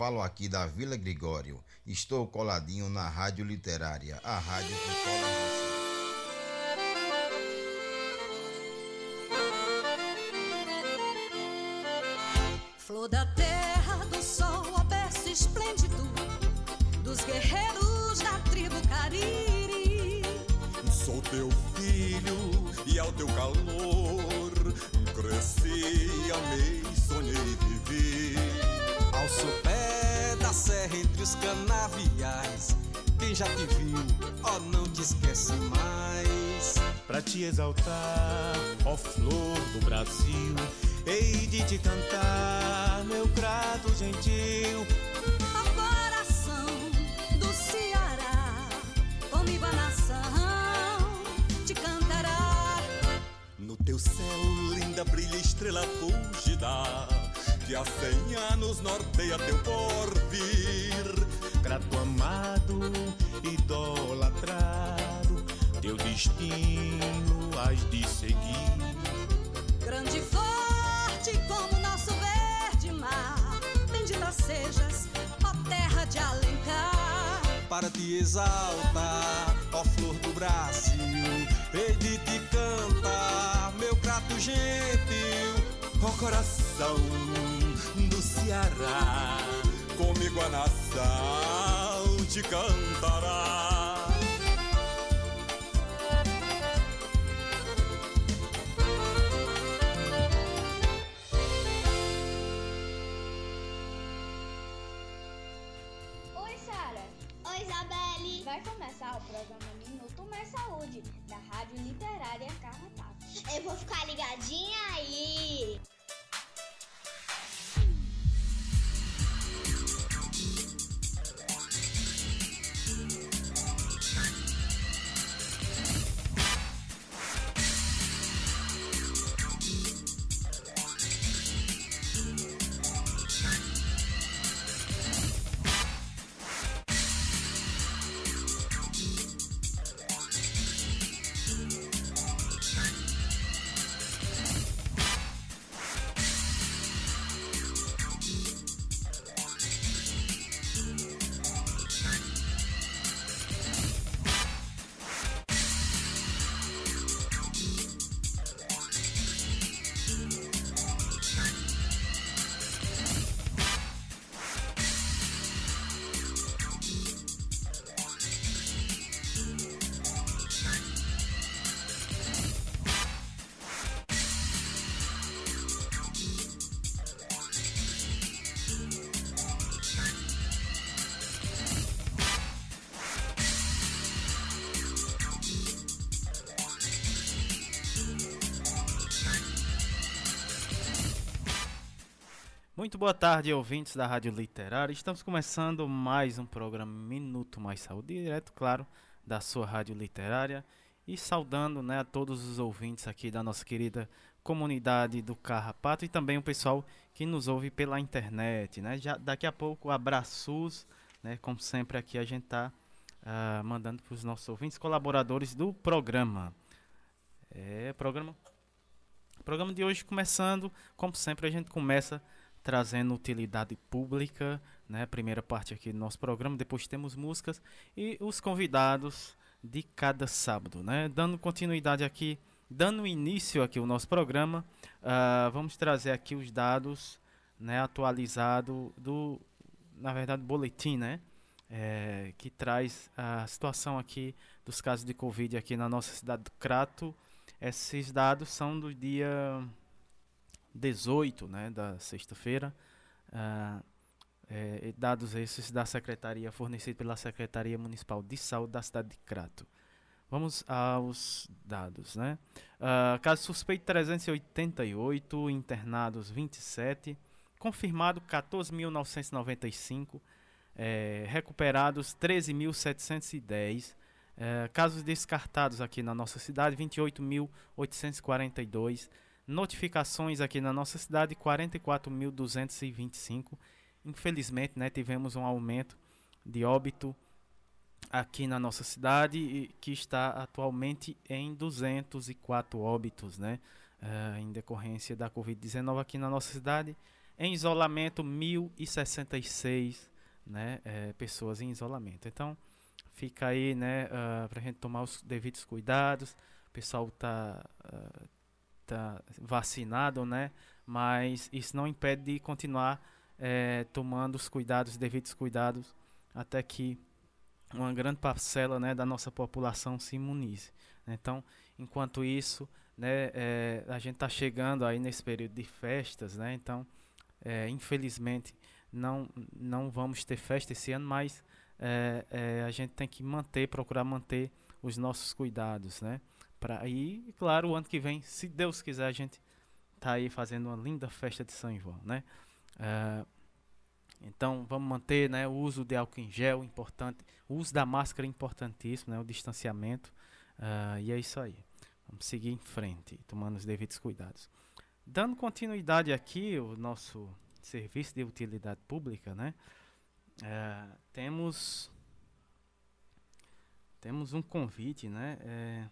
falo aqui da Vila Gregório. Estou coladinho na Rádio Literária, a rádio que cola Flor da terra, do sol, o berço esplêndido dos guerreiros da tribo Cariri. Sou teu filho e ao teu calor cresci, amei, sonhei, vivi. Ao da serra entre os canaviais, quem já te viu, ó, oh, não te esquece mais. Pra te exaltar, ó flor do Brasil Hei de te cantar, meu grado gentil. Ao coração do Ceará, a nação te cantará. No teu céu, linda brilha estrela fugida, que há cem anos norteia teu porvir. Grato amado, idolatrado, teu destino has de seguir. Grande flor como nosso verde mar. Bendita sejas, ó terra de Alencar. Para te exaltar, ó flor do Brasil, hei de te cantar, meu prato gentil, ó coração Comigo a nação te cantará. Vai começar o programa Minuto Mais Saúde, da Rádio Literária Carrapato. Eu vou ficar ligadinha aí! Boa tarde, ouvintes da Rádio Literária. Estamos começando mais um programa Minuto Mais Saúde, direto, claro, da sua Rádio Literária. E saudando né, a todos os ouvintes aqui da nossa querida comunidade do Carrapato e também o pessoal que nos ouve pela internet. Né? Já, daqui a pouco, abraços, né, como sempre aqui a gente está uh, ah, mandando para os nossos ouvintes, colaboradores do programa. É, programa. Programa de hoje começando, como sempre a gente começa trazendo utilidade pública, né? Primeira parte aqui do nosso programa, depois temos músicas e os convidados de cada sábado, né? Dando continuidade aqui, dando início aqui ao nosso programa, uh, vamos trazer aqui os dados, né? Atualizado do, na verdade, boletim, né? É, que traz a situação aqui dos casos de Covid aqui na nossa cidade do Crato. Esses dados são do dia 18 né, da sexta-feira. Uh, é, dados esses da Secretaria, fornecido pela Secretaria Municipal de Saúde da cidade de Crato. Vamos aos dados, né? Uh, caso suspeito 388, internados 27, confirmado 14.995, é, recuperados 13.710, é, casos descartados aqui na nossa cidade 28.842, Notificações aqui na nossa cidade 44.225. Infelizmente, né, tivemos um aumento de óbito aqui na nossa cidade que está atualmente em 204 óbitos, né, uh, em decorrência da Covid-19 aqui na nossa cidade. em isolamento 1066 né, é, pessoas em isolamento. Então, fica aí né, uh, para a gente tomar os devidos cuidados. O pessoal está uh, tá vacinado, né, mas isso não impede de continuar é, tomando os cuidados, devidos cuidados, até que uma grande parcela né, da nossa população se imunize. Então, enquanto isso, né, é, a gente está chegando aí nesse período de festas, né, então, é, infelizmente, não, não vamos ter festa esse ano, mas é, a gente tem que manter, procurar manter os nossos cuidados, né? Pra, e, claro, o ano que vem, se Deus quiser, a gente tá aí fazendo uma linda festa de São João, né? É, então, vamos manter né, o uso de álcool em gel, importante. O uso da máscara é importantíssimo, né? O distanciamento. Uh, e é isso aí. Vamos seguir em frente, tomando os devidos cuidados. Dando continuidade aqui, o nosso serviço de utilidade pública, né? É, temos temos um convite, né? É,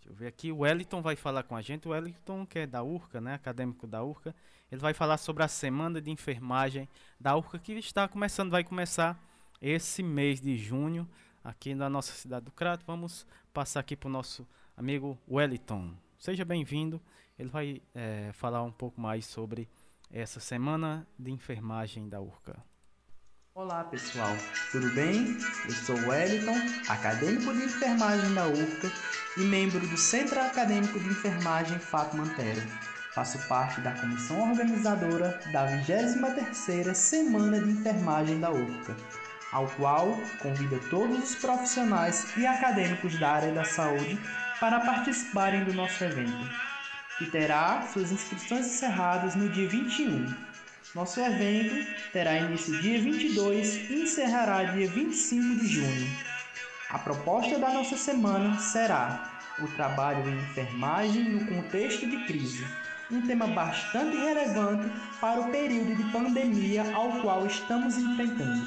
deixa eu ver aqui. O Wellington vai falar com a gente. O Wellington, que é da URCA, né? Acadêmico da URCA. Ele vai falar sobre a semana de enfermagem da URCA que está começando, vai começar esse mês de junho aqui na nossa cidade do Crato. Vamos passar aqui para o nosso amigo Wellington. Seja bem-vindo. Ele vai é, falar um pouco mais sobre essa semana de enfermagem da URCA. Olá pessoal, tudo bem? Eu sou Wellington, acadêmico de enfermagem da URCA e membro do Centro Acadêmico de Enfermagem Fato Mantero. Faço parte da comissão organizadora da 23ª Semana de Enfermagem da URCA, ao qual convido todos os profissionais e acadêmicos da área da saúde para participarem do nosso evento e terá suas inscrições encerradas no dia 21. Nosso evento terá início dia 22 e encerrará dia 25 de junho. A proposta da nossa semana será o trabalho em enfermagem no contexto de crise, um tema bastante relevante para o período de pandemia ao qual estamos enfrentando.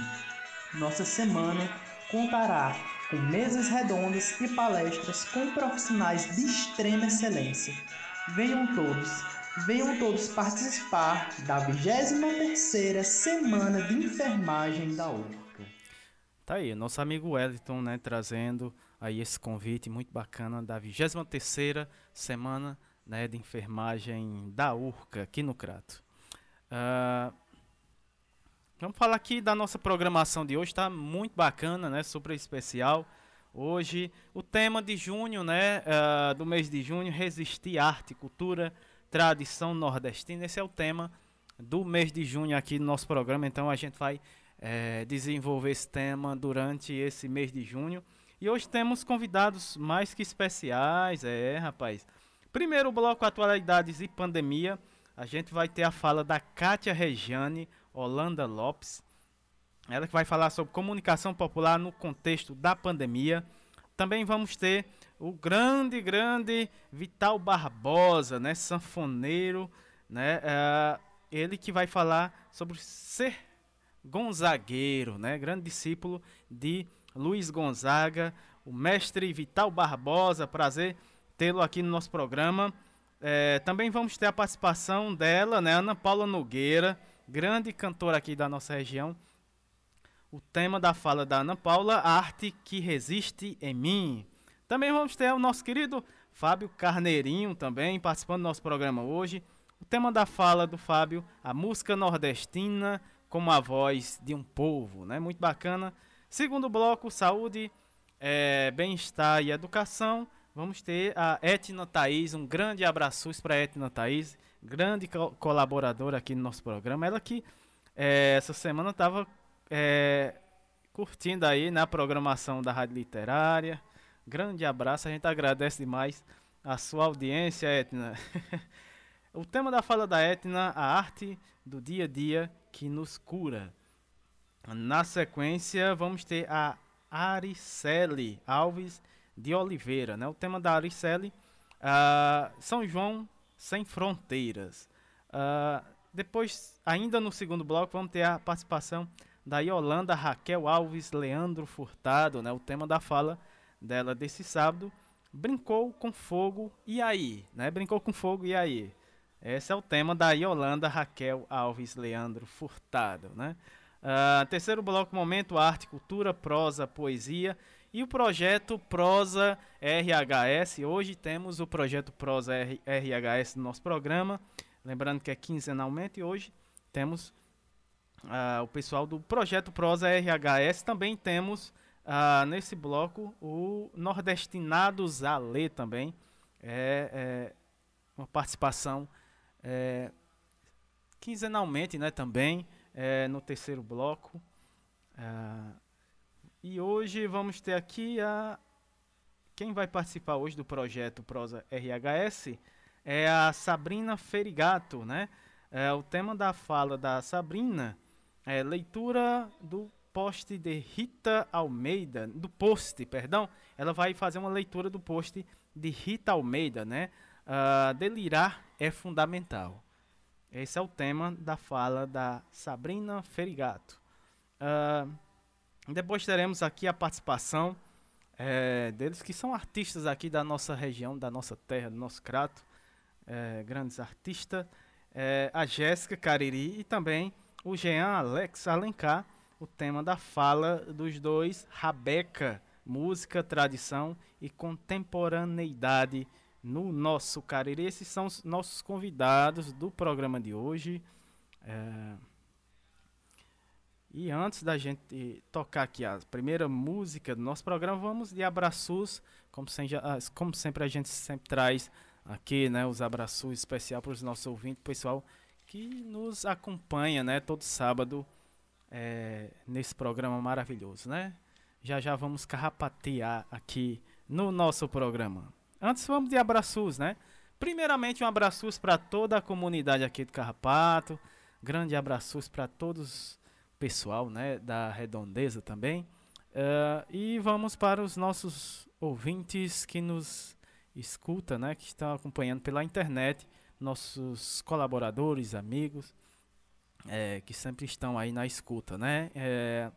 Nossa semana contará com mesas redondas e palestras com profissionais de extrema excelência Venham todos, venham todos participar da 23ª Semana de Enfermagem da URCA. Tá aí, nosso amigo Wellington, né, trazendo aí esse convite muito bacana da 23ª Semana né, de Enfermagem da URCA, aqui no Crato. Uh, vamos falar aqui da nossa programação de hoje, está muito bacana, né, super especial. Hoje, o tema de junho, né, uh, do mês de junho, resistir arte, cultura, tradição nordestina. Esse é o tema do mês de junho aqui no nosso programa. Então, a gente vai é, desenvolver esse tema durante esse mês de junho. E hoje temos convidados mais que especiais, é, rapaz. Primeiro bloco, atualidades e pandemia. A gente vai ter a fala da Kátia Regiane Holanda Lopes. Ela que vai falar sobre comunicação popular no contexto da pandemia. Também vamos ter o grande, grande Vital Barbosa, né, sanfoneiro, né, uh, ele que vai falar sobre ser gonzagueiro, né, grande discípulo de Luiz Gonzaga, o mestre Vital Barbosa, prazer tê-lo aqui no nosso programa. É, também vamos ter a participação dela, né, Ana Paula Nogueira, grande cantora aqui da nossa região, o tema da fala da Ana Paula, a arte que resiste em mim. Também vamos ter o nosso querido Fábio Carneirinho também participando do nosso programa hoje. O tema da fala do Fábio, a música nordestina como a voz de um povo, né? Muito bacana. Segundo bloco, saúde, é, bem-estar e educação. Vamos ter a Etna Thaís, um grande abraço para a Etna Thaís, grande co colaboradora aqui no nosso programa. Ela que é, essa semana estava é, curtindo aí na programação da Rádio Literária. Grande abraço, a gente agradece demais a sua audiência, Etna. o tema da fala da Etna, a arte do dia a dia que nos cura. Na sequência, vamos ter a Aricele Alves de Oliveira. Né? O tema da Aricele, uh, São João sem fronteiras. Uh, depois, ainda no segundo bloco, vamos ter a participação da Yolanda Raquel Alves Leandro Furtado, né? O tema da fala dela desse sábado, brincou com fogo e aí, né? Brincou com fogo e aí. Esse é o tema da Yolanda Raquel Alves Leandro Furtado, né? Uh, terceiro bloco, momento arte, cultura, prosa, poesia e o projeto Prosa RHS. Hoje temos o projeto Prosa RHS no nosso programa, lembrando que é quinzenalmente e hoje temos uh, o pessoal do projeto Prosa RHS. Também temos uh, nesse bloco o Nordestinados a Ler também. É, é uma participação é, quinzenalmente né, também é, no terceiro bloco. Uh, e hoje vamos ter aqui a. Quem vai participar hoje do projeto Prosa RHS é a Sabrina Ferigato, né? É, o tema da fala da Sabrina é leitura do post de Rita Almeida, do post, perdão. Ela vai fazer uma leitura do post de Rita Almeida, né? Uh, delirar é fundamental. Esse é o tema da fala da Sabrina Ferigato. Uh, depois teremos aqui a participação é, deles, que são artistas aqui da nossa região, da nossa terra, do nosso crato. É, grandes artistas. É, a Jéssica Cariri e também o Jean Alex Alencar. O tema da fala dos dois, Rabeca, música, tradição e contemporaneidade no nosso Cariri. Esses são os nossos convidados do programa de hoje. É, e antes da gente tocar aqui a primeira música do nosso programa, vamos de abraços, como, ah, como sempre a gente sempre traz aqui, né, os abraços especial para os nossos ouvintes, pessoal que nos acompanha, né, todo sábado é, nesse programa maravilhoso, né? Já já vamos carrapatear aqui no nosso programa. Antes vamos de abraços, né? Primeiramente um abraços para toda a comunidade aqui do Carrapato, grande abraços para todos pessoal, né, da redondeza também. Uh, e vamos para os nossos ouvintes que nos escutam, né, que estão acompanhando pela internet, nossos colaboradores, amigos, é, que sempre estão aí na escuta, né. É,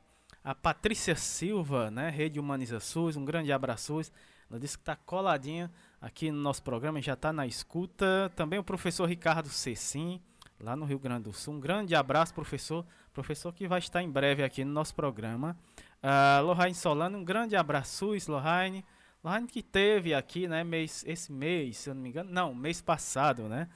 a Patrícia Silva, né, Rede Humaniza SUS, um grande abraço. Ela disse que está coladinha aqui no nosso programa, já está na escuta. Também o professor Ricardo Cecim, lá no Rio Grande do Sul. Um grande abraço, professor. Professor que vai estar em breve aqui no nosso programa. Uh, Lohane Solano, um grande abraço, Lohane. Lohane que teve aqui, né, mês, esse mês, se eu não me engano, não, mês passado, né,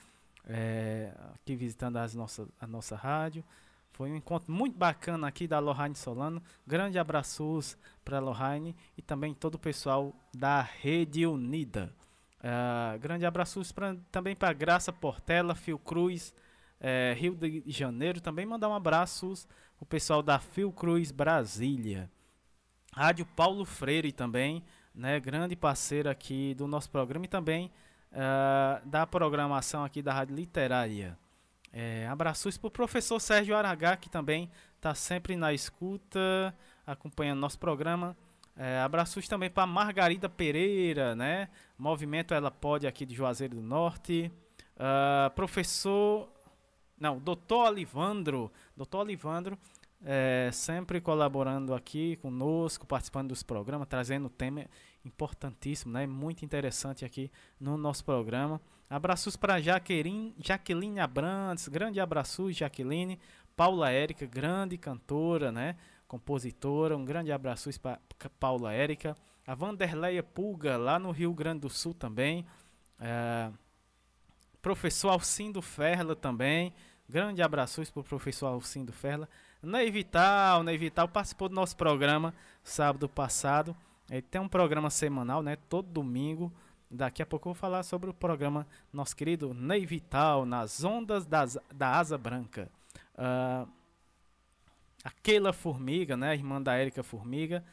é, aqui visitando as nossa, a nossa rádio. Foi um encontro muito bacana aqui da Lohane Solano. Grande abraços para a Lohane e também todo o pessoal da Rede Unida. Uh, grande abraços pra, também para Graça Portela, Fio Cruz, é, Rio de Janeiro. Também mandar um abraço o pessoal da Fiocruz Brasília. Rádio Paulo Freire também, né, grande parceiro aqui do nosso programa e também uh, da programação aqui da Rádio Literária. É, abraços para o professor Sérgio Aragá, que também está sempre na escuta, acompanhando nosso programa. É, abraços também para Margarida Pereira, né? Movimento Ela Pode aqui de Juazeiro do Norte. Uh, professor não, doutor Olivandro. Doutor Olivandro é, sempre colaborando aqui conosco, participando dos programas, trazendo tema importantíssimo, né? Muito interessante aqui no nosso programa. Abraços para Jaqueline, Jaqueline Abrantes, grande abraço, Jaqueline. Paula Érica, grande cantora, né? Compositora, um grande abraço para Paula Érica. A Vanderleia Pulga, lá no Rio Grande do Sul também. É, professor Alcindo Ferla também. Grande abraço para o professor Alcindo Ferla. Ney Vital, Ney Vital participou do nosso programa sábado passado. Ele tem um programa semanal, né? Todo domingo. Daqui a pouco eu vou falar sobre o programa nosso querido Ney Vital, nas ondas das, da Asa Branca. Uh, a Keila Formiga, né? Irmã da Érica Formiga,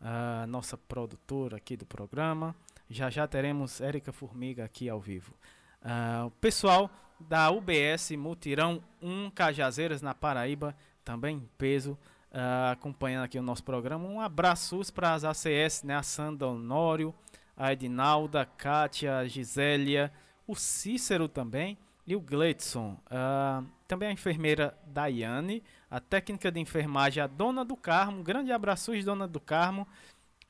uh, nossa produtora aqui do programa. Já já teremos Érica Formiga aqui ao vivo. Uh, o pessoal da UBS Mutirão 1 Cajazeiras, na Paraíba, também em peso, uh, acompanhando aqui o nosso programa. Um abraço para as ACS, né? A Sandra Honório, a Edinalda, a Kátia, a Gisélia, o Cícero também e o Gleidson. Uh, também a enfermeira Daiane, a técnica de enfermagem, a Dona do Carmo. Um grande abraço, Dona do Carmo.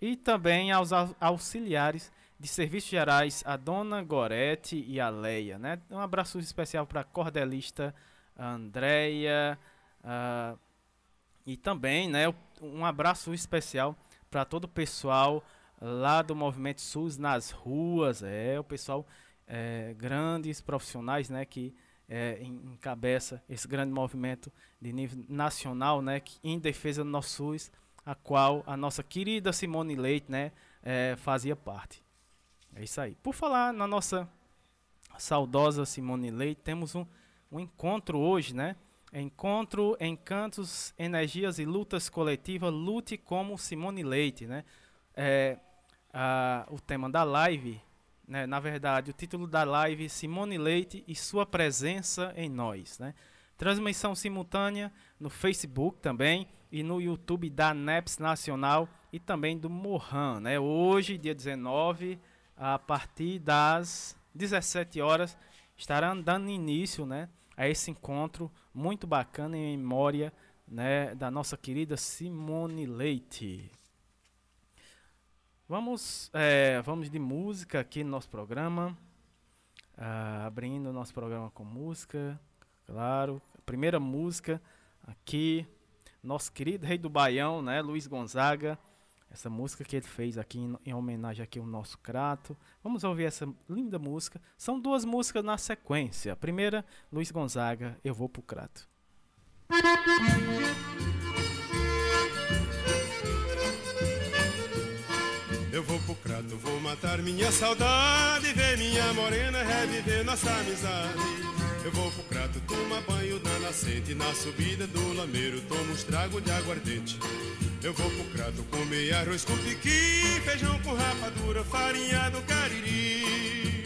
E também aos auxiliares de Serviços Gerais, a Dona Gorete e a Leia, né? Um abraço especial para a cordelista Andréia uh, e também, né, um abraço especial para todo o pessoal lá do Movimento SUS nas ruas, é, o pessoal é, grandes profissionais, né, que é, encabeça esse grande movimento de nível nacional, né, que, em defesa do nosso SUS, a qual a nossa querida Simone Leite, né, é, fazia parte. É isso aí. Por falar na nossa saudosa Simone Leite, temos um, um encontro hoje, né? Encontro, encantos, energias e lutas coletivas, lute como Simone Leite, né? É, a, o tema da live, né? na verdade, o título da live, Simone Leite e sua presença em nós, né? Transmissão simultânea no Facebook também e no YouTube da NEPS Nacional e também do Mohan, né? Hoje, dia 19, a partir das 17 horas, estará dando início, né? a esse encontro muito bacana em memória né, da nossa querida Simone Leite. Vamos, é, vamos de música aqui no nosso programa. Uh, abrindo o nosso programa com música, claro. A primeira música aqui, nosso querido rei do Baião, né, Luiz Gonzaga. Essa música que ele fez aqui em, em, homenagem aqui ao nosso Crato. Vamos ouvir essa linda música. São duas músicas na sequência. A primeira, Luiz Gonzaga, Eu Vou Pro Crato. Eu vou pro crato, vou matar minha saudade, ver minha morena reviver nossa amizade. Eu vou pro crato, tomar banho da nascente, na subida do lameiro tomo uns trago de aguardente. Eu vou pro crato comer arroz com piqui, feijão com rapadura, farinha do cariri.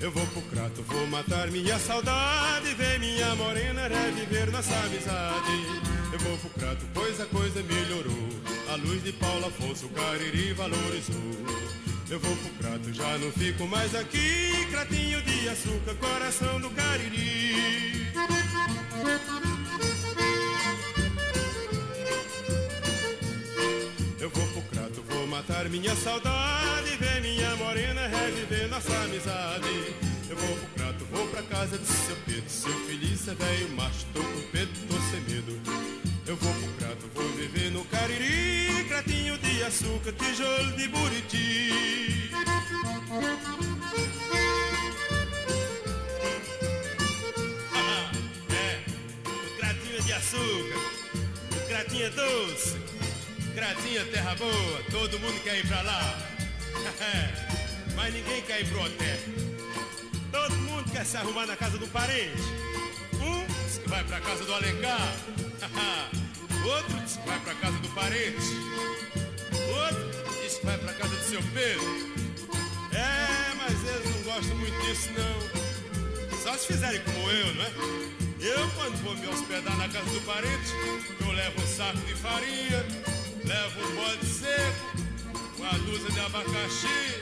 Eu vou pro crato, vou matar minha saudade, ver minha morena reviver nossa amizade. Eu vou pro crato, pois a coisa melhorou. A luz de Paulo Afonso, Cariri valorizou. Eu vou pro prato, já não fico mais aqui. Cratinho de açúcar, coração do Cariri. Eu vou pro crato, vou matar minha saudade. Ver minha morena reviver nossa amizade. Eu vou pro prato, vou pra casa de seu Pedro. Seu feliz é velho macho, tô com pedo, tô sem medo. Eu vou pro Cariri, cratinho de açúcar, tijolo de buriti. Ah, é, de açúcar, é doce, é terra boa, todo mundo quer ir pra lá. Mas ninguém quer ir pro hotel. Todo mundo quer se arrumar na casa do parente. Diz que vai pra casa do Alencar. Outro diz que vai pra casa do parente. Outro diz que vai pra casa do seu Pedro. É, mas eles não gostam muito disso não. Só se fizerem como eu, não é? Eu, quando vou me hospedar na casa do parente, eu levo um saco de farinha, levo um bode seco, uma dúzia de abacaxi,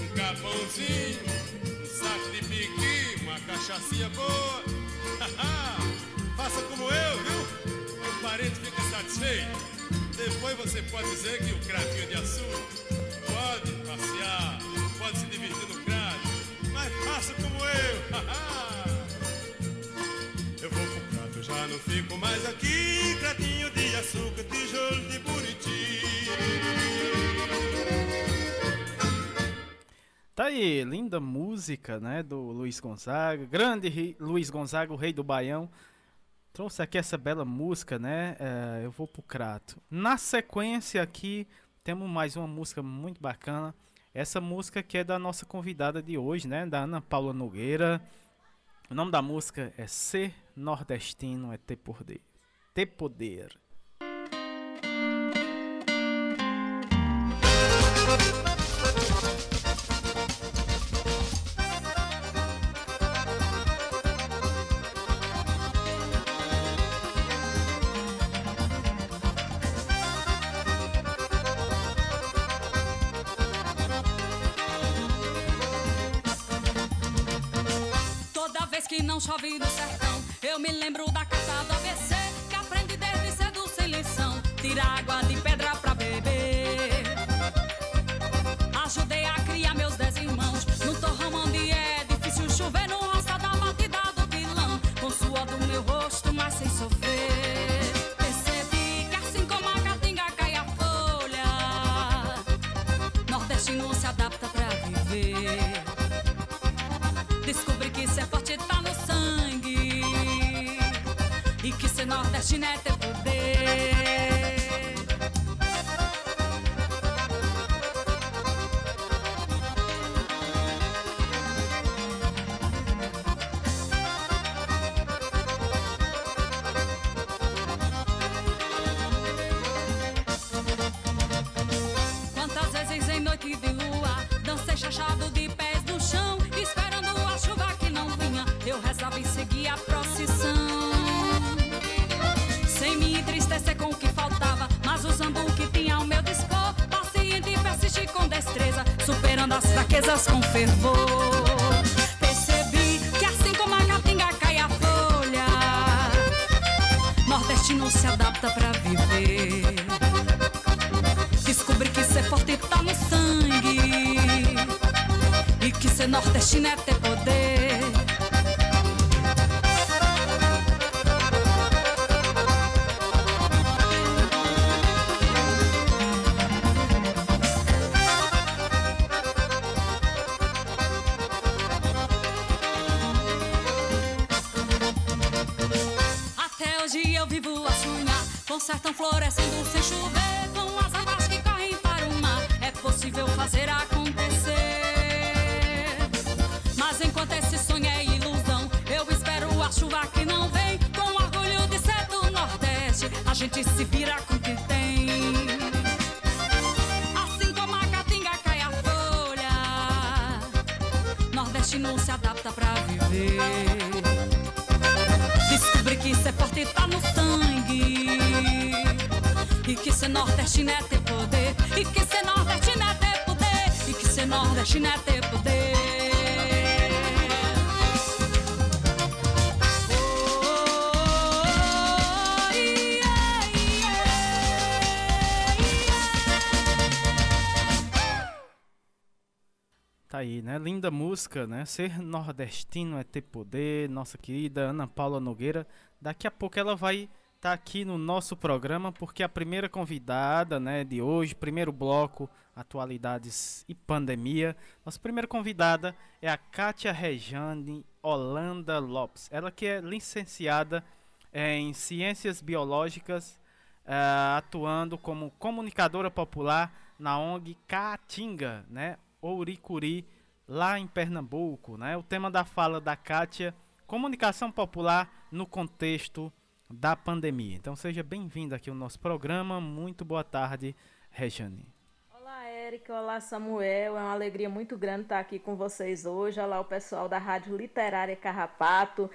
um capãozinho, um saco de piqui, uma cachaçinha boa. Faça como eu, viu? O parente fica satisfeito. Depois você pode dizer que o cratinho de açúcar pode passear, pode se divertir no crato, mas faça como eu. eu vou pro prato, já não fico mais aqui. Cratinho de açúcar, tijolo de buriti. Tá aí, linda música, né, do Luiz Gonzaga, grande Luiz Gonzaga, o rei do Baião. Trouxe aqui essa bela música, né? É, eu vou pro Crato. Na sequência aqui, temos mais uma música muito bacana. Essa música que é da nossa convidada de hoje, né? Da Ana Paula Nogueira. O nome da música é Ser Nordestino é Ter Poder. Ter Poder. Chove no sertão. Eu me lembro Linda música, né? Ser nordestino é ter poder. Nossa querida Ana Paula Nogueira. Daqui a pouco ela vai estar tá aqui no nosso programa, porque a primeira convidada, né, de hoje, primeiro bloco, atualidades e pandemia. Nossa primeira convidada é a Kátia Rejane Holanda Lopes. Ela que é licenciada eh, em Ciências Biológicas, eh, atuando como comunicadora popular na ONG Caatinga, né? Ouricuri, lá em Pernambuco, né? O tema da fala da Kátia, comunicação popular no contexto da pandemia. Então seja bem-vindo aqui ao nosso programa. Muito boa tarde, Rejane. Olá, Érica. Olá, Samuel. É uma alegria muito grande estar aqui com vocês hoje. Olá, o pessoal da Rádio Literária Carrapato.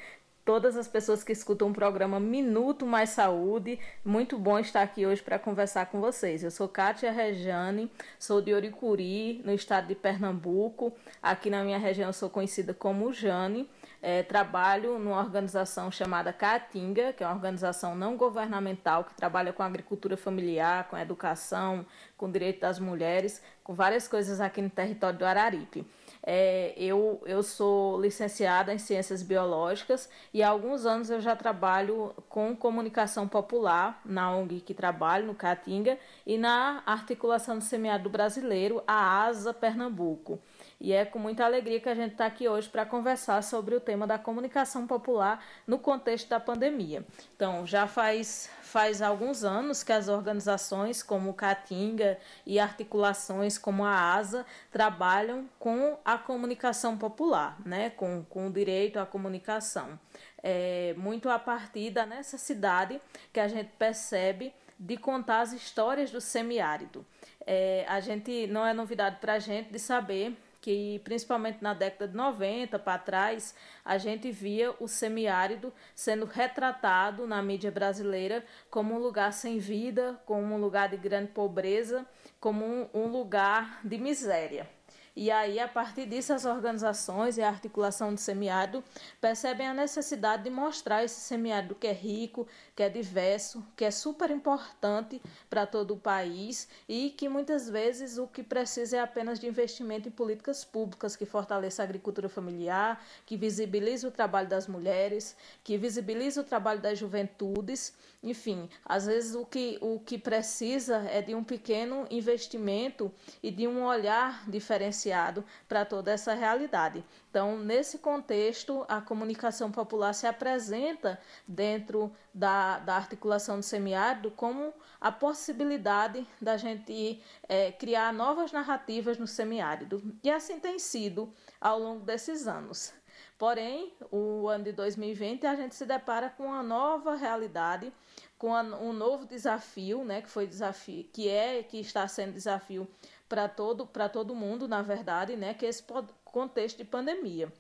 Todas as pessoas que escutam o programa Minuto Mais Saúde, muito bom estar aqui hoje para conversar com vocês. Eu sou Kátia Rejane, sou de Oricuri, no estado de Pernambuco. Aqui na minha região sou conhecida como Jane. É, trabalho numa organização chamada Caatinga, que é uma organização não governamental que trabalha com agricultura familiar, com educação, com direito das mulheres, com várias coisas aqui no território do Araripe. É, eu, eu sou licenciada em Ciências Biológicas e há alguns anos eu já trabalho com comunicação popular na ONG que trabalho, no Caatinga, e na articulação do semiárido brasileiro, a ASA Pernambuco. E é com muita alegria que a gente está aqui hoje para conversar sobre o tema da comunicação popular no contexto da pandemia. Então, já faz, faz alguns anos que as organizações como o Caatinga e articulações como a ASA trabalham com a comunicação popular, né? com, com o direito à comunicação. É, muito a partir da necessidade que a gente percebe de contar as histórias do semiárido. É, a gente não é novidade para a gente de saber que principalmente na década de 90 para trás, a gente via o semiárido sendo retratado na mídia brasileira como um lugar sem vida, como um lugar de grande pobreza, como um, um lugar de miséria. E aí, a partir disso, as organizações e a articulação do semiárido percebem a necessidade de mostrar esse semiárido que é rico, que é diverso, que é super importante para todo o país e que muitas vezes o que precisa é apenas de investimento em políticas públicas que fortaleça a agricultura familiar, que visibilize o trabalho das mulheres, que visibilize o trabalho das juventudes. Enfim, às vezes o que, o que precisa é de um pequeno investimento e de um olhar diferenciado para toda essa realidade. Então, nesse contexto, a comunicação popular se apresenta dentro da, da articulação do semiárido como a possibilidade da gente é, criar novas narrativas no semiárido. E assim tem sido ao longo desses anos. Porém, o ano de 2020 a gente se depara com uma nova realidade, com um novo desafio, né, que foi desafio, que é que está sendo desafio para todo para todo mundo, na verdade, né, que é esse contexto de pandemia.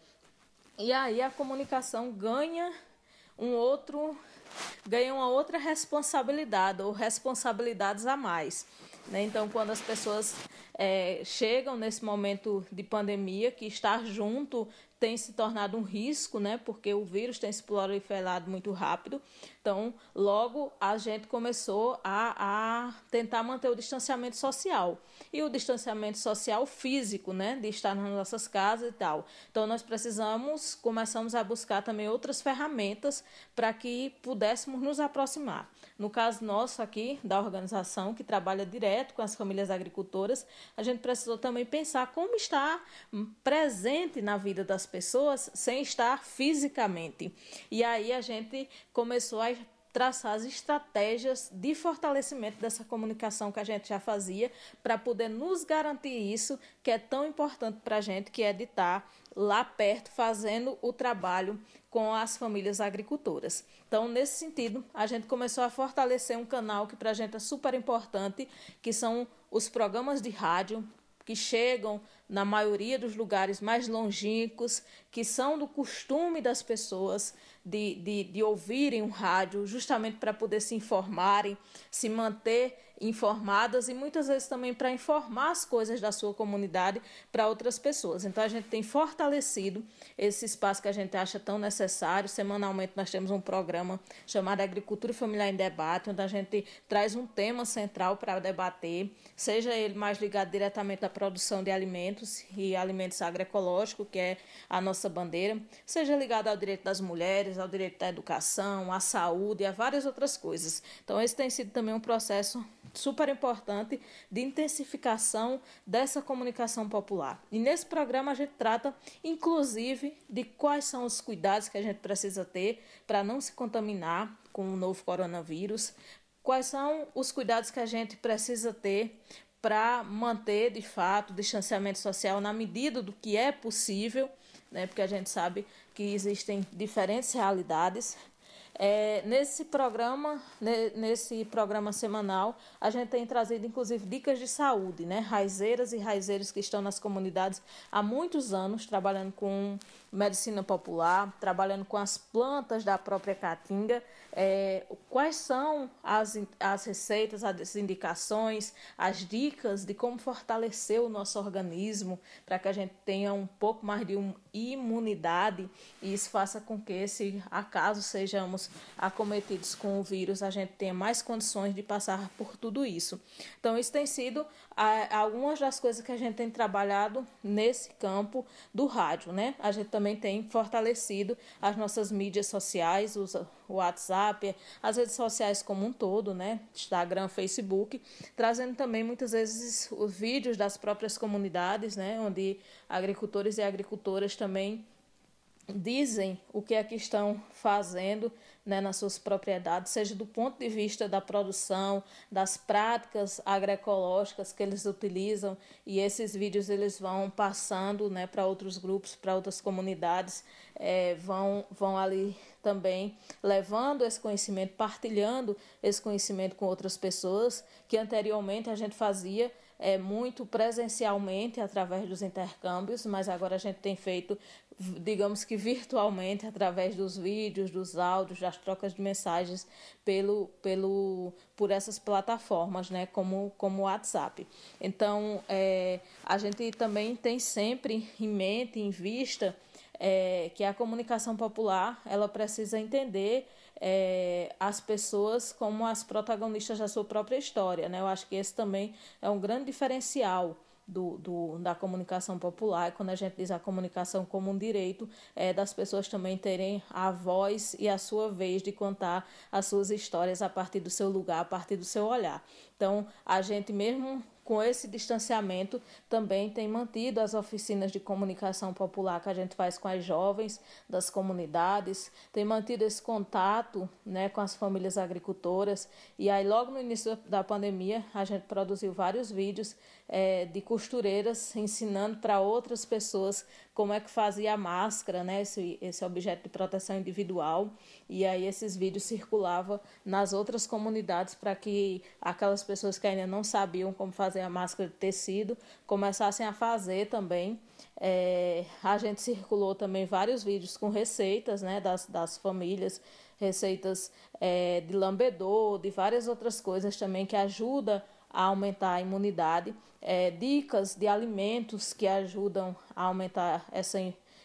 E aí a comunicação ganha um outro ganha uma outra responsabilidade ou responsabilidades a mais. Né? Então, quando as pessoas é, chegam nesse momento de pandemia, que estar junto tem se tornado um risco, né? Porque o vírus tem se proliferado muito rápido. Então, logo a gente começou a, a tentar manter o distanciamento social. E o distanciamento social físico, né? De estar nas nossas casas e tal. Então, nós precisamos, começamos a buscar também outras ferramentas para que pudéssemos nos aproximar. No caso nosso aqui, da organização, que trabalha direto com as famílias agricultoras, a gente precisou também pensar como estar presente na vida das pessoas sem estar fisicamente. E aí a gente começou a traçar as estratégias de fortalecimento dessa comunicação que a gente já fazia para poder nos garantir isso que é tão importante para a gente, que é de estar lá perto fazendo o trabalho com as famílias agricultoras. Então, nesse sentido, a gente começou a fortalecer um canal que para a gente é super importante, que são os programas de rádio que chegam na maioria dos lugares mais longínquos, que são do costume das pessoas de, de, de ouvirem um rádio, justamente para poder se informarem, se manter informadas e muitas vezes também para informar as coisas da sua comunidade para outras pessoas. Então a gente tem fortalecido esse espaço que a gente acha tão necessário. Semanalmente nós temos um programa chamado Agricultura Familiar em Debate, onde a gente traz um tema central para debater, seja ele mais ligado diretamente à produção de alimentos e alimentos agroecológicos, que é a nossa bandeira, seja ligado ao direito das mulheres, ao direito da educação, à saúde e a várias outras coisas. Então esse tem sido também um processo super importante de intensificação dessa comunicação popular. E nesse programa a gente trata, inclusive, de quais são os cuidados que a gente precisa ter para não se contaminar com o novo coronavírus, quais são os cuidados que a gente precisa ter para manter, de fato, o distanciamento social na medida do que é possível, né? porque a gente sabe que existem diferentes realidades é, nesse programa, nesse programa semanal, a gente tem trazido inclusive dicas de saúde, né? Raizeiras e raizeiros que estão nas comunidades há muitos anos trabalhando com medicina popular, trabalhando com as plantas da própria caatinga, é, quais são as, as receitas, as indicações, as dicas de como fortalecer o nosso organismo para que a gente tenha um pouco mais de um imunidade e isso faça com que, se acaso sejamos acometidos com o vírus, a gente tenha mais condições de passar por tudo isso. Então, isso tem sido algumas das coisas que a gente tem trabalhado nesse campo do rádio, né? A gente também tem fortalecido as nossas mídias sociais, o WhatsApp, as redes sociais como um todo, né? Instagram, Facebook, trazendo também muitas vezes os vídeos das próprias comunidades, né? Onde agricultores e agricultoras também dizem o que é que estão fazendo né, nas suas propriedades, seja do ponto de vista da produção, das práticas agroecológicas que eles utilizam, e esses vídeos eles vão passando né, para outros grupos, para outras comunidades, é, vão, vão ali também levando esse conhecimento, partilhando esse conhecimento com outras pessoas, que anteriormente a gente fazia é, muito presencialmente através dos intercâmbios, mas agora a gente tem feito digamos que virtualmente, através dos vídeos, dos áudios, das trocas de mensagens pelo, pelo, por essas plataformas, né, como, como o WhatsApp. Então, é, a gente também tem sempre em mente, em vista, é, que a comunicação popular ela precisa entender é, as pessoas como as protagonistas da sua própria história. Né? Eu acho que esse também é um grande diferencial do, do, da comunicação popular, quando a gente diz a comunicação como um direito, é das pessoas também terem a voz e a sua vez de contar as suas histórias a partir do seu lugar, a partir do seu olhar. Então, a gente mesmo com esse distanciamento, também tem mantido as oficinas de comunicação popular que a gente faz com as jovens das comunidades, tem mantido esse contato né, com as famílias agricultoras. E aí, logo no início da pandemia, a gente produziu vários vídeos é, de costureiras ensinando para outras pessoas como é que fazia a máscara, né, esse, esse objeto de proteção individual. E aí esses vídeos circulavam nas outras comunidades para que aquelas pessoas que ainda não sabiam como fazer a máscara de tecido começassem a fazer também. É, a gente circulou também vários vídeos com receitas né, das, das famílias, receitas é, de lambedor, de várias outras coisas também que ajudam a aumentar a imunidade, é, dicas de alimentos que ajudam a aumentar essa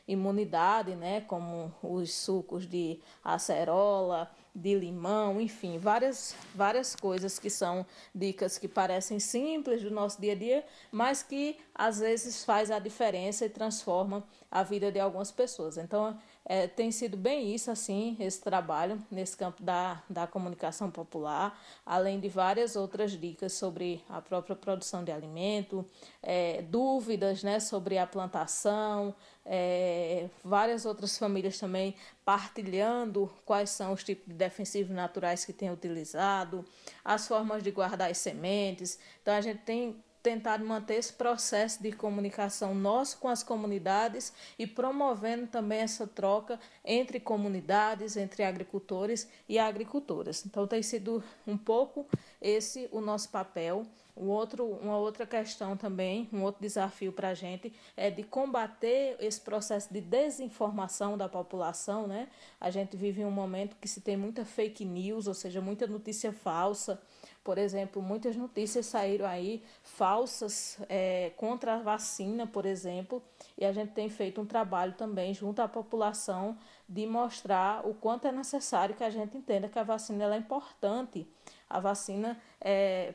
imunidade, né, como os sucos de acerola, de limão, enfim, várias, várias coisas que são dicas que parecem simples do nosso dia a dia, mas que às vezes faz a diferença e transforma a vida de algumas pessoas. Então, é, tem sido bem isso, assim, esse trabalho nesse campo da, da comunicação popular, além de várias outras dicas sobre a própria produção de alimento, é, dúvidas né, sobre a plantação, é, várias outras famílias também partilhando quais são os tipos de defensivos naturais que têm utilizado, as formas de guardar as sementes. Então, a gente tem tentado manter esse processo de comunicação nosso com as comunidades e promovendo também essa troca entre comunidades, entre agricultores e agricultoras. Então tem sido um pouco esse o nosso papel. Um outro, uma outra questão também, um outro desafio para a gente é de combater esse processo de desinformação da população. Né? A gente vive um momento que se tem muita fake news, ou seja, muita notícia falsa por exemplo, muitas notícias saíram aí falsas é, contra a vacina, por exemplo, e a gente tem feito um trabalho também junto à população de mostrar o quanto é necessário que a gente entenda que a vacina é importante. A vacina é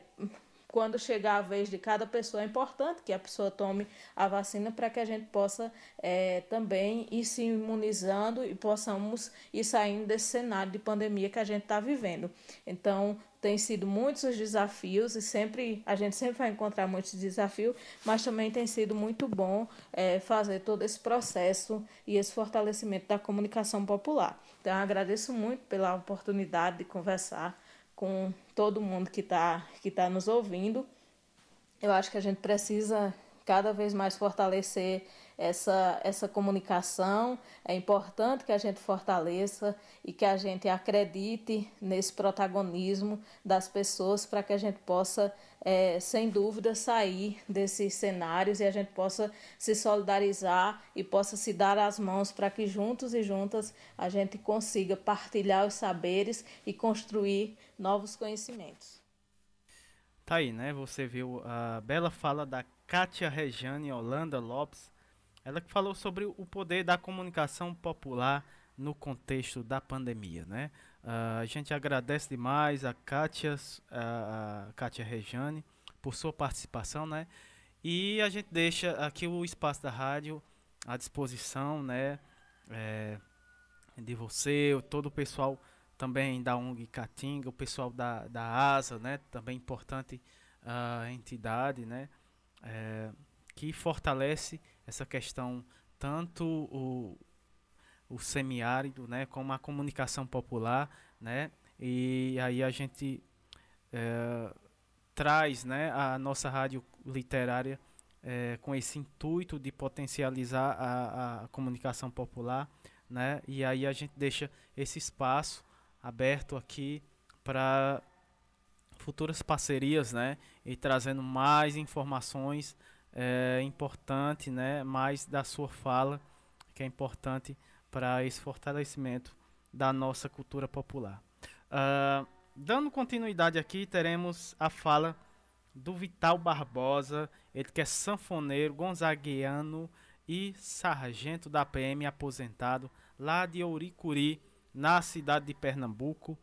quando chegar a vez de cada pessoa, é importante que a pessoa tome a vacina para que a gente possa é, também ir se imunizando e possamos ir saindo desse cenário de pandemia que a gente está vivendo. Então, tem sido muitos os desafios e sempre a gente sempre vai encontrar muitos desafios, mas também tem sido muito bom é, fazer todo esse processo e esse fortalecimento da comunicação popular. Então, agradeço muito pela oportunidade de conversar com todo mundo que está que tá nos ouvindo. Eu acho que a gente precisa cada vez mais fortalecer essa, essa comunicação. É importante que a gente fortaleça e que a gente acredite nesse protagonismo das pessoas para que a gente possa, é, sem dúvida, sair desses cenários e a gente possa se solidarizar e possa se dar as mãos para que juntos e juntas a gente consiga partilhar os saberes e construir novos conhecimentos. Tá aí, né? Você viu a bela fala da Kátia Rejane Holanda Lopes, ela que falou sobre o poder da comunicação popular no contexto da pandemia, né? Uh, a gente agradece demais a Kátia, a, Kátia Rejane por sua participação, né? E a gente deixa aqui o espaço da rádio à disposição, né? É, de você, todo o pessoal também da ONG Catinga, o pessoal da, da ASA, né? Também importante uh, entidade, né? É, que fortalece essa questão tanto o, o semiárido, né, como a comunicação popular, né? E aí a gente é, traz, né, a nossa rádio literária é, com esse intuito de potencializar a, a comunicação popular, né? E aí a gente deixa esse espaço aberto aqui para futuras parcerias, né? E trazendo mais informações é, importantes, né? Mais da sua fala que é importante para esse fortalecimento da nossa cultura popular. Uh, dando continuidade aqui, teremos a fala do Vital Barbosa, ele que é sanfoneiro, gonzaguiano e sargento da PM aposentado lá de Ouricuri, na cidade de Pernambuco.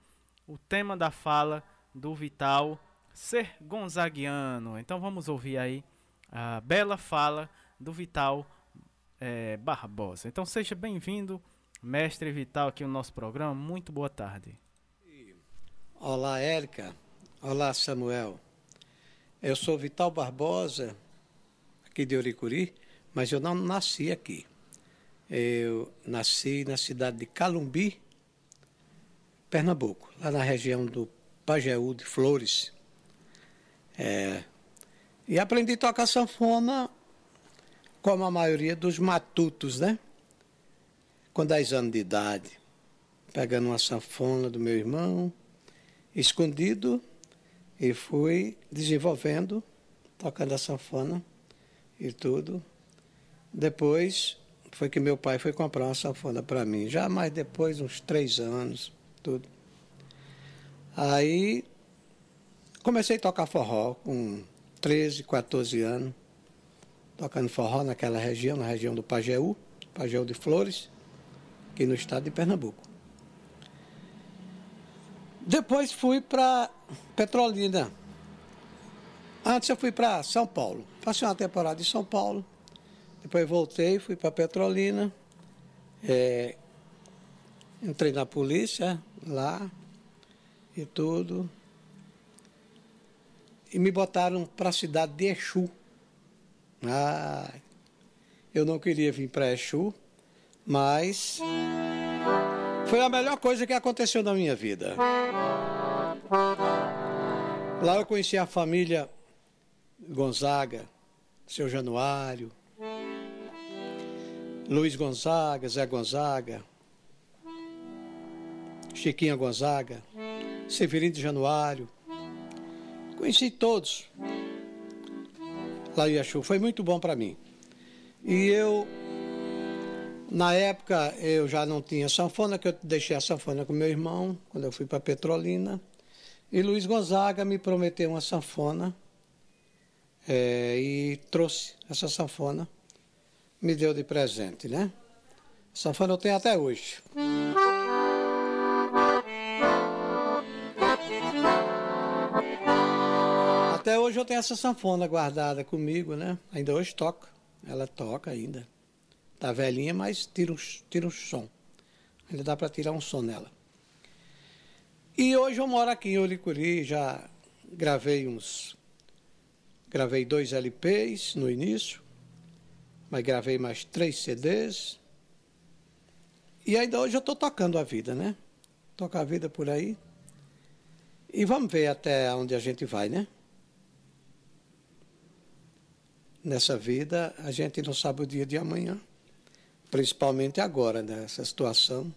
O tema da fala do Vital ser gonzaguiano. Então vamos ouvir aí a bela fala do Vital é, Barbosa. Então seja bem-vindo, mestre Vital, aqui no nosso programa. Muito boa tarde. Olá, Érica. Olá, Samuel. Eu sou Vital Barbosa, aqui de Oricuri, mas eu não nasci aqui. Eu nasci na cidade de Calumbi, Pernambuco, lá na região do Pajeú de Flores. É, e aprendi a tocar sanfona como a maioria dos matutos, né? Com 10 anos de idade, pegando uma sanfona do meu irmão, escondido, e fui desenvolvendo, tocando a sanfona e tudo. Depois foi que meu pai foi comprar uma sanfona para mim, já mais depois, uns três anos, tudo. Aí comecei a tocar forró com 13, 14 anos, tocando forró naquela região, na região do Pajeú, Pajeú de Flores, aqui no estado de Pernambuco. Depois fui para Petrolina. Antes eu fui para São Paulo. Passei uma temporada em São Paulo. Depois voltei, fui para Petrolina. É, entrei na polícia lá e tudo. E me botaram para a cidade de Exu. Ah, eu não queria vir para Exu, mas foi a melhor coisa que aconteceu na minha vida. Lá eu conheci a família Gonzaga, seu Januário, Luiz Gonzaga, Zé Gonzaga, Chiquinha Gonzaga, Severino de Januário. Conheci todos lá em Iaxu. Foi muito bom para mim. E eu, na época, eu já não tinha sanfona, que eu deixei a sanfona com meu irmão, quando eu fui para Petrolina. E Luiz Gonzaga me prometeu uma sanfona é, e trouxe essa sanfona me deu de presente, né? Sanfona eu tenho até hoje. Até hoje eu tenho essa sanfona guardada comigo, né? Ainda hoje toca. Ela toca ainda. Tá velhinha, mas tira um, tira um som. Ainda dá para tirar um som nela. E hoje eu moro aqui em Olicuri, já gravei uns. Gravei dois LPs no início mas gravei mais três CDs. E ainda hoje eu estou tocando a vida, né? Tocar a vida por aí. E vamos ver até onde a gente vai, né? Nessa vida, a gente não sabe o dia de amanhã. Principalmente agora, nessa situação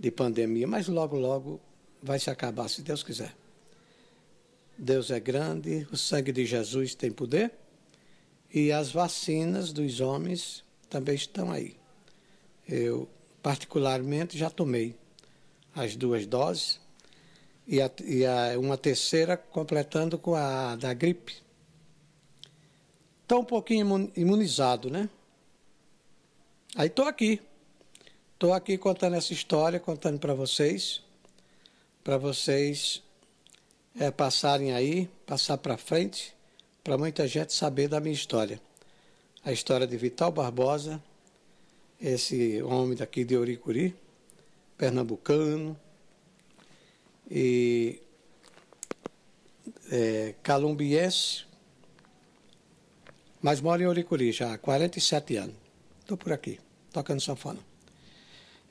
de pandemia. Mas logo, logo vai se acabar, se Deus quiser. Deus é grande, o sangue de Jesus tem poder. E as vacinas dos homens também estão aí. Eu, particularmente, já tomei as duas doses e, a, e a, uma terceira completando com a da gripe. Estou um pouquinho imunizado, né? Aí estou aqui. Estou aqui contando essa história, contando para vocês, para vocês é, passarem aí, passar para frente para muita gente saber da minha história. A história de Vital Barbosa, esse homem daqui de Oricuri, pernambucano, e é, calumbiense, mas moro em Oricuri já há 47 anos. Estou por aqui, tocando sanfona.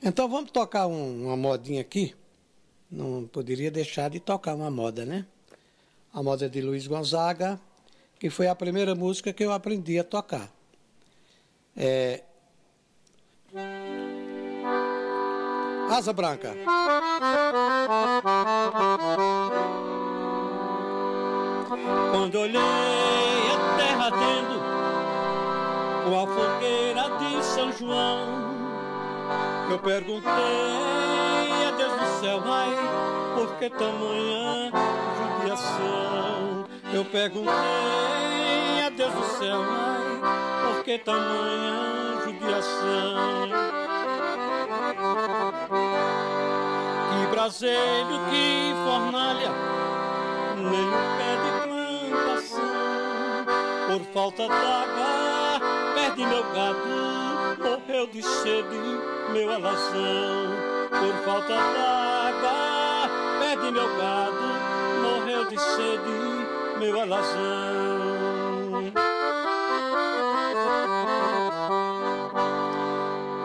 Então vamos tocar um, uma modinha aqui. Não poderia deixar de tocar uma moda, né? A moda de Luiz Gonzaga, que foi a primeira música que eu aprendi a tocar. É... Asa Branca. Quando olhei a terra ardendo com a fogueira de São João. Eu perguntei a Deus do céu, ai, por que tamanha judiação? Eu perguntei a Deus do céu, ai, por que tamanha judiação? Que braseiro, que fornalha, nem um pé de plantação, por falta d'água, perde meu gado, morreu de sede, meu alazão, por falta d'água, perde meu gado, morreu de sede, meu alazão.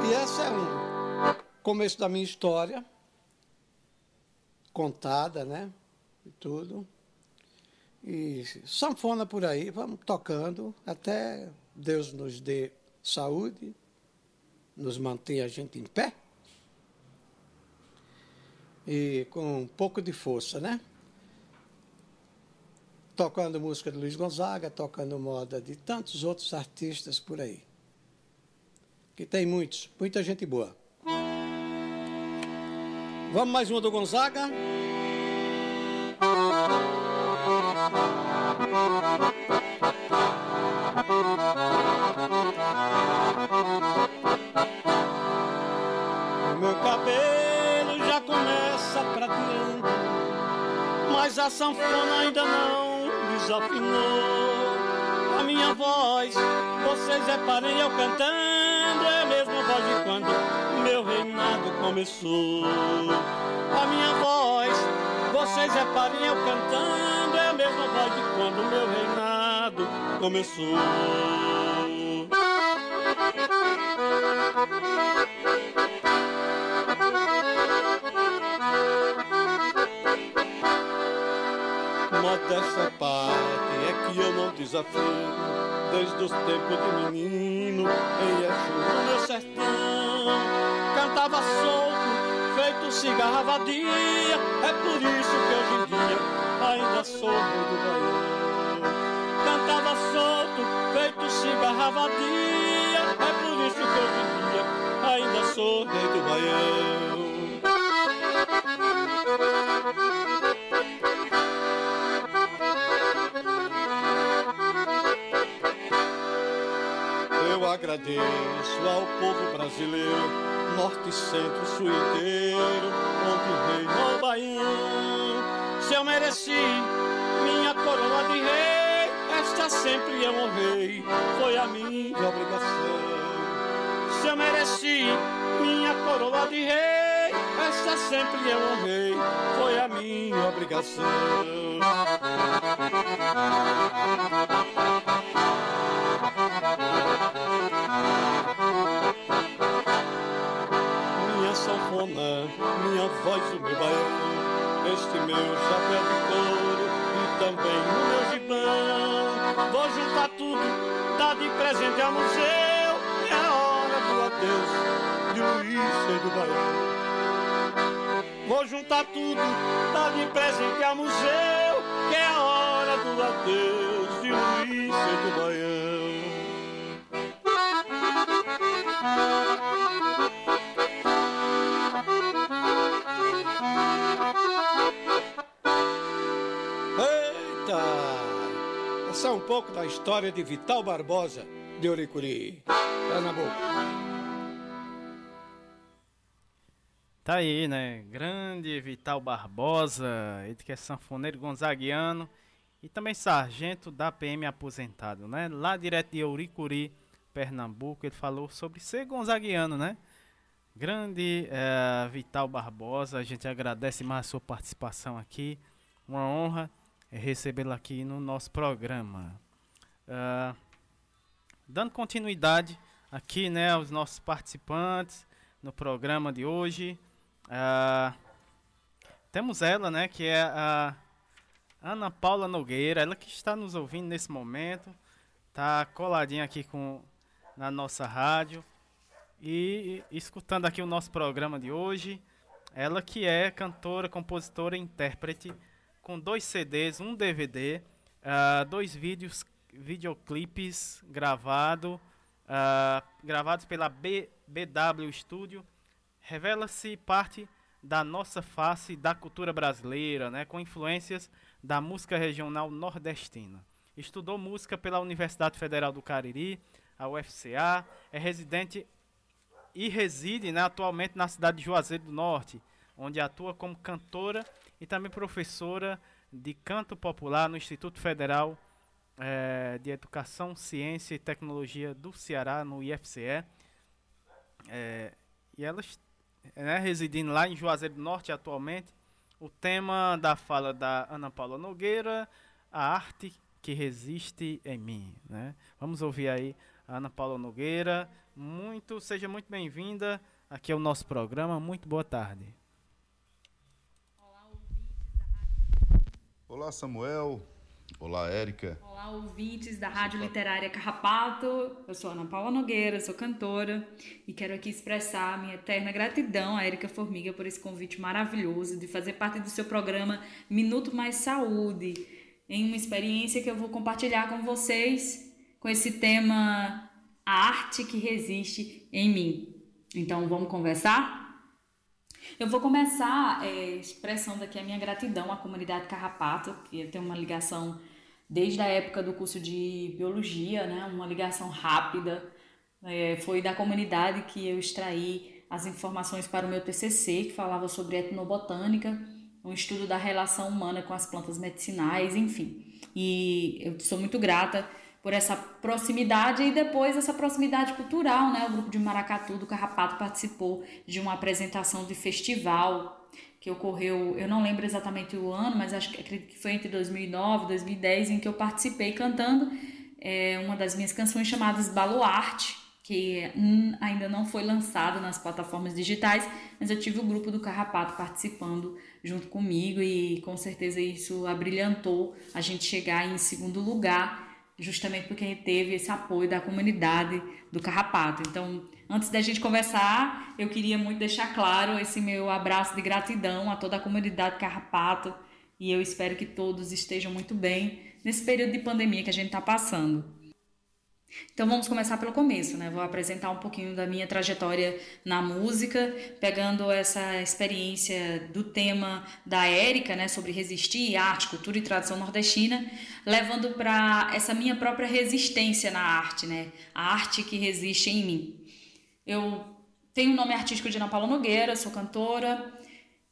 E esse é um começo da minha história, contada, né? E tudo. E sanfona por aí, vamos tocando até Deus nos dê saúde, nos mantenha a gente em pé. E com um pouco de força, né? Tocando música de Luiz Gonzaga, tocando moda de tantos outros artistas por aí. Que tem muitos, muita gente boa. Vamos mais uma do Gonzaga. Meu começa prateando, mas a sanfona ainda não desafinou. A minha voz, vocês reparem eu cantando, é a mesma voz de quando meu reinado começou. A minha voz, vocês reparem eu cantando, é a mesma voz de quando meu reinado começou. Modesta parte é que eu não desafio. Desde os tempos de menino Em Exu no meu sertão Cantava solto, feito cigarra vadia. É por isso que hoje em dia Ainda sou rei do Baião. Cantava solto, feito cigarra vadia. É por isso que hoje em dia Ainda sou rei do Baião Agradeço ao povo brasileiro, norte, centro, sul inteiro, onde reina o Baião. Se eu mereci minha coroa de rei, esta sempre eu honrei, foi a minha obrigação. Se eu mereci minha coroa de rei, esta sempre eu honrei, foi a minha obrigação. Minha voz, o meu baião, este meu chapéu de couro e também o meu gibão. Vou juntar tudo, dar de presente ao museu, é a hora do adeus de Luiz e do Baião. Vou juntar tudo, dar de presente ao museu, que é a hora do adeus de Luiz e do Baião. Um pouco da história de Vital Barbosa, de Oricuri, Pernambuco. Tá aí, né? Grande Vital Barbosa, ele que é sanfoneiro gonzaguiano e também sargento da PM aposentado, né? Lá direto de Ouricuri, Pernambuco, ele falou sobre ser gonzaguiano, né? Grande eh, Vital Barbosa, a gente agradece mais a sua participação aqui. Uma honra recebê-lo aqui no nosso programa. Ah, dando continuidade aqui, né, aos nossos participantes no programa de hoje. Ah, temos ela, né, que é a Ana Paula Nogueira, ela que está nos ouvindo nesse momento, tá coladinha aqui com na nossa rádio e, e escutando aqui o nosso programa de hoje. Ela que é cantora, compositora e intérprete com dois CDs, um DVD, ah, dois vídeos, videoclipes gravado uh, gravados pela B, BW Studio, revela-se parte da nossa face da cultura brasileira, né, com influências da música regional nordestina. Estudou música pela Universidade Federal do Cariri, a UFCA, é residente e reside né, atualmente na cidade de Juazeiro do Norte, onde atua como cantora e também professora de canto popular no Instituto Federal é, de Educação, Ciência e Tecnologia do Ceará, no IFCE. É, e ela né, residindo lá em Juazeiro do Norte atualmente. O tema da fala da Ana Paula Nogueira, a arte que resiste em mim. Né? Vamos ouvir aí a Ana Paula Nogueira. Muito, seja muito bem-vinda aqui ao nosso programa. Muito boa tarde. Olá, Samuel. Olá, Érica. Olá, ouvintes da Rádio Literária Carrapato. Eu sou Ana Paula Nogueira, sou cantora e quero aqui expressar a minha eterna gratidão à Érica Formiga por esse convite maravilhoso de fazer parte do seu programa Minuto Mais Saúde, em uma experiência que eu vou compartilhar com vocês com esse tema A Arte que Resiste em Mim. Então, vamos conversar? Eu vou começar é, expressando aqui a minha gratidão à comunidade Carrapato, que tem uma ligação desde a época do curso de biologia, né? Uma ligação rápida. É, foi da comunidade que eu extraí as informações para o meu TCC, que falava sobre etnobotânica, um estudo da relação humana com as plantas medicinais, enfim. E eu sou muito grata por essa proximidade e depois essa proximidade cultural, né? O grupo de Maracatu do Carrapato participou de uma apresentação de festival que ocorreu, eu não lembro exatamente o ano, mas acho que acredito que foi entre 2009 e 2010 em que eu participei cantando é, uma das minhas canções chamadas Baluarte, que hum, ainda não foi lançado nas plataformas digitais, mas eu tive o grupo do Carrapato participando junto comigo e com certeza isso abrilhantou a gente chegar em segundo lugar justamente porque teve esse apoio da comunidade do Carrapato. Então, antes da gente conversar, eu queria muito deixar claro esse meu abraço de gratidão a toda a comunidade Carrapato e eu espero que todos estejam muito bem nesse período de pandemia que a gente está passando. Então vamos começar pelo começo, né? Vou apresentar um pouquinho da minha trajetória na música, pegando essa experiência do tema da Érica, né, sobre resistir, arte, cultura e tradição nordestina, levando para essa minha própria resistência na arte, né? A arte que resiste em mim. Eu tenho o nome artístico de Ana Paula Nogueira, sou cantora,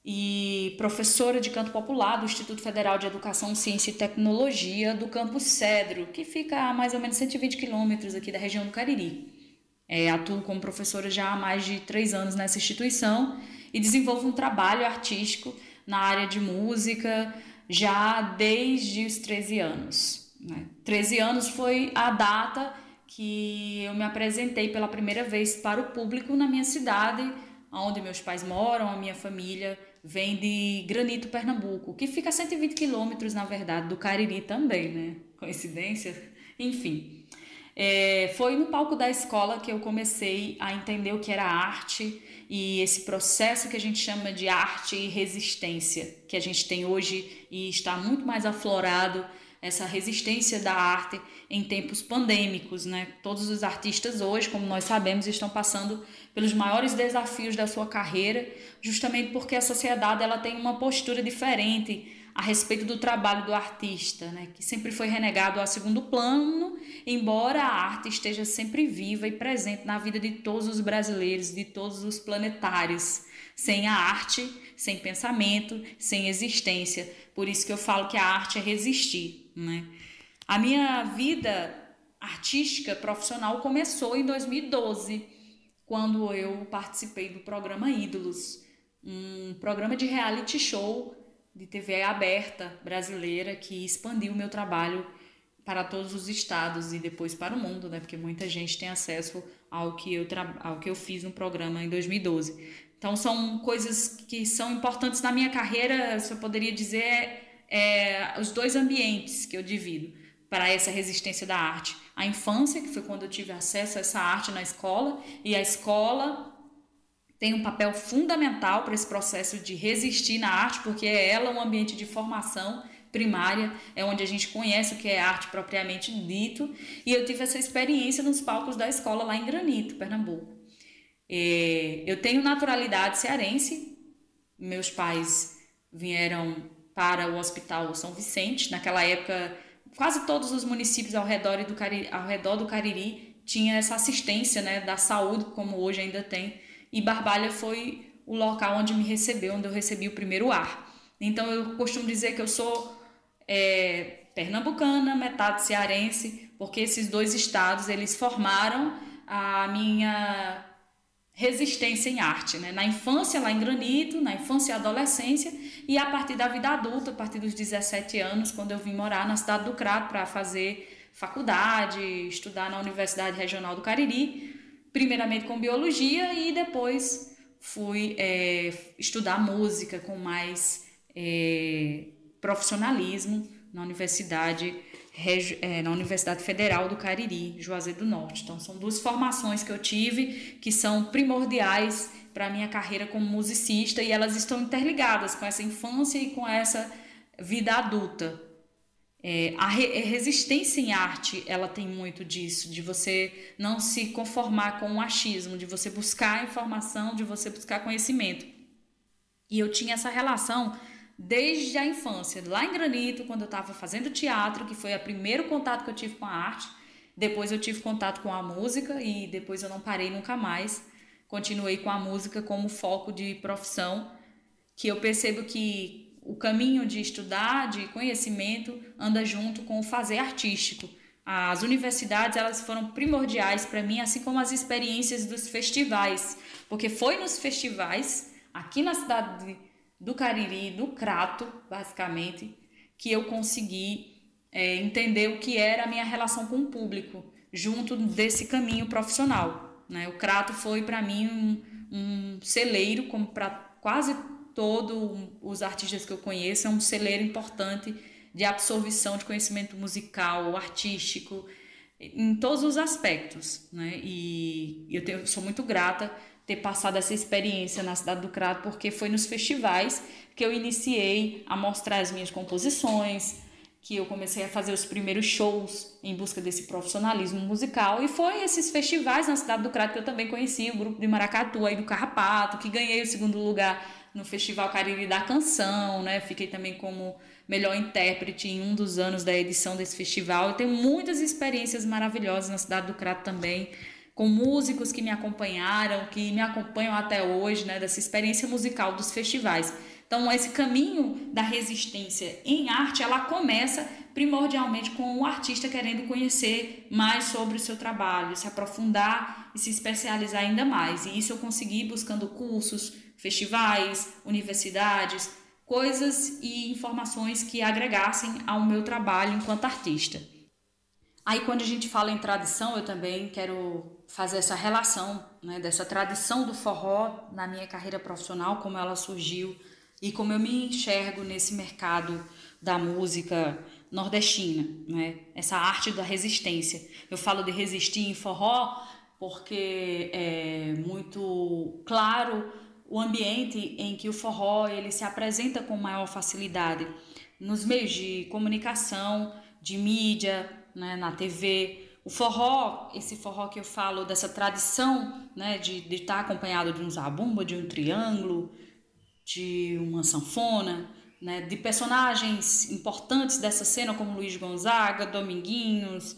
e professora de canto popular do Instituto Federal de Educação, Ciência e Tecnologia do campus Cedro, que fica a mais ou menos 120 quilômetros aqui da região do Cariri. É, atuo como professora já há mais de três anos nessa instituição e desenvolvo um trabalho artístico na área de música já desde os 13 anos. Né? 13 anos foi a data que eu me apresentei pela primeira vez para o público na minha cidade, onde meus pais moram, a minha família vem de Granito, Pernambuco, que fica a 120 quilômetros, na verdade, do Cariri também, né? Coincidência? Enfim. É, foi no palco da escola que eu comecei a entender o que era arte e esse processo que a gente chama de arte e resistência, que a gente tem hoje e está muito mais aflorado essa resistência da arte em tempos pandêmicos, né? Todos os artistas hoje, como nós sabemos, estão passando pelos maiores desafios da sua carreira, justamente porque a sociedade ela tem uma postura diferente a respeito do trabalho do artista, né? que sempre foi renegado a segundo plano, embora a arte esteja sempre viva e presente na vida de todos os brasileiros, de todos os planetários. Sem a arte, sem pensamento, sem existência. Por isso que eu falo que a arte é resistir. Né? A minha vida artística profissional começou em 2012 quando eu participei do programa Ídolos, um programa de reality show de TV aberta brasileira que expandiu o meu trabalho para todos os estados e depois para o mundo, né? Porque muita gente tem acesso ao que eu ao que eu fiz no programa em 2012. Então são coisas que são importantes na minha carreira, eu poderia dizer é, os dois ambientes que eu divido para essa resistência da arte. A infância, que foi quando eu tive acesso a essa arte na escola, e a escola tem um papel fundamental para esse processo de resistir na arte, porque é ela um ambiente de formação primária, é onde a gente conhece o que é arte propriamente dito, e eu tive essa experiência nos palcos da escola lá em Granito, Pernambuco. É, eu tenho naturalidade cearense, meus pais vieram para o Hospital São Vicente, naquela época quase todos os municípios ao redor do Cariri, ao redor do Cariri tinha essa assistência né, da saúde, como hoje ainda tem, e Barbalha foi o local onde me recebeu, onde eu recebi o primeiro ar. Então eu costumo dizer que eu sou é, pernambucana, metade cearense, porque esses dois estados eles formaram a minha resistência em arte, né? Na infância lá em Granito, na infância e adolescência e a partir da vida adulta, a partir dos 17 anos, quando eu vim morar na cidade do Crato para fazer faculdade, estudar na Universidade Regional do Cariri, primeiramente com biologia e depois fui é, estudar música com mais é, profissionalismo na Universidade na Universidade Federal do Cariri, Juazeiro do Norte. Então são duas formações que eu tive que são primordiais para a minha carreira como musicista e elas estão interligadas com essa infância e com essa vida adulta. É, a re resistência em arte, ela tem muito disso, de você não se conformar com o achismo, de você buscar informação, de você buscar conhecimento. E eu tinha essa relação desde a infância, lá em Granito, quando eu estava fazendo teatro, que foi o primeiro contato que eu tive com a arte. Depois eu tive contato com a música e depois eu não parei nunca mais. Continuei com a música como foco de profissão, que eu percebo que o caminho de estudar, de conhecimento, anda junto com o fazer artístico. As universidades elas foram primordiais para mim, assim como as experiências dos festivais, porque foi nos festivais aqui na cidade do Cariri, do Crato, basicamente, que eu consegui é, entender o que era a minha relação com o público, junto desse caminho profissional. Né? O Crato foi para mim um, um celeiro, como para quase todos os artistas que eu conheço, é um celeiro importante de absorção de conhecimento musical, artístico, em todos os aspectos. Né? E eu, tenho, sou muito grata ter passado essa experiência na cidade do Crato, porque foi nos festivais que eu iniciei a mostrar as minhas composições, que eu comecei a fazer os primeiros shows em busca desse profissionalismo musical e foi esses festivais na cidade do Crato que eu também conheci, o grupo de Maracatu aí do Carrapato, que ganhei o segundo lugar no Festival Cariri da Canção, né? Fiquei também como melhor intérprete em um dos anos da edição desse festival. Eu tenho muitas experiências maravilhosas na cidade do Crato também com músicos que me acompanharam, que me acompanham até hoje, né, dessa experiência musical dos festivais. Então, esse caminho da resistência em arte, ela começa primordialmente com o artista querendo conhecer mais sobre o seu trabalho, se aprofundar e se especializar ainda mais. E isso eu consegui buscando cursos, festivais, universidades, coisas e informações que agregassem ao meu trabalho enquanto artista. Aí, quando a gente fala em tradição, eu também quero fazer essa relação né, dessa tradição do forró na minha carreira profissional, como ela surgiu e como eu me enxergo nesse mercado da música nordestina, né? essa arte da resistência. Eu falo de resistir em forró porque é muito claro o ambiente em que o forró ele se apresenta com maior facilidade nos meios de comunicação, de mídia, né, na TV, o forró, esse forró que eu falo dessa tradição, né, de, de estar acompanhado de um zabumba, de um triângulo, de uma sanfona, né, de personagens importantes dessa cena como Luiz Gonzaga, Dominguinhos,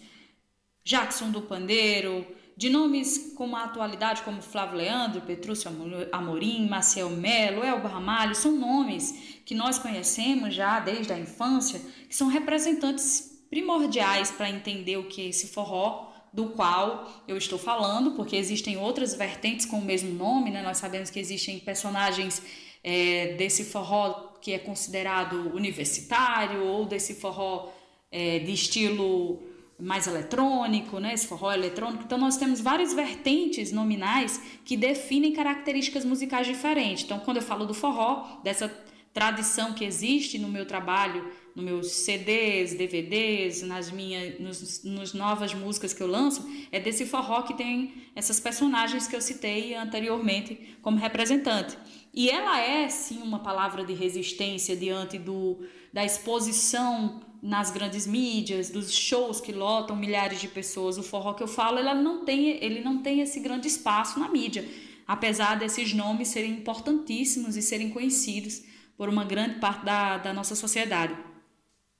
Jackson do Pandeiro, de nomes como a atualidade como Flávio Leandro, Petrúcio Amorim, Maciel Melo, Elba Ramalho, são nomes que nós conhecemos já desde a infância, que são representantes primordiais para entender o que é esse forró do qual eu estou falando, porque existem outras vertentes com o mesmo nome, né? Nós sabemos que existem personagens é, desse forró que é considerado universitário ou desse forró é, de estilo mais eletrônico, né? Esse forró eletrônico. Então nós temos várias vertentes nominais que definem características musicais diferentes. Então quando eu falo do forró, dessa tradição que existe no meu trabalho nos meus CDs, DVDs, nas minhas nos, nos novas músicas que eu lanço, é desse forró que tem essas personagens que eu citei anteriormente como representante. E ela é sim uma palavra de resistência diante do da exposição nas grandes mídias, dos shows que lotam milhares de pessoas. O forró que eu falo, ele não tem, ele não tem esse grande espaço na mídia, apesar desses nomes serem importantíssimos e serem conhecidos por uma grande parte da, da nossa sociedade.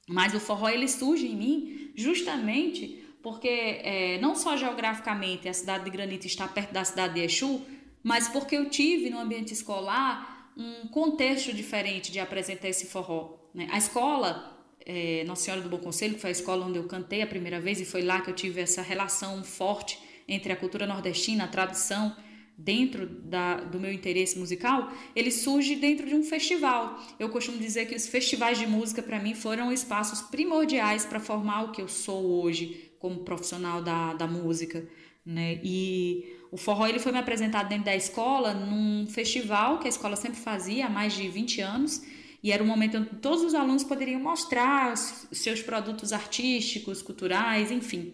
Mas o forró ele surge em mim justamente porque é, não só geograficamente a cidade de Granito está perto da cidade de Exu, mas porque eu tive no ambiente escolar um contexto diferente de apresentar esse forró. Né? A escola é, Nossa Senhora do Bom Conselho, que foi a escola onde eu cantei a primeira vez, e foi lá que eu tive essa relação forte entre a cultura nordestina, a tradição, dentro da, do meu interesse musical, ele surge dentro de um festival. Eu costumo dizer que os festivais de música, para mim, foram espaços primordiais para formar o que eu sou hoje como profissional da, da música. Né? E o forró ele foi me apresentado dentro da escola num festival que a escola sempre fazia há mais de 20 anos. E era um momento onde todos os alunos poderiam mostrar os seus produtos artísticos, culturais, enfim.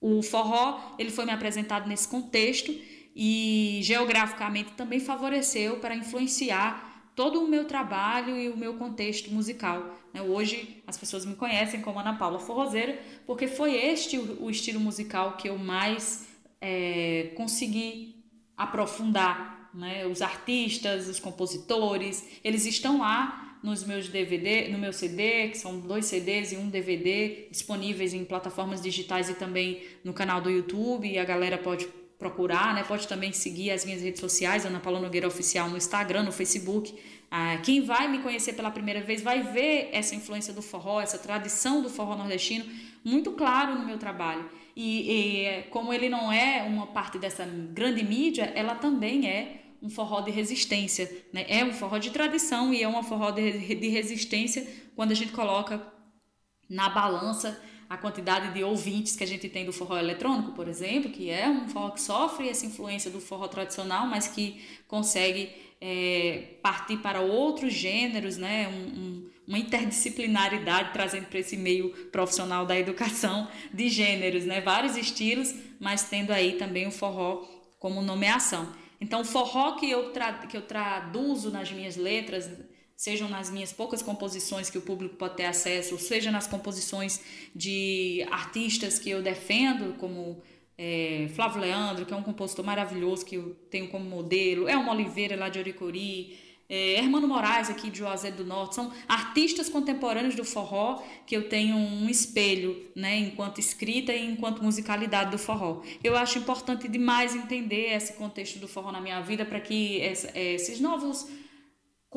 O forró ele foi me apresentado nesse contexto e geograficamente também favoreceu para influenciar todo o meu trabalho e o meu contexto musical. Né? Hoje as pessoas me conhecem como Ana Paula Forrozeira, porque foi este o estilo musical que eu mais é, consegui aprofundar. Né? Os artistas, os compositores, eles estão lá nos meus DVD, no meu CD, que são dois CDs e um DVD disponíveis em plataformas digitais e também no canal do YouTube, e a galera pode procurar, né? Pode também seguir as minhas redes sociais, Ana Paula Nogueira Oficial no Instagram, no Facebook. Ah, quem vai me conhecer pela primeira vez vai ver essa influência do forró, essa tradição do forró nordestino muito claro no meu trabalho. E, e como ele não é uma parte dessa grande mídia, ela também é um forró de resistência. Né? É um forró de tradição e é uma forró de, de resistência quando a gente coloca na balança a quantidade de ouvintes que a gente tem do forró eletrônico, por exemplo, que é um forró que sofre essa influência do forró tradicional, mas que consegue é, partir para outros gêneros, né? Um, um, uma interdisciplinaridade trazendo para esse meio profissional da educação de gêneros, né? vários estilos, mas tendo aí também o forró como nomeação. Então, forró que eu, que eu traduzo nas minhas letras, sejam nas minhas poucas composições que o público pode ter acesso, seja nas composições de artistas que eu defendo, como é, Flávio Leandro, que é um compositor maravilhoso que eu tenho como modelo, Elmo Oliveira, lá de Oricori, é, Hermano Moraes, aqui de Juazeiro do Norte, são artistas contemporâneos do forró que eu tenho um espelho, né, enquanto escrita e enquanto musicalidade do forró. Eu acho importante demais entender esse contexto do forró na minha vida para que esses novos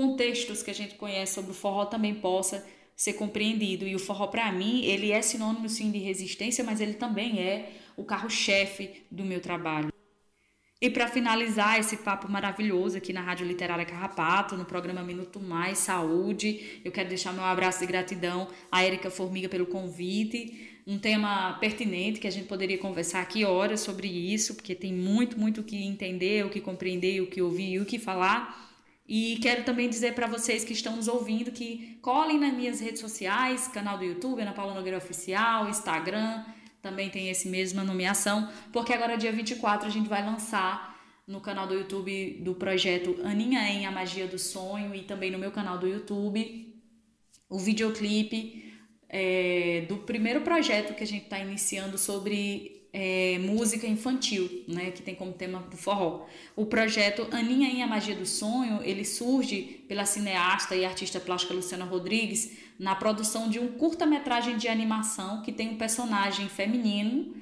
contextos que a gente conhece sobre o forró também possa ser compreendido. E o forró, para mim, ele é sinônimo sim de resistência, mas ele também é o carro-chefe do meu trabalho. E para finalizar esse papo maravilhoso aqui na Rádio Literária Carrapato, no programa Minuto Mais Saúde, eu quero deixar meu abraço de gratidão à Érica Formiga pelo convite. Um tema pertinente que a gente poderia conversar aqui horas sobre isso, porque tem muito, muito o que entender, o que compreender, o que ouvir e o que falar. E quero também dizer para vocês que estão nos ouvindo que colhem nas minhas redes sociais, canal do YouTube, Ana Paula Nogueira Oficial, Instagram, também tem esse mesma nomeação, porque agora dia 24 a gente vai lançar no canal do YouTube do projeto Aninha em A Magia do Sonho e também no meu canal do YouTube o videoclipe é, do primeiro projeto que a gente está iniciando sobre é, música infantil, né, que tem como tema do forró. O projeto Aninha em a Magia do Sonho, ele surge pela cineasta e artista plástica Luciana Rodrigues na produção de um curta-metragem de animação que tem um personagem feminino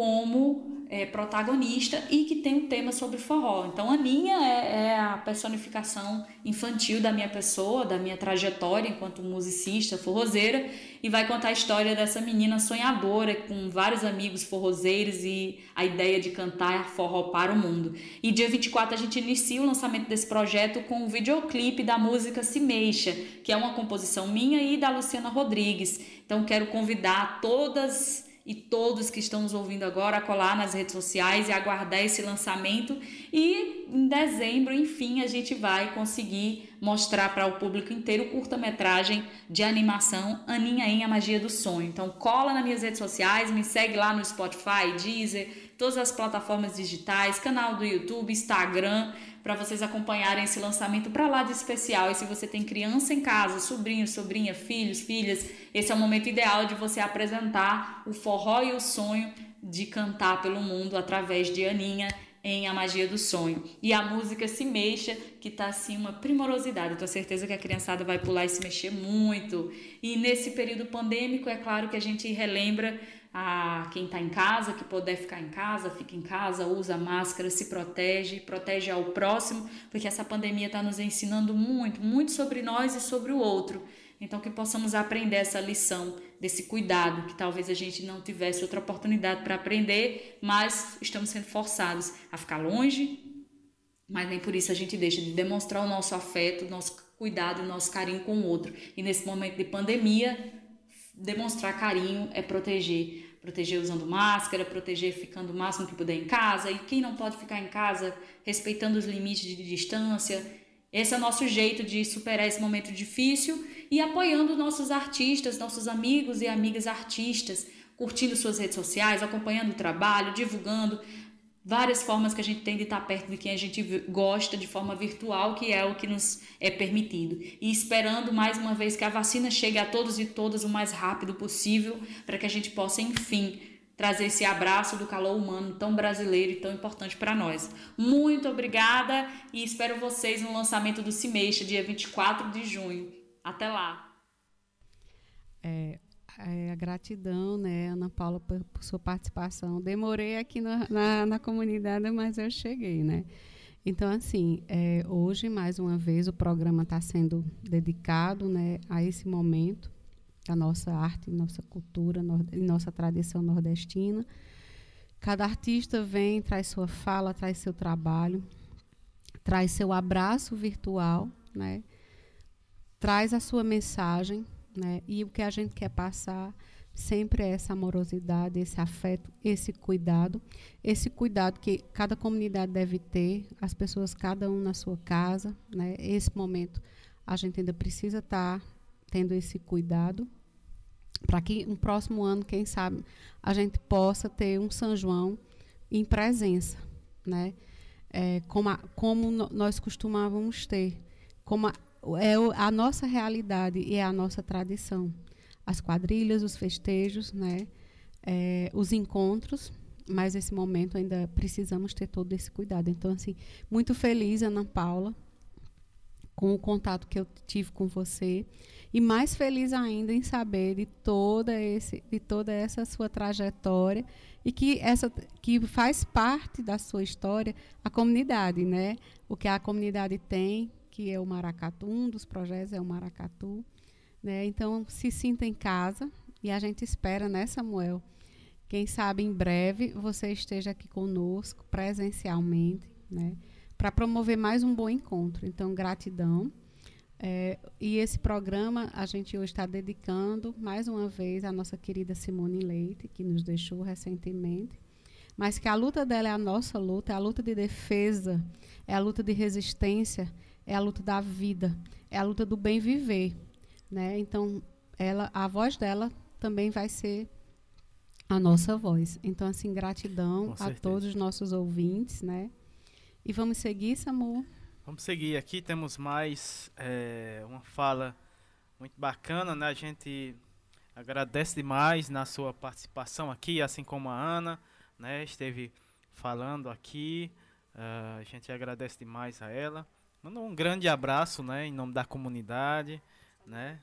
como é, protagonista e que tem um tema sobre forró. Então, Aninha é, é, a personificação infantil da minha pessoa, da minha trajetória enquanto musicista, forrozeira, e vai contar a história dessa menina sonhadora com vários amigos forrozeiros e a ideia de cantar forró para o mundo. E dia 24 a gente inicia o lançamento desse projeto com o um videoclipe da música Se Mexa, que é uma composição minha e da Luciana Rodrigues. Então, quero convidar todas e todos que estão nos ouvindo agora a colar nas redes sociais e aguardar esse lançamento. E em dezembro, enfim, a gente vai conseguir mostrar para o público inteiro o curta-metragem de animação Aninha em A Magia do Sonho. Então cola nas minhas redes sociais, me segue lá no Spotify, Deezer, todas as plataformas digitais, canal do YouTube, Instagram, para vocês acompanharem esse lançamento para lá de especial. E se você tem criança em casa, sobrinho, sobrinha, filhos, filhas, esse é o momento ideal de você apresentar o forró e o sonho de cantar pelo mundo através de Aninha em A Magia do Sonho. E a música Se Mexa, que tá assim uma primorosidade. Eu tenho certeza que a criançada vai pular e se mexer muito. E nesse período pandêmico, é claro que a gente relembra a quem está em casa, que puder ficar em casa, fica em casa, usa máscara, se protege, protege ao próximo, porque essa pandemia está nos ensinando muito, muito sobre nós e sobre o outro. Então, que possamos aprender essa lição desse cuidado, que talvez a gente não tivesse outra oportunidade para aprender, mas estamos sendo forçados a ficar longe, mas nem por isso a gente deixa de demonstrar o nosso afeto, o nosso cuidado, o nosso carinho com o outro. E nesse momento de pandemia, demonstrar carinho é proteger. Proteger usando máscara, proteger ficando o máximo que puder em casa. E quem não pode ficar em casa, respeitando os limites de distância. Esse é o nosso jeito de superar esse momento difícil e apoiando nossos artistas, nossos amigos e amigas artistas, curtindo suas redes sociais, acompanhando o trabalho, divulgando várias formas que a gente tem de estar perto de quem a gente gosta de forma virtual, que é o que nos é permitido. E esperando mais uma vez que a vacina chegue a todos e todas o mais rápido possível, para que a gente possa, enfim, trazer esse abraço do calor humano tão brasileiro e tão importante para nós. Muito obrigada e espero vocês no lançamento do Cimeixa, dia 24 de junho. Até lá! É, é, a gratidão, né, Ana Paula, por, por sua participação. Demorei aqui na, na, na, comunidade, mas eu cheguei, né? Então, assim, é, hoje, mais uma vez, o programa está sendo dedicado né, a esse momento da nossa arte, nossa cultura nossa tradição nordestina. Cada artista vem, traz sua fala, traz seu trabalho, traz seu abraço virtual, né? traz a sua mensagem né? E o que a gente quer passar sempre é essa amorosidade, esse afeto, esse cuidado, esse cuidado que cada comunidade deve ter, as pessoas cada um na sua casa, né? Esse momento a gente ainda precisa estar tá tendo esse cuidado para que no próximo ano, quem sabe, a gente possa ter um São João em presença, né? É, como, a, como nós costumávamos ter, como a, é a nossa realidade e é a nossa tradição. As quadrilhas, os festejos, né? É, os encontros, mas nesse momento ainda precisamos ter todo esse cuidado. Então, assim, muito feliz, Ana Paula, com o contato que eu tive com você e mais feliz ainda em saber de toda esse de toda essa sua trajetória e que essa que faz parte da sua história a comunidade, né? O que a comunidade tem que é o Maracatu, um dos projetos é o Maracatu. Né? Então, se sinta em casa e a gente espera, né, Samuel? Quem sabe em breve você esteja aqui conosco presencialmente, né? Para promover mais um bom encontro. Então, gratidão. É, e esse programa a gente hoje está dedicando mais uma vez à nossa querida Simone Leite, que nos deixou recentemente, mas que a luta dela é a nossa luta, é a luta de defesa, é a luta de resistência é a luta da vida, é a luta do bem viver, né? Então, ela, a voz dela também vai ser a nossa voz. Então, assim, gratidão a todos os nossos ouvintes, né? E vamos seguir, Samu? Vamos seguir. Aqui temos mais é, uma fala muito bacana, né? A gente agradece demais na sua participação aqui, assim como a Ana, né? Esteve falando aqui. Uh, a gente agradece demais a ela. Manda um grande abraço, né, em nome da comunidade, né?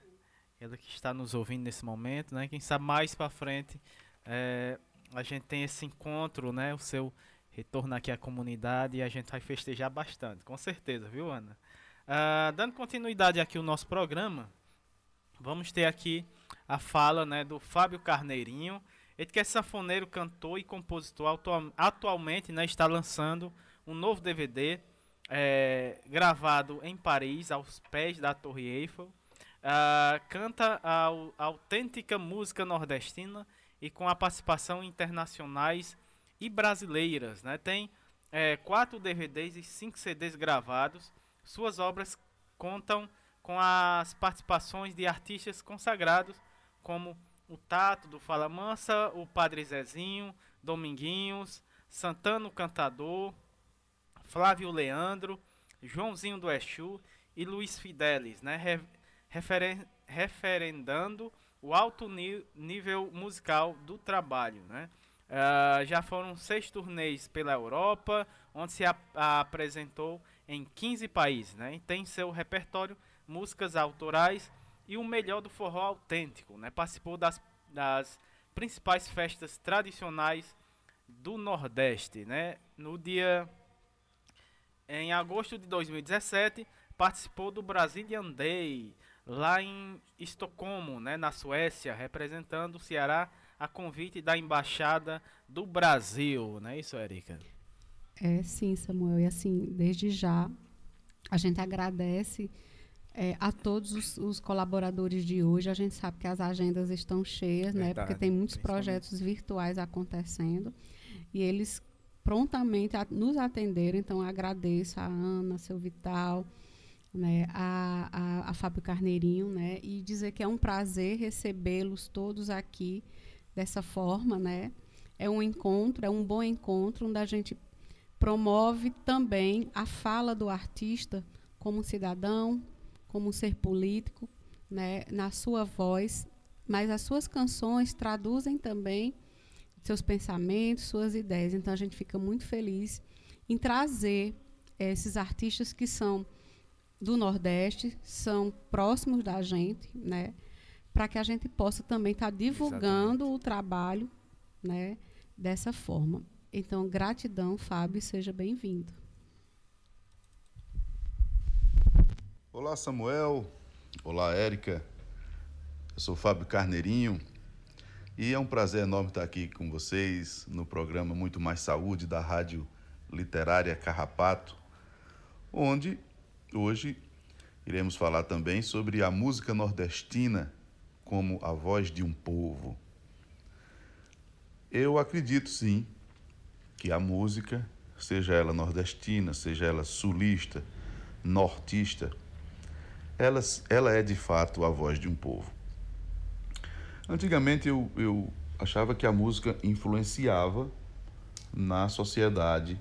Ela que está nos ouvindo nesse momento, né? Quem sabe mais para frente é, a gente tem esse encontro, né? O seu retorno aqui à comunidade e a gente vai festejar bastante, com certeza, viu, Ana? Uh, dando continuidade aqui ao nosso programa, vamos ter aqui a fala, né, do Fábio Carneirinho. Ele que é sanfoneiro, cantor e compositor, atual, atualmente, né, está lançando um novo DVD é, gravado em Paris, aos pés da Torre Eiffel. Uh, canta a, a, autêntica música nordestina e com a participação internacionais e brasileiras. Né? Tem é, quatro DVDs e cinco CDs gravados. Suas obras contam com as participações de artistas consagrados como o Tato do Fala Mansa, o Padre Zezinho, Dominguinhos, Santano Cantador, Flávio Leandro, Joãozinho do Exu e Luiz Fidelis, né? Referen referendando o alto nível musical do trabalho, né? Uh, já foram seis turnês pela Europa, onde se apresentou em 15 países, né? E tem seu repertório músicas autorais e o melhor do forró autêntico, né? Participou das, das principais festas tradicionais do Nordeste, né? No dia em agosto de 2017, participou do Brazilian Day lá em Estocolmo, né, na Suécia, representando o Ceará a convite da embaixada do Brasil, não é isso, Erika? É sim, Samuel, e assim, desde já a gente agradece é, a todos os, os, colaboradores de hoje. A gente sabe que as agendas estão cheias, Verdade, né? Porque tem muitos projetos virtuais acontecendo e eles prontamente a, nos atenderam. Então agradeço a Ana, seu Vital, né, a, a, a Fábio Carneirinho, né? E dizer que é um prazer recebê-los todos aqui dessa forma, né? É um encontro, é um bom encontro onde a gente promove também a fala do artista como cidadão, como ser político, né, na sua voz, mas as suas canções traduzem também seus pensamentos, suas ideias. Então a gente fica muito feliz em trazer esses artistas que são do Nordeste, são próximos da gente, né? para que a gente possa também estar tá divulgando Exatamente. o trabalho né, dessa forma. Então, gratidão, Fábio, seja bem-vindo. Olá, Samuel. Olá, Érica. Eu sou Fábio Carneirinho e é um prazer enorme estar aqui com vocês no programa Muito Mais Saúde da Rádio Literária Carrapato, onde hoje iremos falar também sobre a música nordestina como a voz de um povo. Eu acredito sim que a música, seja ela nordestina, seja ela sulista, nortista, ela, ela é de fato a voz de um povo. Antigamente eu, eu achava que a música influenciava na sociedade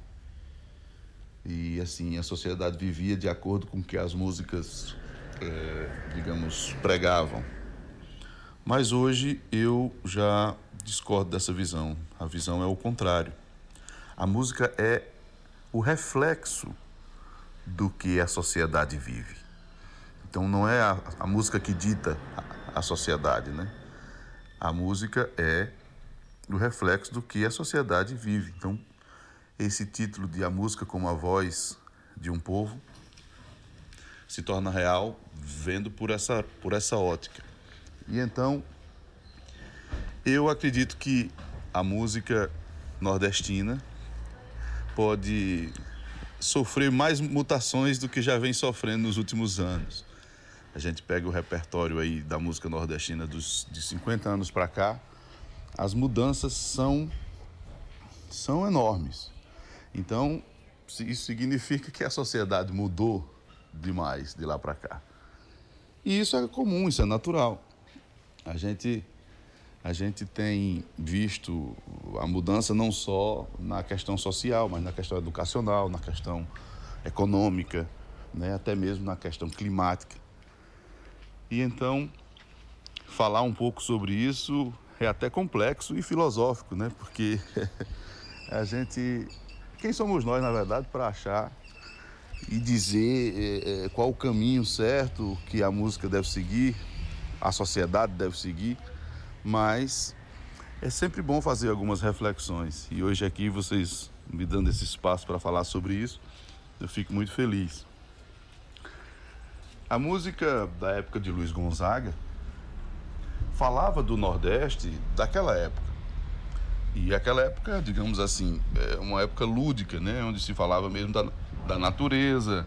e assim a sociedade vivia de acordo com o que as músicas, é, digamos, pregavam. Mas hoje eu já discordo dessa visão. A visão é o contrário. A música é o reflexo do que a sociedade vive. Então não é a, a música que dita a, a sociedade, né? A música é o reflexo do que a sociedade vive. Então, esse título de A Música como a Voz de um Povo se torna real vendo por essa, por essa ótica. E então, eu acredito que a música nordestina pode sofrer mais mutações do que já vem sofrendo nos últimos anos. A gente pega o repertório aí da música nordestina dos, de 50 anos para cá, as mudanças são, são enormes. Então, isso significa que a sociedade mudou demais de lá para cá. E isso é comum, isso é natural. A gente, a gente tem visto a mudança não só na questão social, mas na questão educacional, na questão econômica, né? até mesmo na questão climática. E então, falar um pouco sobre isso é até complexo e filosófico, né? porque a gente. Quem somos nós, na verdade, para achar e dizer é, qual o caminho certo que a música deve seguir, a sociedade deve seguir, mas é sempre bom fazer algumas reflexões. E hoje aqui vocês me dando esse espaço para falar sobre isso, eu fico muito feliz. A música da época de Luiz Gonzaga falava do Nordeste daquela época. E aquela época, digamos assim, é uma época lúdica, né? onde se falava mesmo da, da natureza,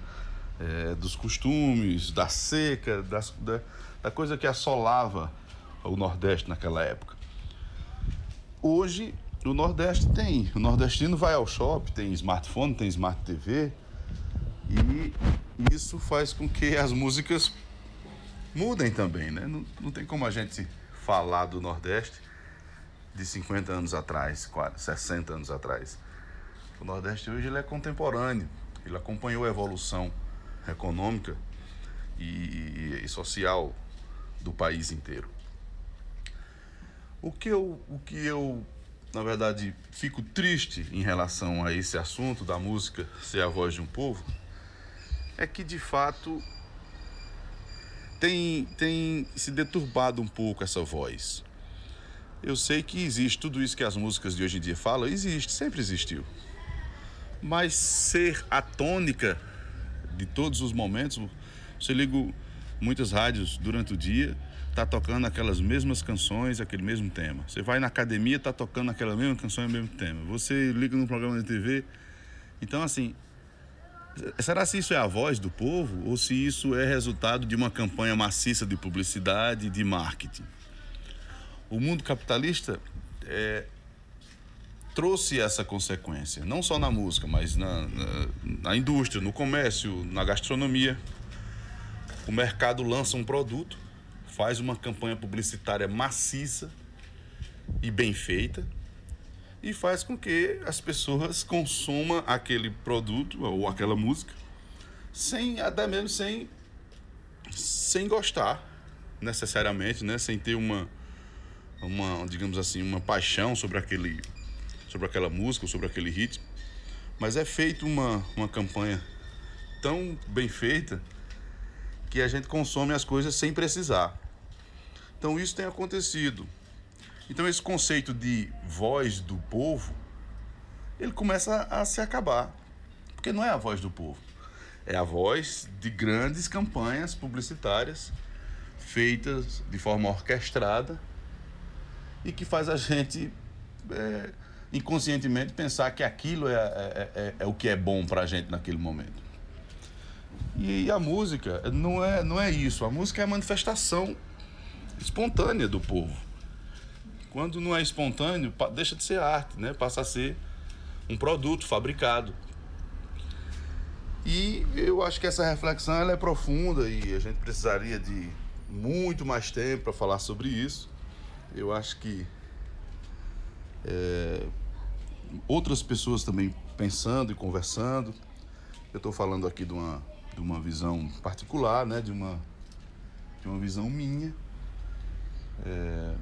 é, dos costumes, da seca, das, da, da coisa que assolava o Nordeste naquela época. Hoje, o Nordeste tem. O nordestino vai ao shopping, tem smartphone, tem smart TV. E isso faz com que as músicas mudem também, né? Não, não tem como a gente falar do Nordeste de 50 anos atrás, 60 anos atrás. O Nordeste hoje ele é contemporâneo, ele acompanhou a evolução econômica e, e social do país inteiro. O que eu, o que eu, na verdade, fico triste em relação a esse assunto da música ser a voz de um povo, é que de fato tem, tem se deturbado um pouco essa voz. Eu sei que existe tudo isso que as músicas de hoje em dia falam, existe, sempre existiu. Mas ser a tônica de todos os momentos, você liga muitas rádios durante o dia, tá tocando aquelas mesmas canções, aquele mesmo tema. Você vai na academia, tá tocando aquela mesma canção e o mesmo tema. Você liga num programa de TV. Então, assim, será se isso é a voz do povo ou se isso é resultado de uma campanha maciça de publicidade e de marketing? O mundo capitalista é, trouxe essa consequência, não só na música, mas na, na, na indústria, no comércio, na gastronomia. O mercado lança um produto, faz uma campanha publicitária maciça e bem feita e faz com que as pessoas consumam aquele produto ou aquela música sem até mesmo sem sem gostar necessariamente, né, sem ter uma uma, digamos assim, uma paixão sobre aquele sobre aquela música, sobre aquele ritmo. Mas é feito uma uma campanha tão bem feita que a gente consome as coisas sem precisar. Então isso tem acontecido. Então esse conceito de voz do povo, ele começa a se acabar. Porque não é a voz do povo. É a voz de grandes campanhas publicitárias feitas de forma orquestrada e que faz a gente é, inconscientemente pensar que aquilo é, é, é, é o que é bom para a gente naquele momento. E a música não é, não é isso. A música é a manifestação espontânea do povo. Quando não é espontâneo, deixa de ser arte, né? passa a ser um produto fabricado. E eu acho que essa reflexão ela é profunda e a gente precisaria de muito mais tempo para falar sobre isso. Eu acho que é, outras pessoas também pensando e conversando. Eu estou falando aqui de uma, de uma visão particular, né? de, uma, de uma visão minha. É,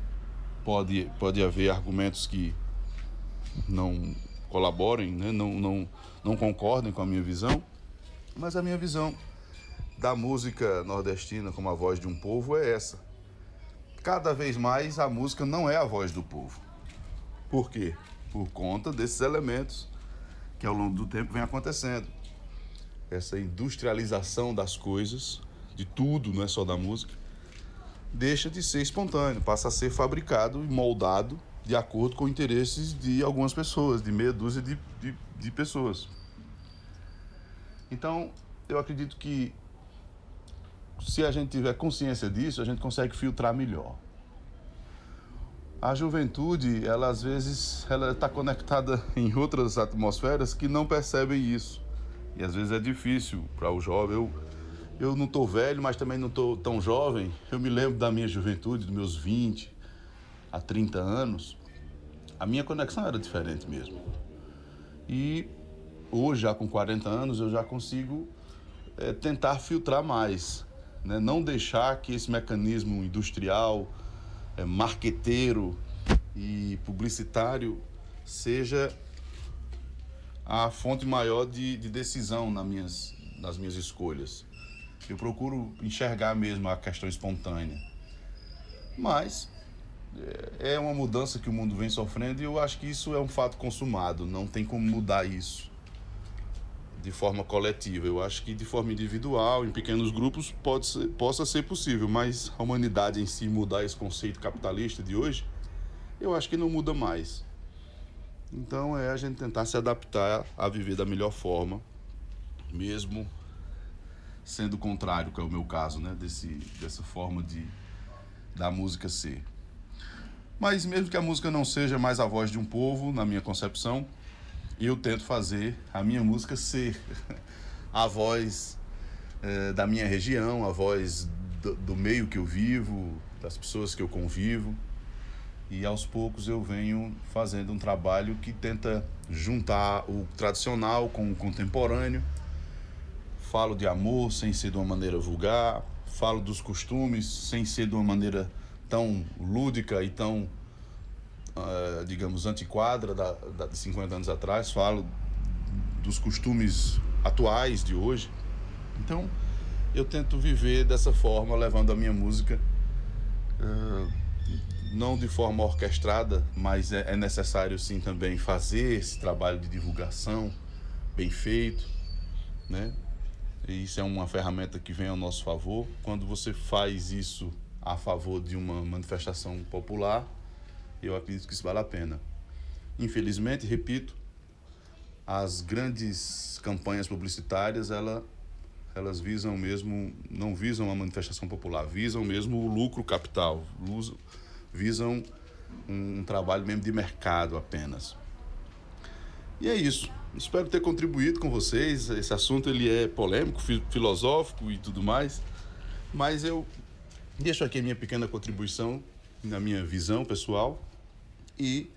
pode, pode haver argumentos que não colaborem, né? não, não, não concordem com a minha visão, mas a minha visão da música nordestina como a voz de um povo é essa cada vez mais a música não é a voz do povo. Por quê? Por conta desses elementos que ao longo do tempo vem acontecendo. Essa industrialização das coisas, de tudo, não é só da música, deixa de ser espontâneo, passa a ser fabricado e moldado de acordo com interesses de algumas pessoas, de meia dúzia de, de, de pessoas. Então, eu acredito que se a gente tiver consciência disso, a gente consegue filtrar melhor. A juventude, ela às vezes, ela está conectada em outras atmosferas que não percebem isso. E às vezes é difícil para o jovem. Eu, eu não estou velho, mas também não estou tão jovem. Eu me lembro da minha juventude, dos meus 20 a 30 anos. A minha conexão era diferente mesmo. E hoje, já com 40 anos, eu já consigo é, tentar filtrar mais né? não deixar que esse mecanismo industrial, é, marqueteiro e publicitário seja a fonte maior de, de decisão nas minhas, nas minhas escolhas. Eu procuro enxergar mesmo a questão espontânea. Mas é, é uma mudança que o mundo vem sofrendo e eu acho que isso é um fato consumado, não tem como mudar isso de forma coletiva. Eu acho que de forma individual, em pequenos grupos, pode ser, possa ser possível, mas a humanidade em si mudar esse conceito capitalista de hoje, eu acho que não muda mais. Então é a gente tentar se adaptar a viver da melhor forma, mesmo sendo contrário, que é o meu caso, né, desse dessa forma de da música ser. Mas mesmo que a música não seja mais a voz de um povo, na minha concepção, eu tento fazer a minha música ser a voz é, da minha região, a voz do, do, meio que eu vivo, das pessoas que eu convivo. E aos poucos eu venho fazendo um trabalho que tenta juntar o tradicional com o contemporâneo. Falo de amor sem ser de uma maneira vulgar, falo dos costumes sem ser de uma maneira tão lúdica e tão, uh, digamos, antiquada da, da, de 50 anos atrás. Falo dos costumes atuais de hoje. Então, eu tento viver dessa forma, levando a minha música, uh, não de forma orquestrada, mas é, é necessário sim também fazer esse trabalho de divulgação bem feito, né? Isso é uma ferramenta que vem ao nosso favor. Quando você faz isso a favor de uma manifestação popular, eu acredito que isso vale a pena. Infelizmente, repito, as grandes campanhas publicitárias, ela, elas visam mesmo, não visam a manifestação popular, visam mesmo o lucro capital, visam um, um trabalho mesmo de mercado apenas. E é isso. Espero ter contribuído com vocês. Esse assunto ele é polêmico, filosófico e tudo mais, mas eu deixo aqui a minha pequena contribuição na minha visão pessoal e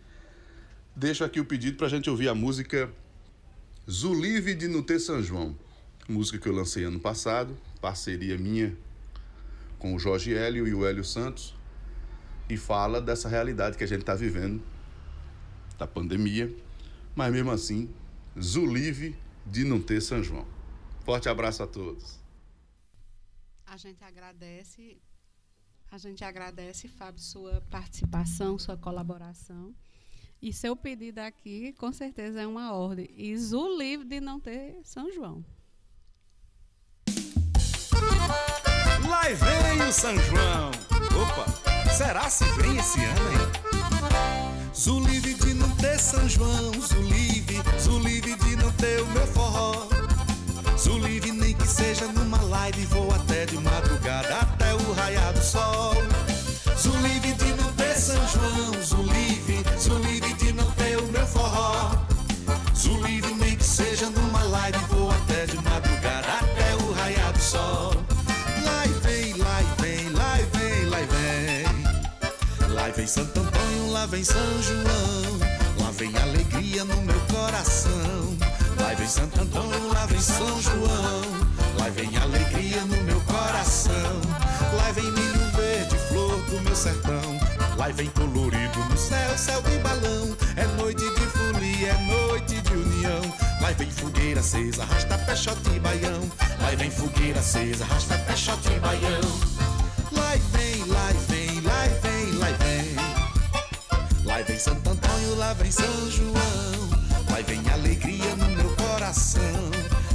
deixo aqui o pedido para a gente ouvir a música Zulive de Nutê São João, música que eu lancei ano passado, parceria minha com o Jorge Hélio e o Hélio Santos, e fala dessa realidade que a gente está vivendo, da pandemia, mas mesmo assim, Zulive de Nutê São João. Forte abraço a todos. A gente agradece, a gente agradece, Fábio, sua participação, sua colaboração. E seu pedido aqui, com certeza, é uma ordem. E o livre de não ter São João. Lá vem o São João. Opa, será se vem esse ano, hein? Zulive de não ter São João, Zulive, Zulive de não ter o meu forró. Zulive nem que seja numa live, vou até de madrugada, até o raiar do sol. Zulive de não ter São João, Zulive, lá vem São João. Lá vem alegria no meu coração. Lá vem Santo Antônio, lá vem São João. Lá vem alegria no meu coração. Lá vem milho verde, flor do meu sertão. Lá vem colorido no céu, céu de balão. É noite de folia, é noite de união. Lá vem fogueira acesa, arrasta peixote e baião. Lá vem fogueira acesa, arrasta peixote e baião. Santo Antônio, lá vem São João. Lá vem alegria no meu coração.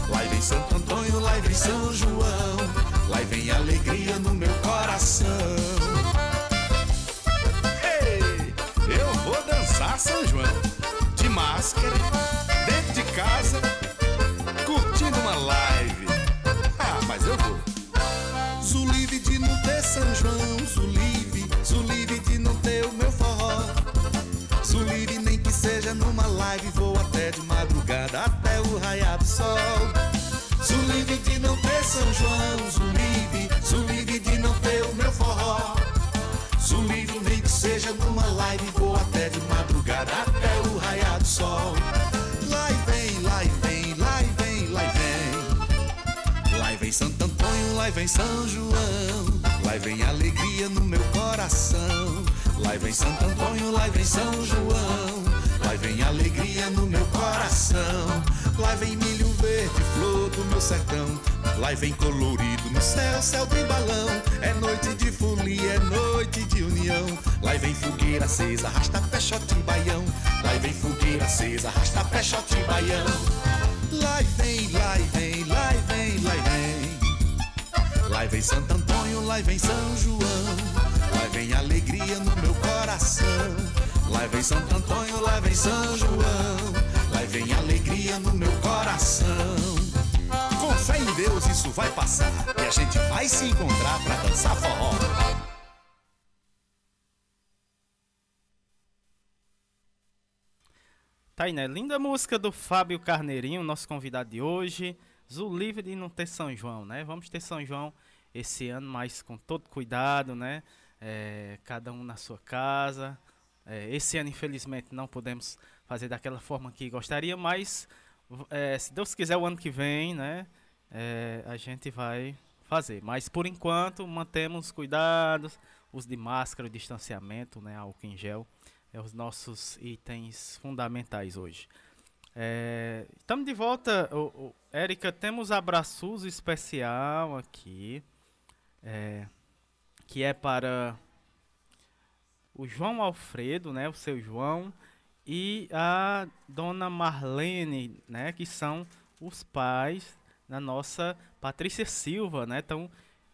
Lá vem Santo Antônio, lá vem São João. Lá vem alegria no meu coração. Ei, eu vou dançar São João de máscara, dentro de casa, seja numa live, vou até de madrugada, até o raiar do sol. Zulive de não ter São João, Zulive, Zulive de não ter o meu forró. Zulive nem que seja numa live, vou até de madrugada, até o raiar do sol. Lá vem, lá vem, lá vem, lá vem. Lá vem Santo Antônio, lá vem São João. Lá vem alegria no meu coração. Lá vem Santo Antônio, lá vem São João. Lá vem alegria no meu coração. Lá vem milho verde, flor do meu sertão. Lá vem colorido no céu, céu de balão. É noite de folia, é noite de união. Lá vem fogueira acesa, arrasta peixote e baião. Lá vem fogueira acesa, arrasta peixote e baião. Lá vem, lá vem, lá vem, lá vem. Lá vem Santo Antônio, lá vem São João. Lá vem alegria no meu coração. Lá vem Santo Antônio, lá vem São João. Lá vem alegria no meu coração. Com fé em Deus isso vai passar e a gente vai se encontrar pra dançar forró. Tá aí, né? Linda música do Fábio Carneirinho, nosso convidado de hoje. Zulivre de não ter São João, né? Vamos ter São João esse ano, mas com todo cuidado, né? É, cada um na sua casa, É, esse ano, infelizmente, não podemos fazer daquela forma que gostaria, mas é, se Deus quiser, o ano que vem, né, é, a gente vai fazer. Mas por enquanto, mantemos cuidados, uso de máscara, distanciamento, né, álcool em gel, é os nossos itens fundamentais hoje. É, estamos de volta, Érica, temos abraços especial aqui, é, que é para o João Alfredo, né, o seu João, e a dona Marlene, né, que são os pais da nossa Patrícia Silva, né, estão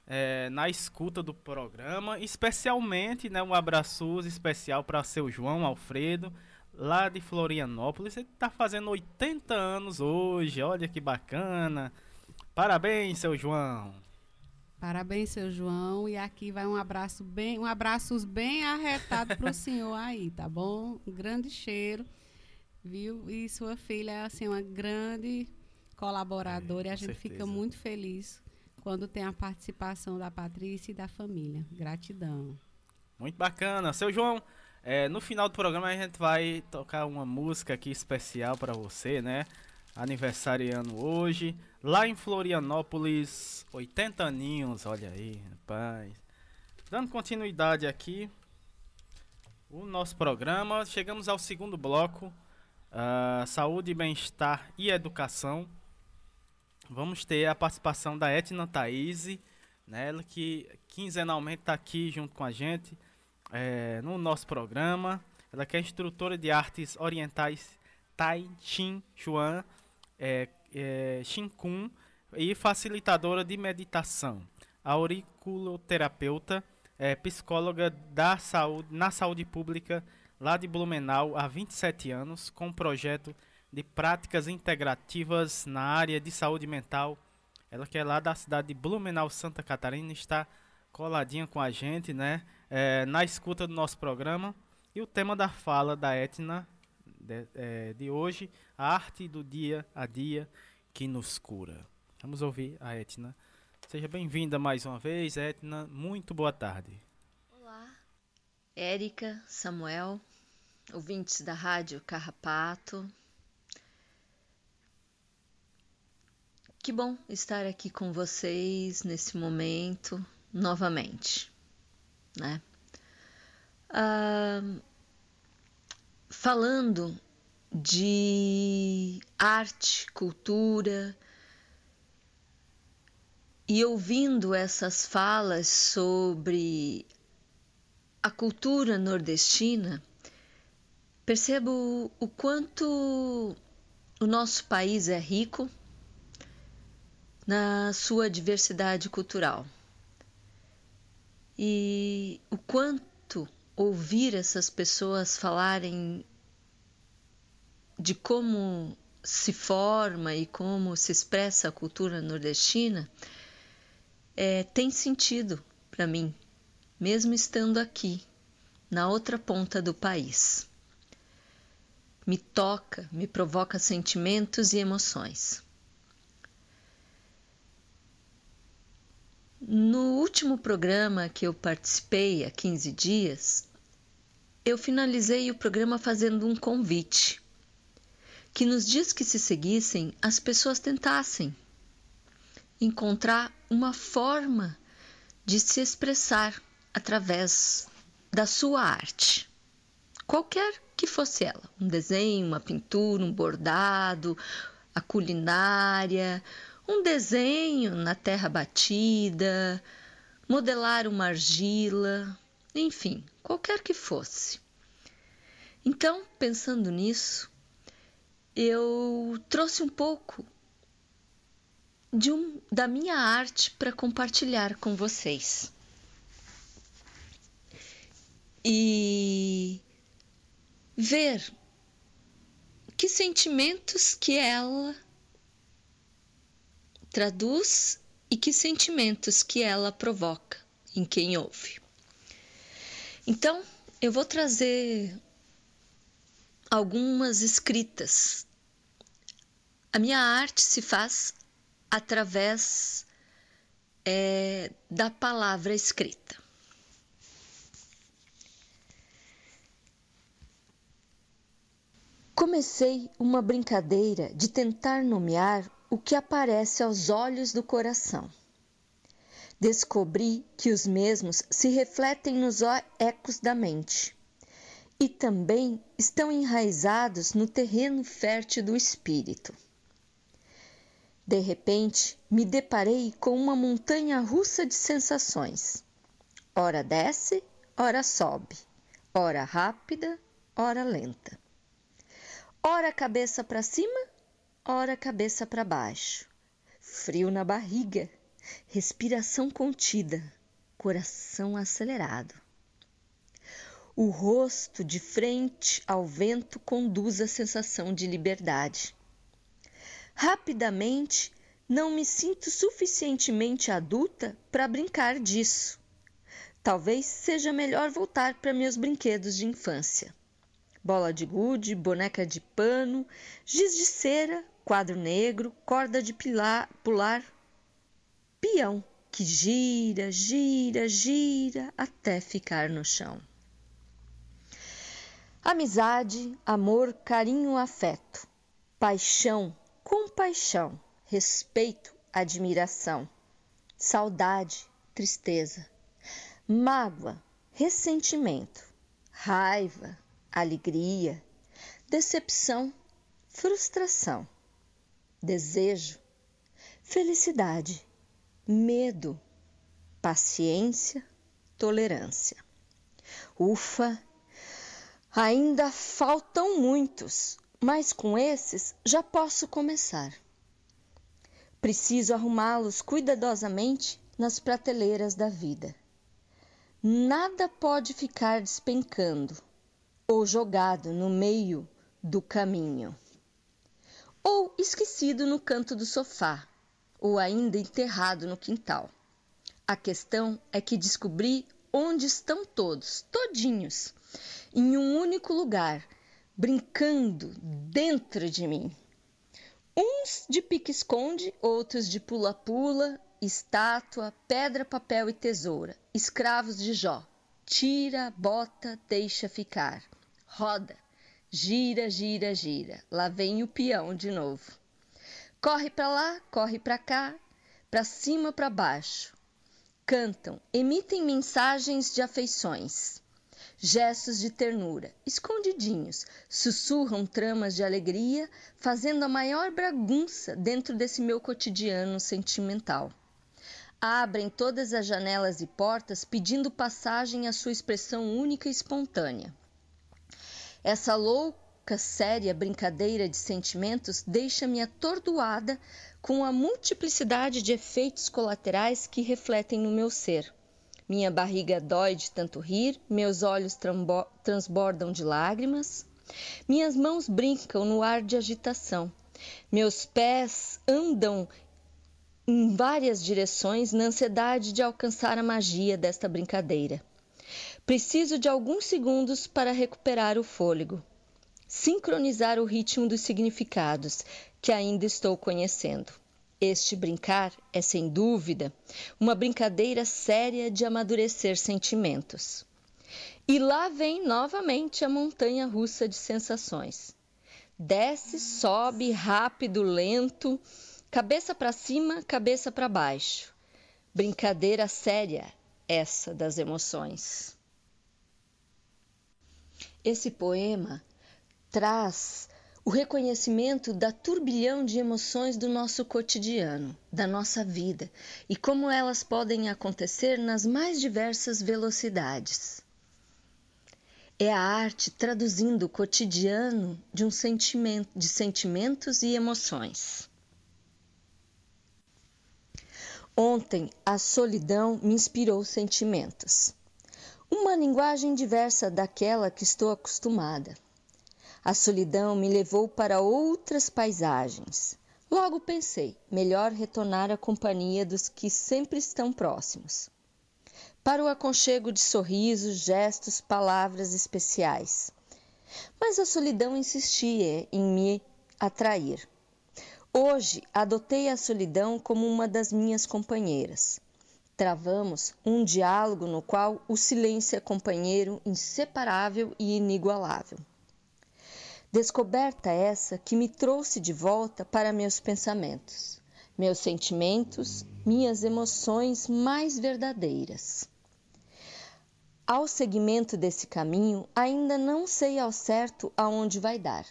é, na escuta do programa, especialmente, né, um abraço especial para seu João Alfredo, lá de Florianópolis, ele está fazendo 80 anos hoje, olha que bacana, parabéns, seu João. Parabéns, seu João. E aqui vai um abraço bem, um abraços bem arretado para o senhor aí, tá bom? Um grande cheiro, viu? E sua filha é assim uma grande colaboradora é, e a gente certeza. fica muito feliz quando tem a participação da Patrícia e da família. Gratidão. Muito bacana, seu João. É, no final do programa a gente vai tocar uma música aqui especial para você, né? Aniversariando hoje lá em Florianópolis, 80 aninhos, olha aí, rapaz. Dando continuidade aqui, o nosso programa, chegamos ao segundo bloco, uh, saúde, bem-estar e educação. Vamos ter a participação da Etna Thaís, né, ela que quinzenalmente está aqui junto com a gente é, no nosso programa. Ela que é instrutora de artes orientais Tai Chin Chuan, é, é, Shinkun e facilitadora de meditação. Auriculoterapeuta, é, psicóloga da saúde, na saúde pública lá de Blumenau há 27 anos, com projeto de práticas integrativas na área de saúde mental. Ela que é lá da cidade de Blumenau, Santa Catarina, está coladinha com a gente, né? É, na escuta do nosso programa. E o tema da fala da Etna de, é, de hoje, a arte do dia a dia que nos cura. Vamos ouvir a Etna. Seja bem-vinda mais uma vez, Etna. Muito boa tarde. Olá, Érica, Samuel, ouvintes da Rádio Carrapato. Que bom estar aqui com vocês nesse momento novamente, né? Ah, falando de arte, cultura, e ouvindo essas falas sobre a cultura nordestina, percebo o quanto o nosso país é rico na sua diversidade cultural. E o quanto ouvir essas pessoas falarem de como se forma e como se expressa a cultura nordestina é, tem sentido para mim, mesmo estando aqui, na outra ponta do país. Me toca, me provoca sentimentos e emoções. No último programa que eu participei há 15 dias, eu finalizei o programa fazendo um convite que nos dias que se seguissem as pessoas tentassem encontrar uma forma de se expressar através da sua arte, qualquer que fosse ela, um desenho, uma pintura, um bordado, a culinária, um desenho na terra batida, modelar uma argila, enfim, qualquer que fosse. Então, pensando nisso, eu trouxe um pouco de um, da minha arte para compartilhar com vocês. E ver que sentimentos que ela traduz e que sentimentos que ela provoca em quem ouve. Então, eu vou trazer algumas escritas. A minha arte se faz através é, da palavra escrita. Comecei uma brincadeira de tentar nomear o que aparece aos olhos do coração. Descobri que os mesmos se refletem nos ecos da mente e também estão enraizados no terreno fértil do espírito. De repente, me deparei com uma montanha russa de sensações. Ora desce, ora sobe, ora rápida, ora lenta. Ora cabeça para cima, ora cabeça para baixo. Frio na barriga, respiração contida, coração acelerado. O rosto de frente ao vento conduz a sensação de liberdade. Rapidamente, não me sinto suficientemente adulta para brincar disso. Talvez seja melhor voltar para meus brinquedos de infância. Bola de gude, boneca de pano, giz de cera, quadro negro, corda de pilar, pular, peão que gira, gira, gira até ficar no chão. Amizade, amor, carinho, afeto, paixão, compaixão, respeito, admiração, saudade, tristeza, mágoa, ressentimento, raiva, alegria, decepção, frustração, desejo, felicidade, medo, paciência, tolerância. Ufa! Ainda faltam muitos, mas com esses já posso começar. Preciso arrumá-los cuidadosamente nas prateleiras da vida. Nada pode ficar despencando ou jogado no meio do caminho, ou esquecido no canto do sofá, ou ainda enterrado no quintal. A questão é que descobri onde estão todos, todinhos, em um único lugar brincando dentro de mim. Uns de pique-esconde, outros de pula-pula, estátua, pedra, papel e tesoura, escravos de Jó. Tira, bota, deixa ficar. Roda, gira, gira, gira. Lá vem o peão de novo. Corre para lá, corre para cá, para cima, para baixo. Cantam, emitem mensagens de afeições gestos de ternura, escondidinhos, sussurram tramas de alegria, fazendo a maior bagunça dentro desse meu cotidiano sentimental. Abrem todas as janelas e portas pedindo passagem à sua expressão única e espontânea. Essa louca, séria brincadeira de sentimentos deixa-me atordoada com a multiplicidade de efeitos colaterais que refletem no meu ser minha barriga dói de tanto rir, meus olhos transbordam de lágrimas, minhas mãos brincam no ar de agitação, meus pés andam em várias direções na ansiedade de alcançar a magia desta brincadeira. Preciso de alguns segundos para recuperar o fôlego, sincronizar o ritmo dos significados que ainda estou conhecendo. Este brincar é, sem dúvida, uma brincadeira séria de amadurecer sentimentos. E lá vem novamente a montanha russa de sensações. Desce, sobe, rápido, lento, cabeça para cima, cabeça para baixo. Brincadeira séria, essa das emoções. Esse poema traz o reconhecimento da turbilhão de emoções do nosso cotidiano, da nossa vida e como elas podem acontecer nas mais diversas velocidades. É a arte traduzindo o cotidiano de um sentimento, de sentimentos e emoções. Ontem a solidão me inspirou sentimentos. Uma linguagem diversa daquela que estou acostumada a solidão me levou para outras paisagens. Logo pensei, melhor retornar à companhia dos que sempre estão próximos. Para o aconchego de sorrisos, gestos, palavras especiais. Mas a solidão insistia em me atrair. Hoje adotei a solidão como uma das minhas companheiras. Travamos um diálogo no qual o silêncio é companheiro inseparável e inigualável. Descoberta essa que me trouxe de volta para meus pensamentos, meus sentimentos, minhas emoções mais verdadeiras. Ao seguimento desse caminho, ainda não sei ao certo aonde vai dar.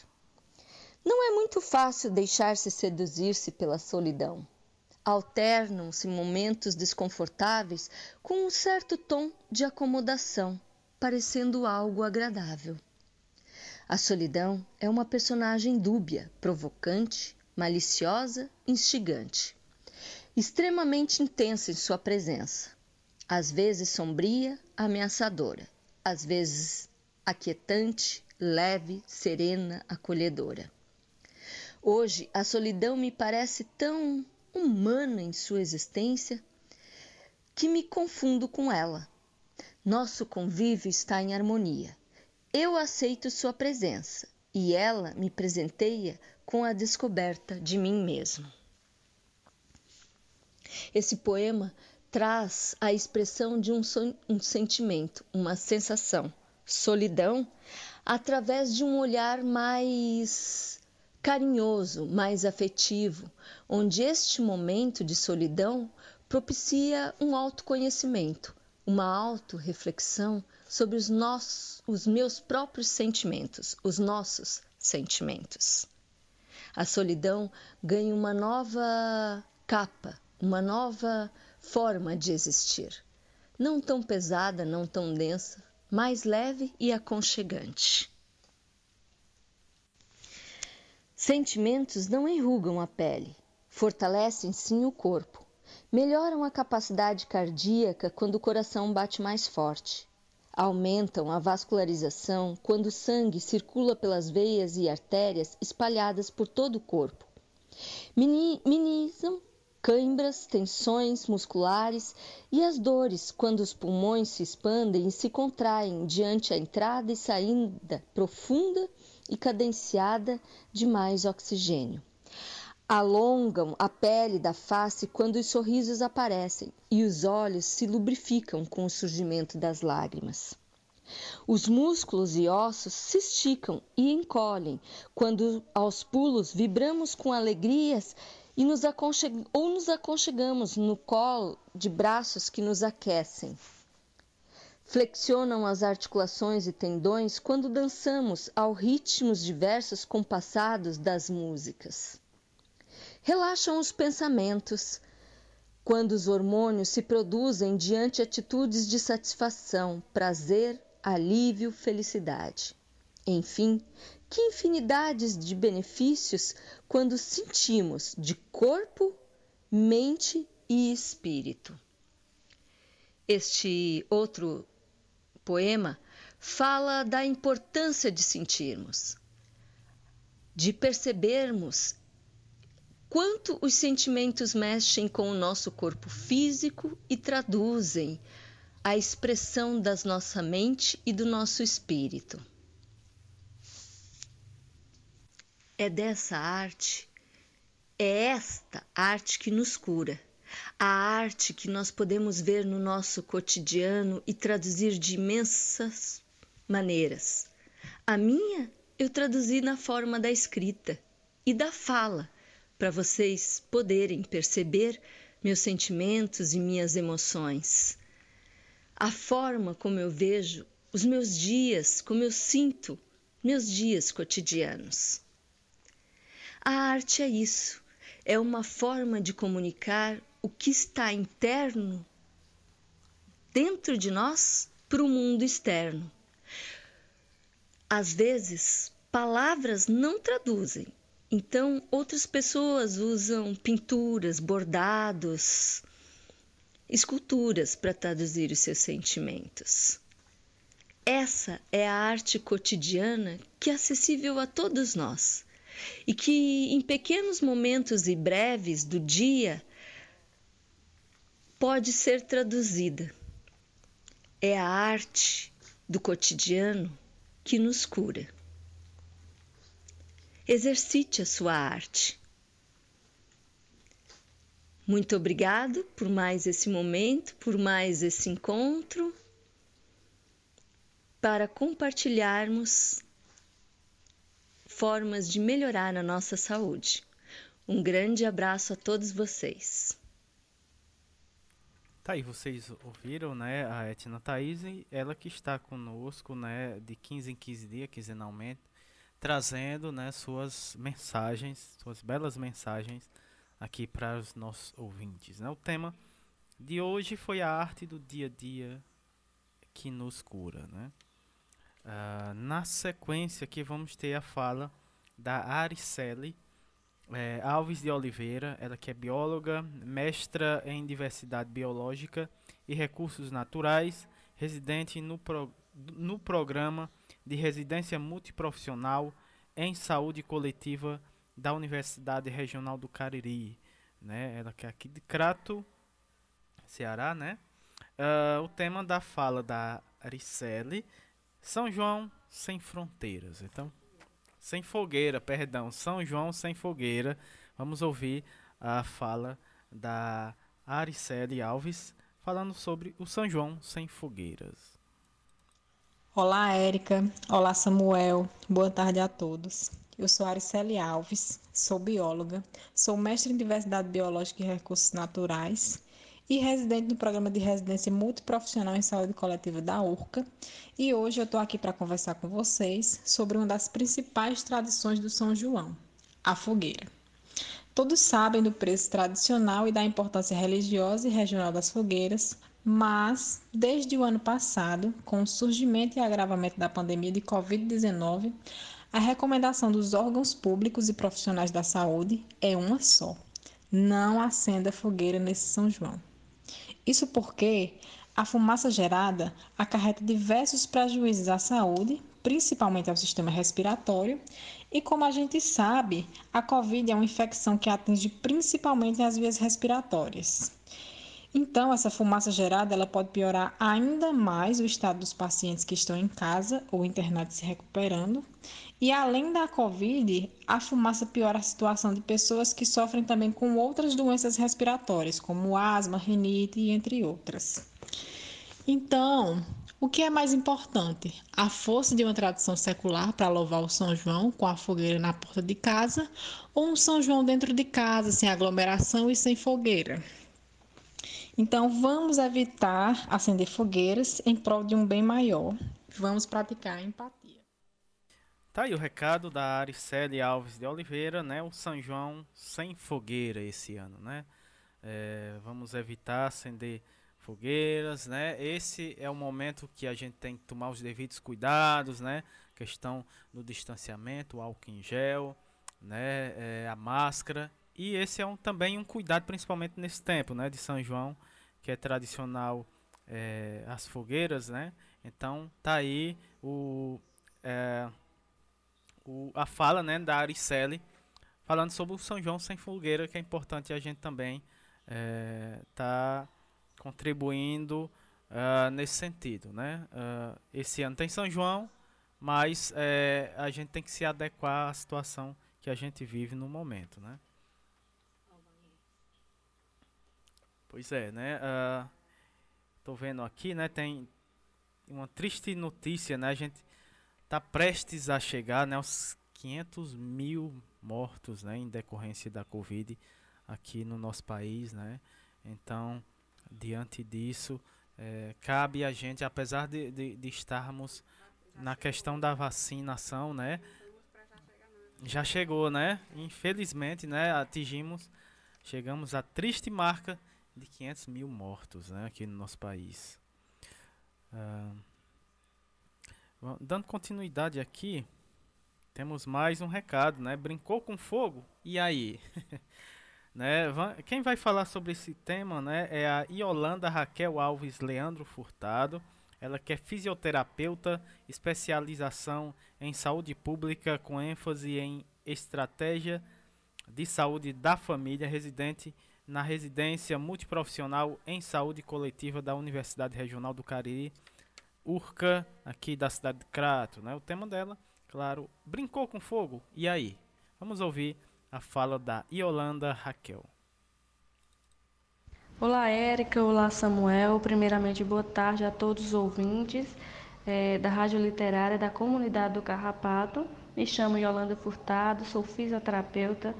Não é muito fácil deixar-se seduzir-se pela solidão. Alternam-se momentos desconfortáveis com um certo tom de acomodação, parecendo algo agradável. A solidão é uma personagem dúbia, provocante, maliciosa, instigante, extremamente intensa em sua presença, às vezes sombria, ameaçadora, às vezes aquietante, leve, serena, acolhedora. Hoje, a solidão me parece tão humana em sua existência que me confundo com ela. Nosso convívio está em harmonia. Eu aceito sua presença e ela me presenteia com a descoberta de mim mesmo. Esse poema traz a expressão de um, um sentimento, uma sensação, solidão, através de um olhar mais carinhoso, mais afetivo, onde este momento de solidão propicia um autoconhecimento, uma autorreflexão sobre os nossos, os meus próprios sentimentos, os nossos sentimentos. A solidão ganha uma nova capa, uma nova forma de existir. Não tão pesada, não tão densa, mais leve e aconchegante. Sentimentos não enrugam a pele, fortalecem sim o corpo, melhoram a capacidade cardíaca quando o coração bate mais forte, aumentam a vascularização quando o sangue circula pelas veias e artérias espalhadas por todo o corpo, minimizam cãibras, tensões musculares e as dores quando os pulmões se expandem e se contraem diante a entrada e saída profunda e cadenciada de mais oxigênio. Alongam a pele da face quando os sorrisos aparecem e os olhos se lubrificam com o surgimento das lágrimas. Os músculos e ossos se esticam e encolhem quando, aos pulos, vibramos com alegrias e nos ou nos aconchegamos no colo de braços que nos aquecem flexionam as articulações e tendões quando dançamos ao ritmos diversos compassados das músicas. Relaxam os pensamentos quando os hormônios se produzem diante atitudes de satisfação, prazer, alívio, felicidade. Enfim, que infinidades de benefícios quando sentimos de corpo, mente e espírito. Este outro poema fala da importância de sentirmos, de percebermos quanto os sentimentos mexem com o nosso corpo físico e traduzem a expressão da nossa mente e do nosso espírito. É dessa arte, é esta arte que nos cura a arte que nós podemos ver no nosso cotidiano e traduzir de imensas maneiras. A minha eu traduzi na forma da escrita e da fala, para vocês poderem perceber meus sentimentos e minhas emoções. A forma como eu vejo os meus dias, como eu sinto meus dias cotidianos. A arte é isso, é uma forma de comunicar o que está interno dentro de nós para o mundo externo. Às vezes, palavras não traduzem, então outras pessoas usam pinturas, bordados, esculturas para traduzir os seus sentimentos. Essa é a arte cotidiana que é acessível a todos nós e que, em pequenos momentos e breves do dia, pode ser traduzida. É a arte do cotidiano que nos cura. Exercite a sua arte. Muito obrigado por mais esse momento, por mais esse encontro, para compartilharmos formas de melhorar a nossa saúde. Um grande abraço a todos vocês. Tá aí, vocês ouviram, né, a Etna Thaís, ela que está conosco, né, de 15 em 15 dias, quinzenalmente, trazendo, né, suas mensagens, suas belas mensagens aqui para os nossos ouvintes, né? O tema de hoje foi a arte do dia a dia que nos cura, né? Uh, na sequência aqui vamos ter a fala da Aricele é, Alves de Oliveira, ela que é bióloga, mestra em diversidade biológica e recursos naturais, residente no, pro, no programa de residência multiprofissional em saúde coletiva da Universidade Regional do Cariri, né? Ela que é aqui de Crato, Ceará, né? Uh, o tema da fala da Aricele, São João sem fronteiras. Então, sem fogueira, perdão, São João sem fogueira. Vamos ouvir a fala da Aricele Alves falando sobre o São João sem fogueiras. Olá, Érica. Olá, Samuel. Boa tarde a todos. Eu sou Aricele Alves, sou bióloga, sou mestre em diversidade biológica e recursos naturais e residente no programa de residência multiprofissional em saúde coletiva da URCA. E hoje eu estou aqui para conversar com vocês sobre uma das principais tradições do São João, a fogueira. Todos sabem do preço tradicional e da importância religiosa e regional das fogueiras, mas desde o ano passado, com o surgimento e agravamento da pandemia de Covid-19, a recomendação dos órgãos públicos e profissionais da saúde é uma só: não acenda fogueira nesse São João. Isso porque a fumaça gerada acarreta diversos prejuízos à saúde, principalmente ao sistema respiratório, e como a gente sabe, a Covid é uma infecção que atinge principalmente as vias respiratórias. Então, essa fumaça gerada ela pode piorar ainda mais o estado dos pacientes que estão em casa ou internados se recuperando. E além da Covid, a fumaça piora a situação de pessoas que sofrem também com outras doenças respiratórias, como asma, rinite entre outras. Então, o que é mais importante? A força de uma tradição secular para louvar o São João com a fogueira na porta de casa ou um São João dentro de casa, sem aglomeração e sem fogueira? Então, vamos evitar acender fogueiras em prol de um bem maior. Vamos praticar a empatia. Tá aí o recado da Aricele Alves de Oliveira, né? O São João sem fogueira esse ano, né? É, vamos evitar acender fogueiras, né? Esse é o momento que a gente tem que tomar os devidos cuidados, né? Questão do distanciamento, o álcool em gel, né? É, a máscara. E esse é um, também um cuidado, principalmente nesse tempo, né? De São João que é tradicional é, as fogueiras, né? Então tá aí o, é, o, a fala né, da Aricele falando sobre o São João sem fogueira, que é importante a gente também é, tá contribuindo uh, nesse sentido, né? Uh, esse ano tem São João, mas é, a gente tem que se adequar à situação que a gente vive no momento, né? Pois é, né? Uh, tô vendo aqui, né? Tem uma triste notícia, né? A gente tá prestes a chegar, né? Aos 500 mil mortos, né? Em decorrência da Covid aqui no nosso país, né? Então, diante disso, é, cabe a gente, apesar de, de, de estarmos na questão da vacinação, né? Já chegou, né? Infelizmente, né? Atingimos, chegamos à triste marca de 500 mil mortos né, aqui no nosso país. Uh, dando continuidade aqui, temos mais um recado, né? Brincou com fogo? E aí? né? Quem vai falar sobre esse tema né, é a Iolanda Raquel Alves Leandro Furtado. Ela que é fisioterapeuta, especialização em saúde pública com ênfase em estratégia de saúde da família, residente na residência multiprofissional em saúde coletiva da Universidade Regional do Cariri, URCA, aqui da cidade de Crato. Né? O tema dela, claro, brincou com fogo. E aí? Vamos ouvir a fala da Iolanda Raquel. Olá, Érica. Olá, Samuel. Primeiramente, boa tarde a todos os ouvintes é, da Rádio Literária da Comunidade do Carrapato. Me chamo Yolanda Furtado, sou fisioterapeuta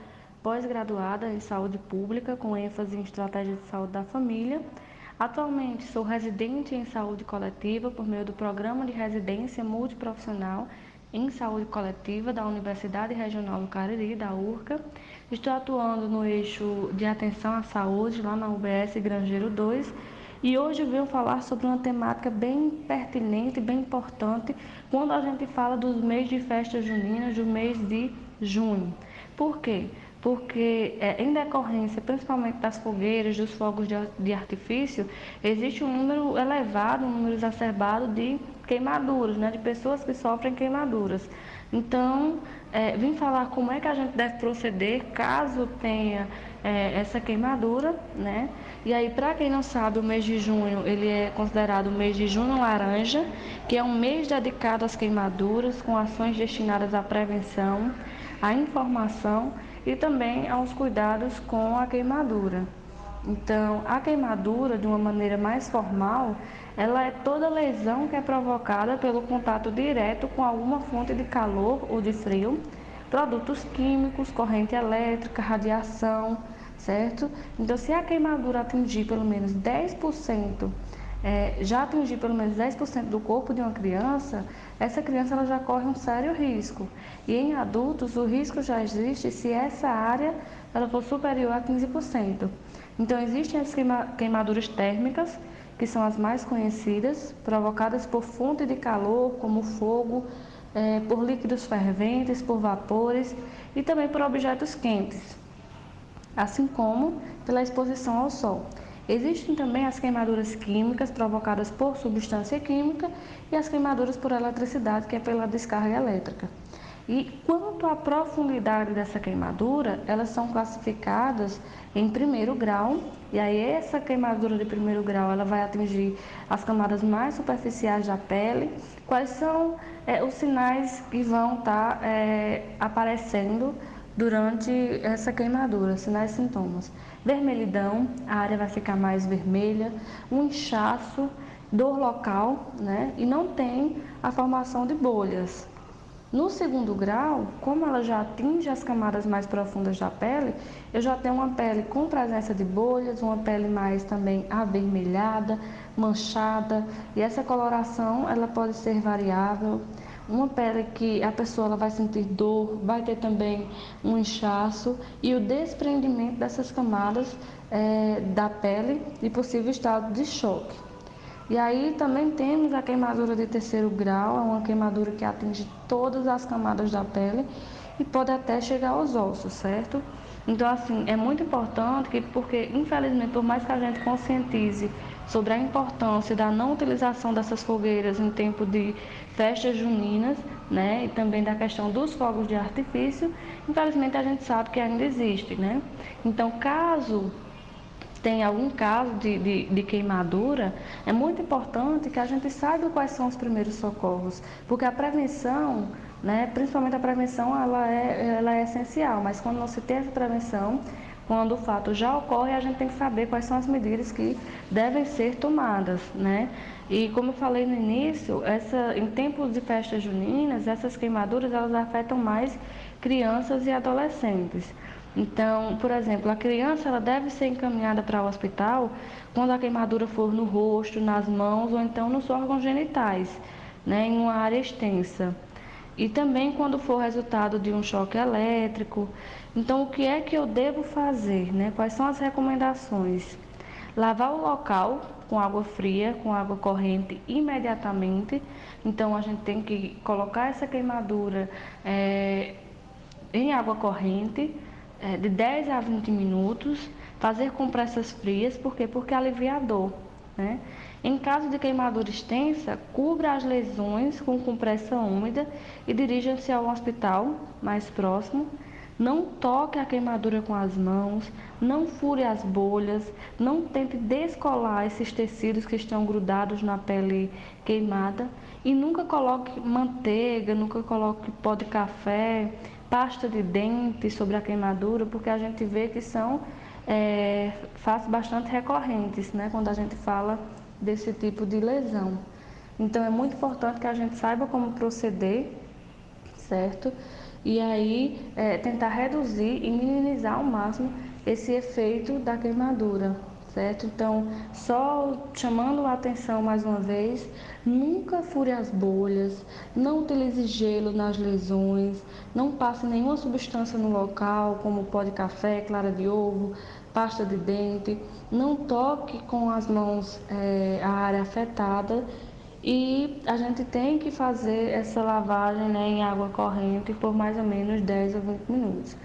pós-graduada em saúde pública, com ênfase em estratégia de saúde da família. Atualmente sou residente em saúde coletiva por meio do programa de residência multiprofissional em saúde coletiva da Universidade Regional do Cariri, da URCA. Estou atuando no eixo de atenção à saúde lá na UBS Grangeiro 2 e hoje venho falar sobre uma temática bem pertinente, bem importante, quando a gente fala dos meses de festas juninas, do mês de junho. Por quê? Porque é, em decorrência, principalmente das fogueiras, dos fogos de, de artifício, existe um número elevado, um número exacerbado de queimaduras, né, de pessoas que sofrem queimaduras. Então, é, vim falar como é que a gente deve proceder caso tenha é, essa queimadura, né? E aí, para quem não sabe, o mês de junho ele é considerado o mês de junho laranja, que é um mês dedicado às queimaduras, com ações destinadas à prevenção, à informação e também aos cuidados com a queimadura. Então, a queimadura, de uma maneira mais formal, ela é toda lesão que é provocada pelo contato direto com alguma fonte de calor ou de frio, produtos químicos, corrente elétrica, radiação, certo? Então, se a queimadura atingir pelo menos 10%, é, já atingir pelo menos 10% do corpo de uma criança, essa criança ela já corre um sério risco. E em adultos, o risco já existe se essa área ela for superior a 15%. Então, existem as queimaduras térmicas, que são as mais conhecidas, provocadas por fonte de calor, como fogo, é, por líquidos ferventes, por vapores e também por objetos quentes assim como pela exposição ao sol. Existem também as queimaduras químicas provocadas por substância química e as queimaduras por eletricidade, que é pela descarga elétrica. E quanto à profundidade dessa queimadura, elas são classificadas em primeiro grau, e aí essa queimadura de primeiro grau ela vai atingir as camadas mais superficiais da pele. Quais são é, os sinais que vão estar tá, é, aparecendo durante essa queimadura, sinais e sintomas. Vermelhidão, a área vai ficar mais vermelha, um inchaço, dor local, né? E não tem a formação de bolhas. No segundo grau, como ela já atinge as camadas mais profundas da pele, eu já tenho uma pele com presença de bolhas, uma pele mais também avermelhada, manchada, e essa coloração ela pode ser variável uma pele que a pessoa ela vai sentir dor, vai ter também um inchaço e o desprendimento dessas camadas é, da pele e possível estado de choque. E aí também temos a queimadura de terceiro grau, é uma queimadura que atinge todas as camadas da pele e pode até chegar aos ossos, certo? Então, assim, é muito importante que, porque infelizmente, por mais que a gente conscientize sobre a importância da não utilização dessas fogueiras em tempo de festas juninas, né, e também da questão dos fogos de artifício, infelizmente a gente sabe que ainda existe, né? Então, caso tenha algum caso de, de, de, queimadura, é muito importante que a gente saiba quais são os primeiros socorros, porque a prevenção, né, principalmente a prevenção, ela é, ela é essencial, mas quando não se tem essa prevenção, quando o fato já ocorre, a gente tem que saber quais são as medidas que devem ser tomadas, né? E como eu falei no início, essa, em tempos de festas juninas, essas queimaduras elas afetam mais crianças e adolescentes. Então, por exemplo, a criança ela deve ser encaminhada para o hospital quando a queimadura for no rosto, nas mãos ou então nos órgãos genitais, né, em uma área extensa. E também quando for resultado de um choque elétrico, então, o que é que eu devo fazer? Né? Quais são as recomendações? Lavar o local com água fria, com água corrente imediatamente. Então, a gente tem que colocar essa queimadura é, em água corrente é, de 10 a 20 minutos. Fazer compressas frias, por quê? Porque alivia a dor. Né? Em caso de queimadura extensa, cubra as lesões com compressa úmida e dirija-se ao hospital mais próximo não toque a queimadura com as mãos, não fure as bolhas, não tente descolar esses tecidos que estão grudados na pele queimada e nunca coloque manteiga, nunca coloque pó de café, pasta de dente sobre a queimadura, porque a gente vê que são é, bastante recorrentes, né, quando a gente fala desse tipo de lesão. Então é muito importante que a gente saiba como proceder certo? E aí é, tentar reduzir e minimizar ao máximo esse efeito da queimadura, certo? Então, só chamando a atenção mais uma vez, nunca fure as bolhas, não utilize gelo nas lesões, não passe nenhuma substância no local, como pó de café, clara de ovo, pasta de dente, não toque com as mãos é, a área afetada e a gente tem que fazer essa lavagem né, em água corrente por mais ou menos 10 a 20 minutos.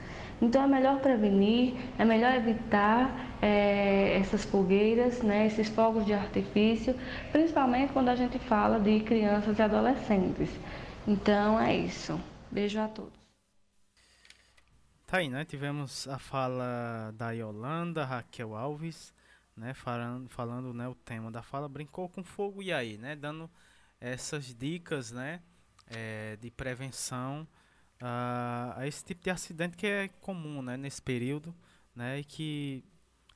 Então é melhor prevenir, é melhor evitar é, essas fogueiras, né, esses fogos de artifício, principalmente quando a gente fala de crianças e adolescentes. Então é isso. Beijo a todos. Tá aí, né? Tivemos a fala da Yolanda, Raquel Alves, né? Falando, falando né, o tema da fala, brincou com fogo e aí, né? Dando essas dicas, né? É, de prevenção a, a esse tipo de acidente que é comum, né? Nesse período, né? E que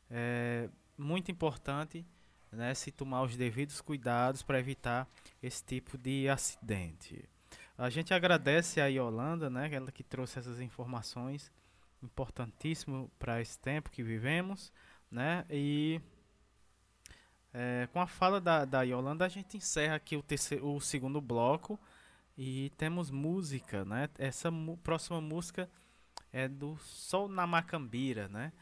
é muito importante, né? Se tomar os devidos cuidados para evitar esse tipo de acidente. A gente agradece a Yolanda, né? Ela que trouxe essas informações importantíssimo para esse tempo que vivemos, né? E é, com a fala da, da Yolanda a gente encerra aqui o, terceiro, o segundo bloco e temos música, né? Essa próxima música é do Sol na Macambira, né?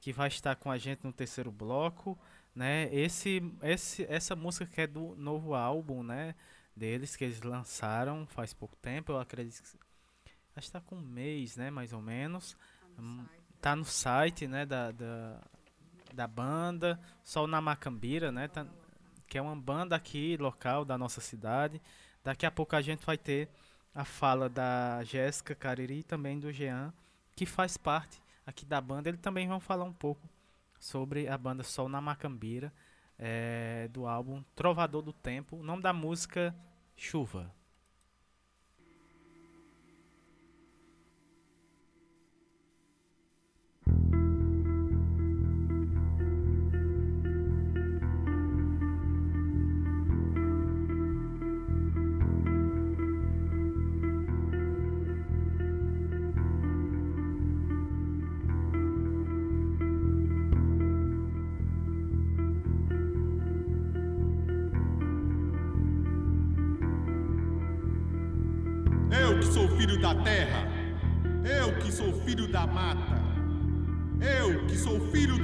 Que vai estar com a gente no terceiro bloco, né? Esse, esse, essa música que é do novo álbum, né? Deles que eles lançaram faz pouco tempo, eu acredito que acho que tá com um mês, né, mais ou menos. Tá no, hum, tá no site, né, da, da, da banda, Sol na Macambira, né, tá, que é uma banda aqui local da nossa cidade. Daqui a pouco a gente vai ter a fala da Jéssica Cariri e também do Jean, que faz parte aqui da banda. Eles também vão falar um pouco sobre a banda Sol na Macambira, é, do álbum Trovador do Tempo. O nome da música Chuva.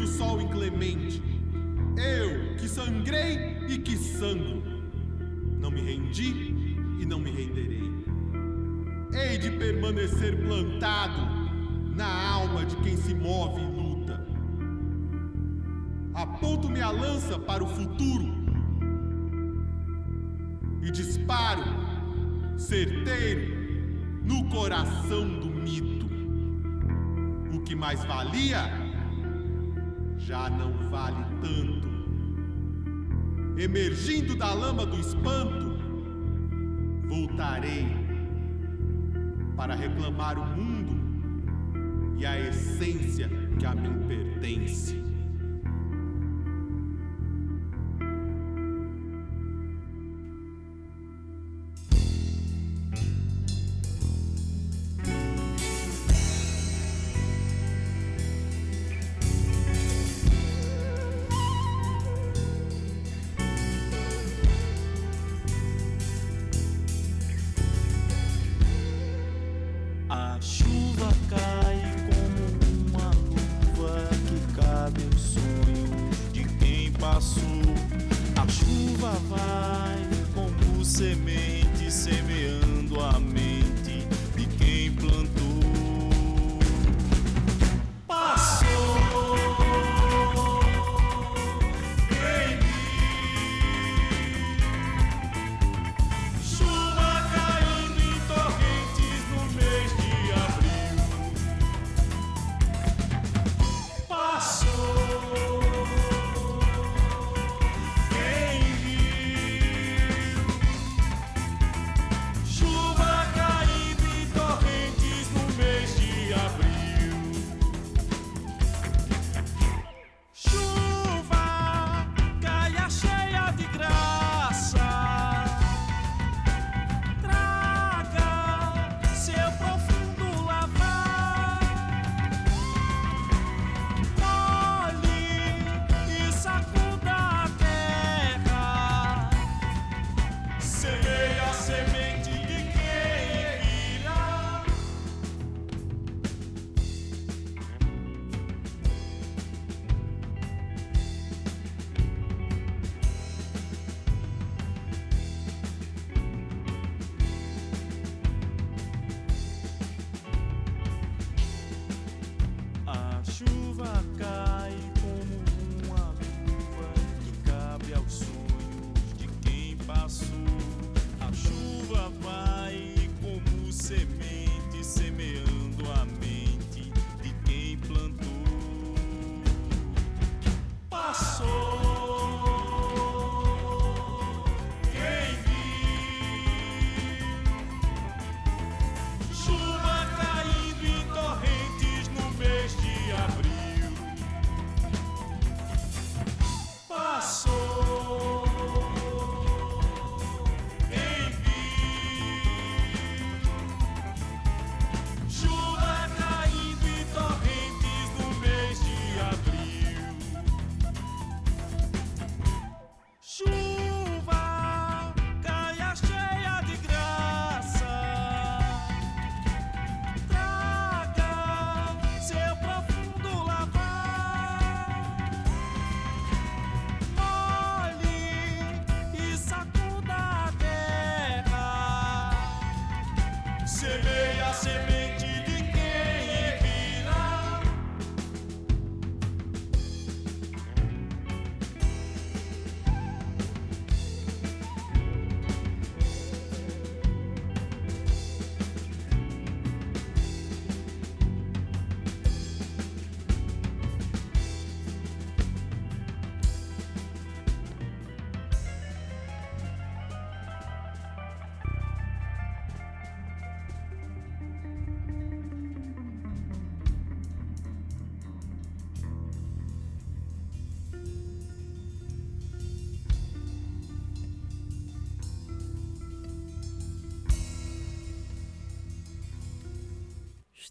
Do sol inclemente, eu que sangrei e que sangro, não me rendi e não me renderei. Hei de permanecer plantado na alma de quem se move e luta. Aponto minha lança para o futuro e disparo, certeiro, no coração do mito. O que mais valia já não vale tanto. Emergindo da lama do espanto, voltarei para reclamar o mundo e a essência que a mim pertence.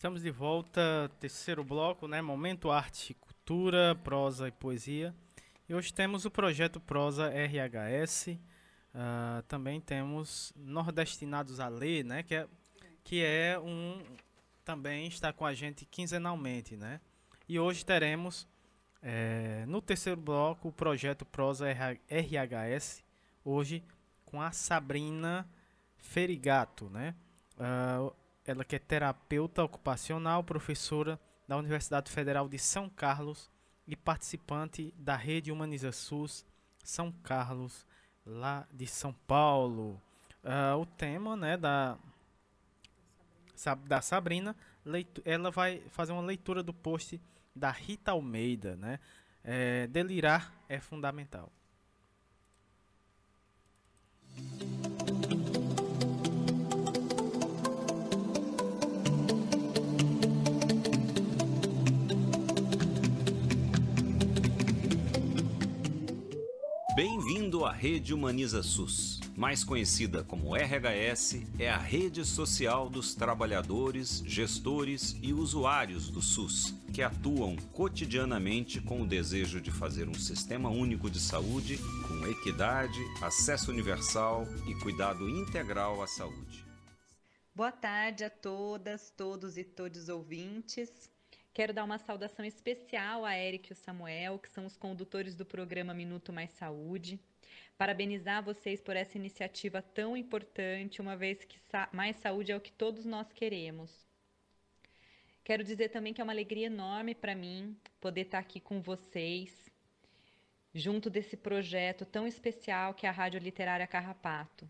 Estamos de volta, terceiro bloco, né? Momento Arte Cultura, Prosa e Poesia. E hoje temos o projeto Prosa RHS. Uh, ah, também temos Nordestinados a Ler, né? Que é, que é um. Também está com a gente quinzenalmente, né? E hoje teremos é, no terceiro bloco o projeto Prosa RHS. Hoje com a Sabrina Ferigato, né? Uh, ela que é terapeuta ocupacional, professora da Universidade Federal de São Carlos e participante da Rede Humaniza SUS São Carlos, lá de São Paulo. Uh, o tema né, da, da Sabrina, ela vai fazer uma leitura do post da Rita Almeida. Né? É, delirar é fundamental. Bem-vindo à Rede Humaniza SUS. Mais conhecida como RHS, é a rede social dos trabalhadores, gestores e usuários do SUS, que atuam cotidianamente com o desejo de fazer um sistema único de saúde com equidade, acesso universal e cuidado integral à saúde. Boa tarde a todas, todos e todos ouvintes. Quero dar uma saudação especial a Eric e o Samuel, que são os condutores do programa Minuto Mais Saúde. Parabenizar vocês por essa iniciativa tão importante, uma vez que mais saúde é o que todos nós queremos. Quero dizer também que é uma alegria enorme para mim poder estar aqui com vocês, junto desse projeto tão especial que é a Rádio Literária Carrapato.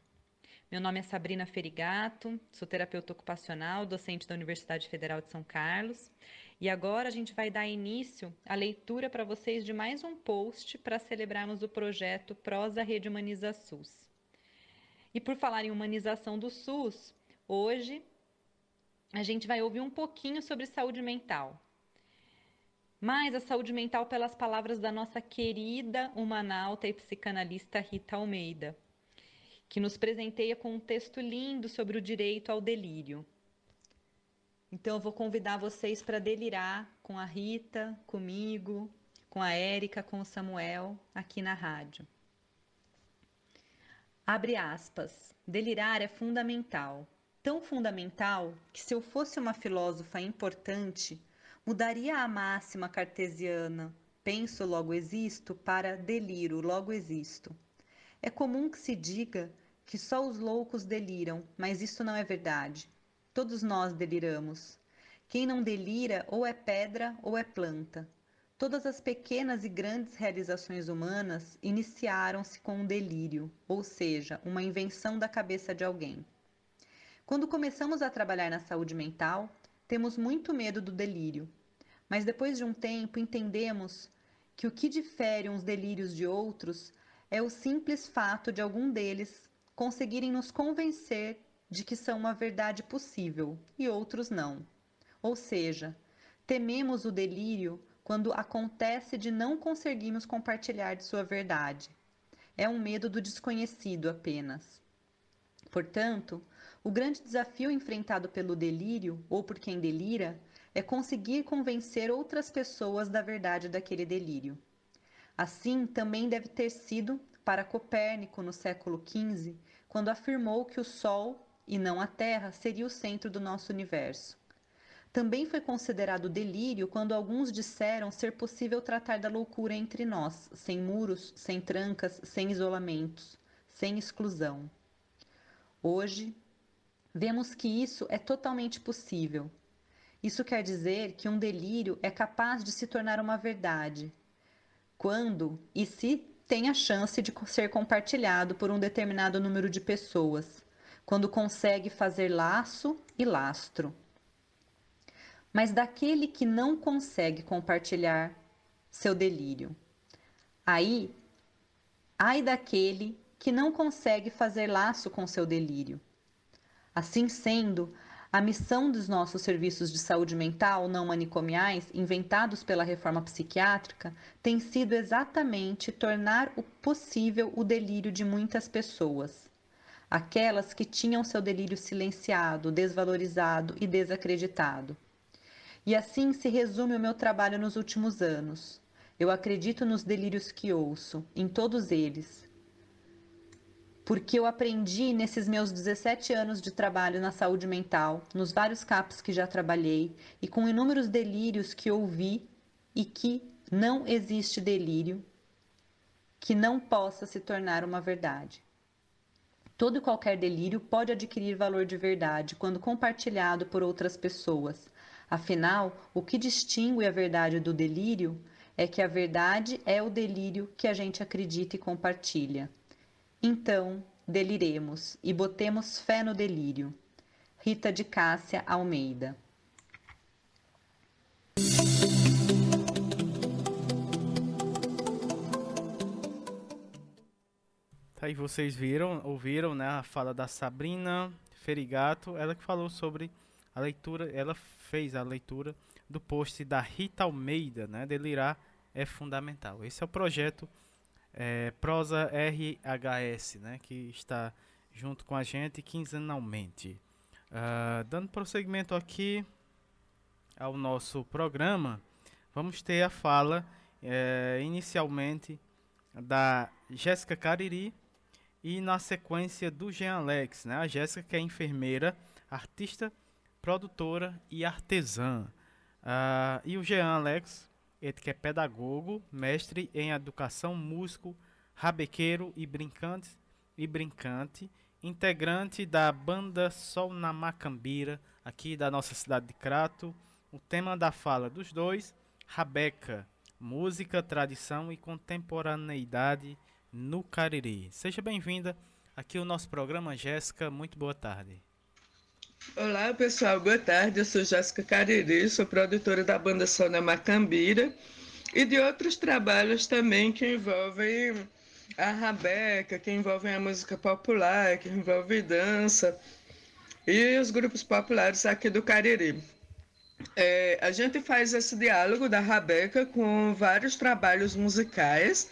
Meu nome é Sabrina Ferigato, sou terapeuta ocupacional, docente da Universidade Federal de São Carlos e agora a gente vai dar início à leitura para vocês de mais um post para celebrarmos o projeto Prosa Rede Humaniza SUS. E por falar em humanização do SUS, hoje a gente vai ouvir um pouquinho sobre saúde mental. Mais a saúde mental pelas palavras da nossa querida humanauta e psicanalista Rita Almeida, que nos presenteia com um texto lindo sobre o direito ao delírio. Então eu vou convidar vocês para delirar com a Rita, comigo, com a Érica, com o Samuel, aqui na rádio. Abre aspas. Delirar é fundamental. Tão fundamental que se eu fosse uma filósofa importante, mudaria a máxima cartesiana penso logo existo para deliro logo existo. É comum que se diga que só os loucos deliram, mas isso não é verdade. Todos nós deliramos. Quem não delira ou é pedra ou é planta. Todas as pequenas e grandes realizações humanas iniciaram-se com um delírio, ou seja, uma invenção da cabeça de alguém. Quando começamos a trabalhar na saúde mental, temos muito medo do delírio, mas depois de um tempo entendemos que o que difere uns delírios de outros é o simples fato de algum deles conseguirem nos convencer de que são uma verdade possível e outros não. Ou seja, tememos o delírio quando acontece de não conseguirmos compartilhar de sua verdade. É um medo do desconhecido apenas. Portanto, o grande desafio enfrentado pelo delírio ou por quem delira é conseguir convencer outras pessoas da verdade daquele delírio. Assim também deve ter sido para Copérnico no século XV, quando afirmou que o Sol e não a Terra seria o centro do nosso universo. Também foi considerado delírio quando alguns disseram ser possível tratar da loucura entre nós, sem muros, sem trancas, sem isolamentos, sem exclusão. Hoje, vemos que isso é totalmente possível. Isso quer dizer que um delírio é capaz de se tornar uma verdade, quando e se tem a chance de ser compartilhado por um determinado número de pessoas quando consegue fazer laço e lastro. Mas daquele que não consegue compartilhar seu delírio. Aí, ai daquele que não consegue fazer laço com seu delírio. Assim sendo, a missão dos nossos serviços de saúde mental não manicomiais, inventados pela reforma psiquiátrica, tem sido exatamente tornar o possível o delírio de muitas pessoas aquelas que tinham seu delírio silenciado, desvalorizado e desacreditado. E assim se resume o meu trabalho nos últimos anos. Eu acredito nos delírios que ouço, em todos eles. Porque eu aprendi nesses meus 17 anos de trabalho na saúde mental, nos vários CAPs que já trabalhei e com inúmeros delírios que ouvi e que não existe delírio que não possa se tornar uma verdade. Todo e qualquer delírio pode adquirir valor de verdade quando compartilhado por outras pessoas. Afinal, o que distingue a verdade do delírio é que a verdade é o delírio que a gente acredita e compartilha. Então, deliremos e botemos fé no delírio. Rita de Cássia Almeida Aí vocês viram, ouviram, né, a fala da Sabrina Ferigato, ela que falou sobre a leitura, ela fez a leitura do post da Rita Almeida, né, Delirar é fundamental. Esse é o projeto é, Prosa RHS, né, que está junto com a gente quinzenalmente. Uh, dando prosseguimento aqui ao nosso programa, vamos ter a fala é, inicialmente da Jéssica Cariri, e na sequência do Jean Alex, né? A Jéssica que é enfermeira, artista, produtora e artesã. Uh, e o Jean Alex, ele que é pedagogo, mestre em educação, músico, rabequeiro e brincante, e brincante, integrante da banda Sol na Macambira, aqui da nossa cidade de Crato. O tema da fala dos dois, Rabeca, música, tradição e contemporaneidade no Cariri. Seja bem-vinda aqui ao nosso programa, Jéssica. Muito boa tarde. Olá, pessoal. Boa tarde. Eu sou Jéssica Cariri, sou produtora da banda Sona Macambira e de outros trabalhos também que envolvem a rabeca, que envolvem a música popular, que envolve dança e os grupos populares aqui do Cariri. É, a gente faz esse diálogo da rabeca com vários trabalhos musicais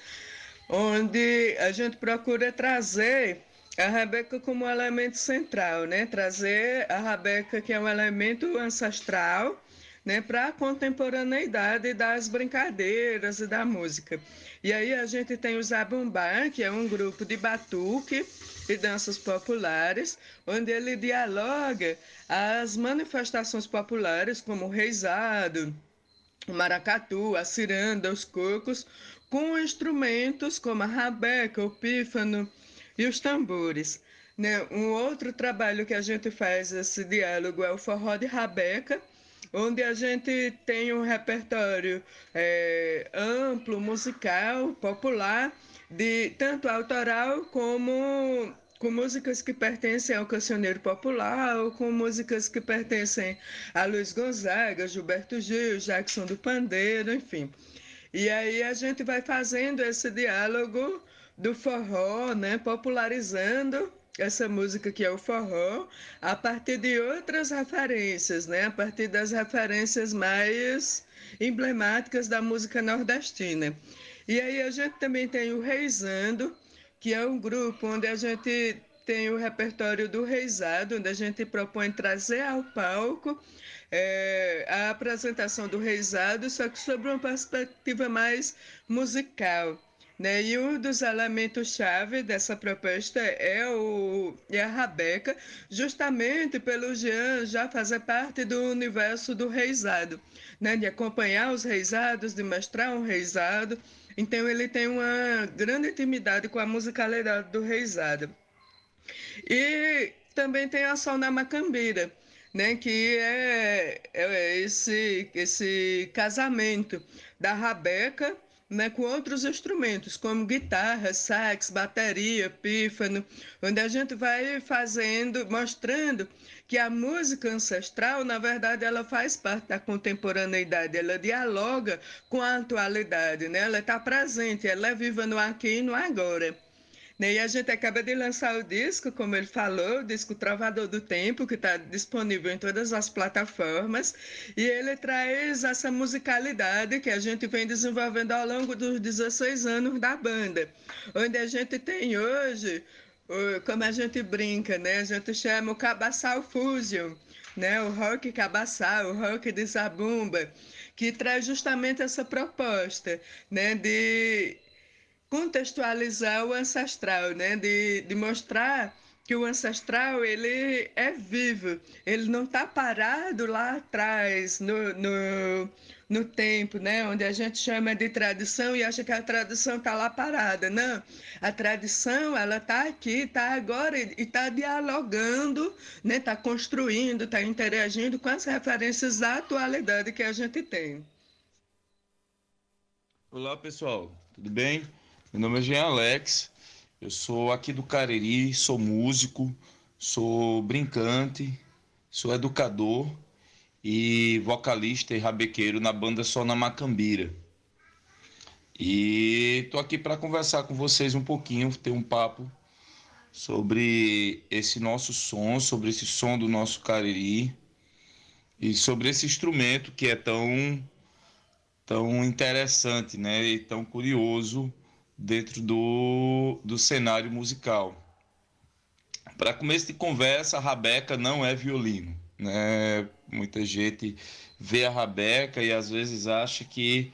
onde a gente procura trazer a rabeca como elemento central, né? Trazer a rabeca que é um elemento ancestral, né, para a contemporaneidade das brincadeiras e da música. E aí a gente tem o Zabumbá, que é um grupo de batuque e danças populares, onde ele dialoga as manifestações populares como o reizado, o maracatu, a ciranda, os cocos, com instrumentos como a rabeca, o pífano e os tambores. Né? Um outro trabalho que a gente faz esse diálogo é o forró de rabeca, onde a gente tem um repertório é, amplo, musical, popular, de tanto autoral como com músicas que pertencem ao cancioneiro popular ou com músicas que pertencem a Luiz Gonzaga, Gilberto Gil, Jackson do Pandeiro, enfim. E aí a gente vai fazendo esse diálogo do forró, né, popularizando essa música que é o forró, a partir de outras referências, né, a partir das referências mais emblemáticas da música nordestina. E aí a gente também tem o Reizando, que é um grupo onde a gente tem o repertório do Reizado, onde a gente propõe trazer ao palco é, a apresentação do Reisado, só que sobre uma perspectiva mais musical. Né? E um dos elementos-chave dessa proposta é, o, é a Rabeca, justamente pelo Jean já fazer parte do universo do reisado, né? de acompanhar os reisados, de mostrar um reisado. Então, ele tem uma grande intimidade com a musicalidade do reisado. E também tem a Sol na Macambira, né, que é, é esse, esse casamento da rabeca né, com outros instrumentos, como guitarra, sax, bateria, pífano, onde a gente vai fazendo, mostrando que a música ancestral, na verdade, ela faz parte da contemporaneidade, ela dialoga com a atualidade, né? ela está presente, ela é viva no aqui e no agora. Né? E a gente acaba de lançar o disco, como ele falou, o disco Trovador do Tempo, que está disponível em todas as plataformas, e ele traz essa musicalidade que a gente vem desenvolvendo ao longo dos 16 anos da banda, onde a gente tem hoje, como a gente brinca, né? a gente chama o Cabaçal Fusion, né? O rock cabaçá, o rock de zabumba, que traz justamente essa proposta, né? De contextualizar o ancestral, né? De, de mostrar que o ancestral ele é vivo, ele não está parado lá atrás no, no, no tempo, né? onde a gente chama de tradição e acha que a tradição está lá parada. Não, a tradição ela está aqui, está agora e está dialogando, está né? Tá construindo, está interagindo com as referências da atualidade que a gente tem. Olá pessoal, tudo bem? Meu nome é Jean Alex, eu sou aqui do Cariri, sou músico, sou brincante, sou educador e vocalista e rabequeiro na banda Sona Macambira. E tô aqui para conversar com vocês um pouquinho, ter um papo sobre esse nosso som, sobre esse som do nosso Cariri e sobre esse instrumento que é tão tão interessante, né, e tão curioso dentro do, do cenário musical. Para começo de conversa, a rabeca não é violino. Né? Muita gente vê a rabeca e às vezes acha que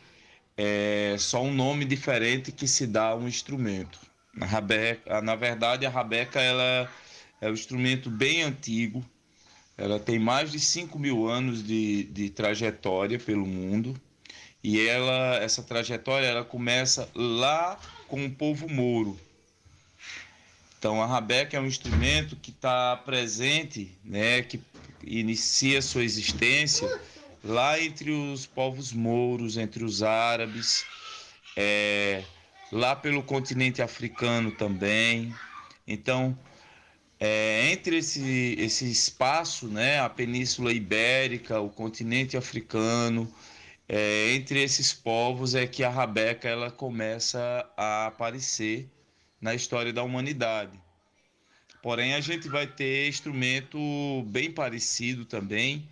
é só um nome diferente que se dá a um instrumento. A rabeca, na verdade, a rabeca ela é um instrumento bem antigo. Ela tem mais de 5 mil anos de, de trajetória pelo mundo. E ela, essa trajetória ela começa lá com o povo mouro. Então a rabeca é um instrumento que está presente, né, que inicia sua existência lá entre os povos mouros, entre os árabes, é, lá pelo continente africano também. Então, é, entre esse, esse espaço, né, a Península Ibérica, o continente africano, é, entre esses povos é que a rabeca ela começa a aparecer na história da humanidade. Porém, a gente vai ter instrumento bem parecido também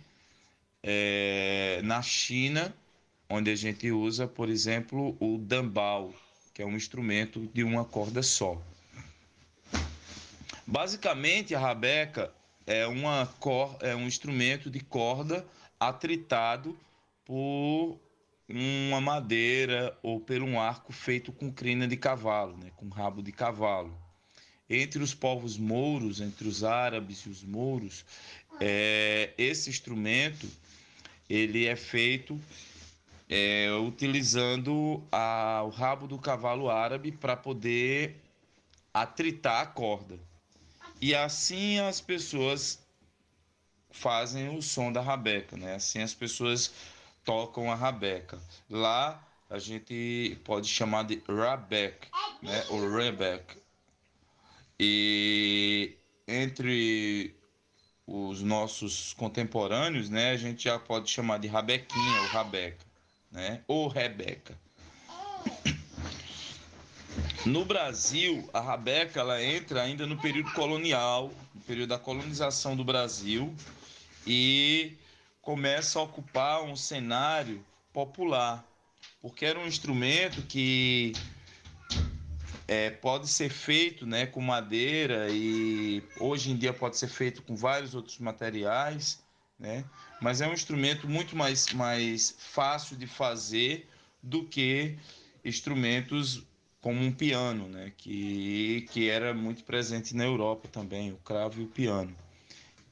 é, na China, onde a gente usa, por exemplo, o dambal, que é um instrumento de uma corda só. Basicamente, a rabeca é, uma cor, é um instrumento de corda atritado por uma madeira ou por um arco feito com crina de cavalo, né, com rabo de cavalo. Entre os povos mouros, entre os árabes e os mouros, é, esse instrumento ele é feito é, utilizando a, o rabo do cavalo árabe para poder atritar a corda. E assim as pessoas fazem o som da rabeca, né? Assim as pessoas tocam a rabeca. Lá a gente pode chamar de rabec, né? O rebec. E entre os nossos contemporâneos, né, a gente já pode chamar de rabequinha ou rabeca, né? Ou rebeca. No Brasil, a rabeca ela entra ainda no período colonial, no período da colonização do Brasil e começa a ocupar um cenário popular, porque era um instrumento que é, pode ser feito né, com madeira e hoje em dia pode ser feito com vários outros materiais, né, mas é um instrumento muito mais, mais fácil de fazer do que instrumentos como um piano, né, que, que era muito presente na Europa também, o cravo e o piano.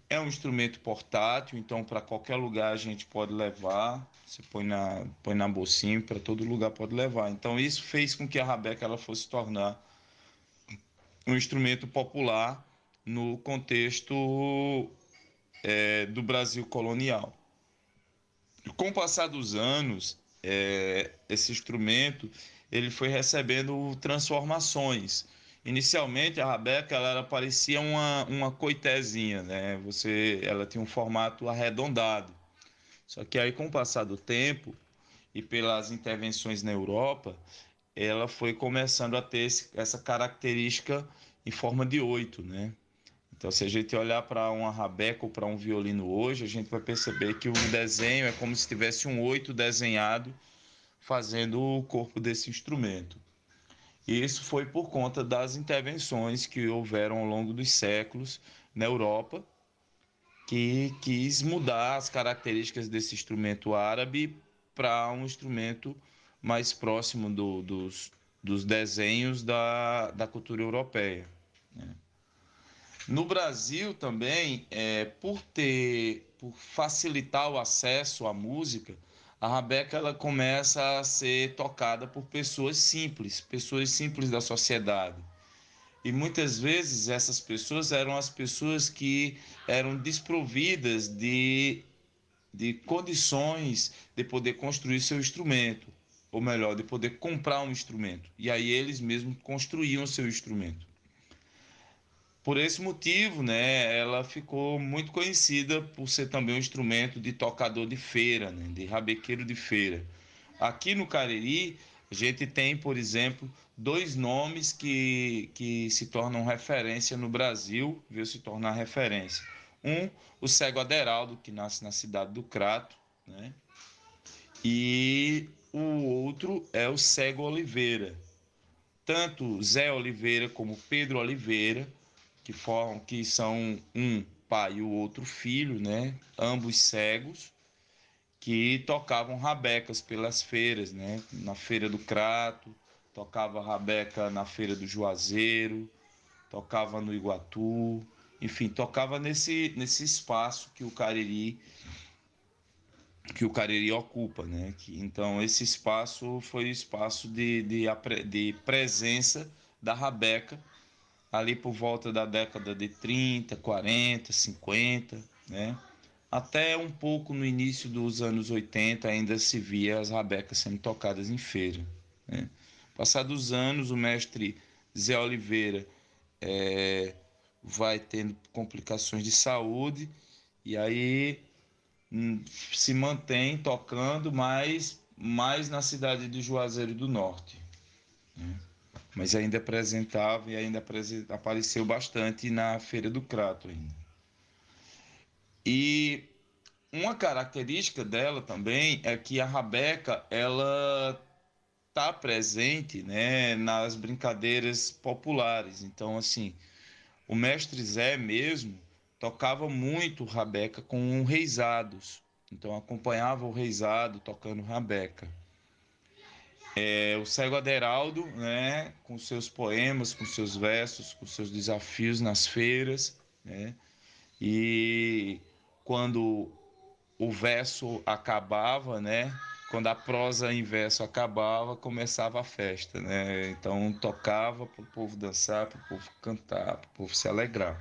É um instrumento portátil, então para qualquer lugar a gente pode levar. Você põe na, põe na bolsinha, para todo lugar pode levar. Então isso fez com que a rabeca ela fosse tornar um instrumento popular no contexto é, do Brasil colonial. Com o passar dos anos, é, esse instrumento ele foi recebendo transformações. Inicialmente a rabeca ela parecia uma, uma coitezinha, né? Você, ela tinha um formato arredondado. Só que aí com o passar do tempo e pelas intervenções na Europa, ela foi começando a ter esse, essa característica em forma de oito, né? Então, se a gente olhar para uma rabeca ou para um violino hoje, a gente vai perceber que o desenho é como se tivesse um oito desenhado fazendo o corpo desse instrumento. Isso foi por conta das intervenções que houveram ao longo dos séculos na Europa que quis mudar as características desse instrumento árabe para um instrumento mais próximo do, dos, dos desenhos da, da cultura europeia. Né? No Brasil também, é, por ter, por facilitar o acesso à música, a rabeca ela começa a ser tocada por pessoas simples, pessoas simples da sociedade. E muitas vezes essas pessoas eram as pessoas que eram desprovidas de, de condições de poder construir seu instrumento, ou melhor, de poder comprar um instrumento. E aí eles mesmos construíam seu instrumento. Por esse motivo, né, ela ficou muito conhecida por ser também um instrumento de tocador de feira, né, de rabequeiro de feira. Aqui no Cariri, a gente tem, por exemplo, dois nomes que, que se tornam referência no Brasil, veio se tornar referência. Um, o cego Aderaldo, que nasce na cidade do Crato, né? e o outro é o cego Oliveira. Tanto Zé Oliveira como Pedro Oliveira que formam, que são um pai e o outro filho, né? Ambos cegos, que tocavam rabecas pelas feiras, né? Na feira do Crato, tocava rabeca na feira do Juazeiro, tocava no Iguatu, enfim, tocava nesse, nesse espaço que o Cariri que o Cariri ocupa, né? Que, então esse espaço foi o espaço de, de, de presença da rabeca ali por volta da década de 30, 40, 50, né? Até um pouco no início dos anos 80 ainda se via as rabecas sendo tocadas em feira. Né? Passados os anos, o mestre Zé Oliveira é, vai tendo complicações de saúde e aí hum, se mantém tocando mais, mais na cidade de Juazeiro do Norte. Né? Mas ainda apresentava e ainda apareceu bastante na Feira do Crato ainda. E uma característica dela também é que a rabeca ela está presente né, nas brincadeiras populares. Então, assim, o mestre Zé mesmo tocava muito rabeca com reisados. Então, acompanhava o reisado tocando rabeca. É, o cego Aderaldo, né, com seus poemas, com seus versos, com seus desafios nas feiras, né, e quando o verso acabava, né, quando a prosa em verso acabava, começava a festa, né, então tocava para o povo dançar, para o povo cantar, para o povo se alegrar.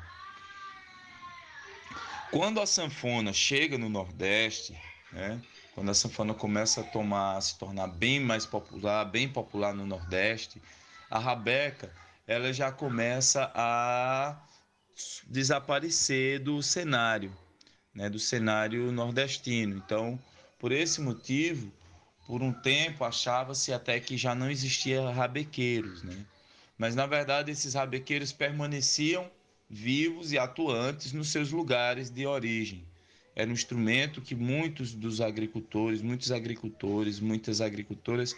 Quando a sanfona chega no Nordeste, né, quando a sanfona começa a tomar, a se tornar bem mais popular, bem popular no Nordeste, a rabeca ela já começa a desaparecer do cenário, né, do cenário nordestino. Então, por esse motivo, por um tempo achava-se até que já não existia rabequeiros, né? Mas na verdade esses rabequeiros permaneciam vivos e atuantes nos seus lugares de origem era um instrumento que muitos dos agricultores, muitos agricultores, muitas agricultoras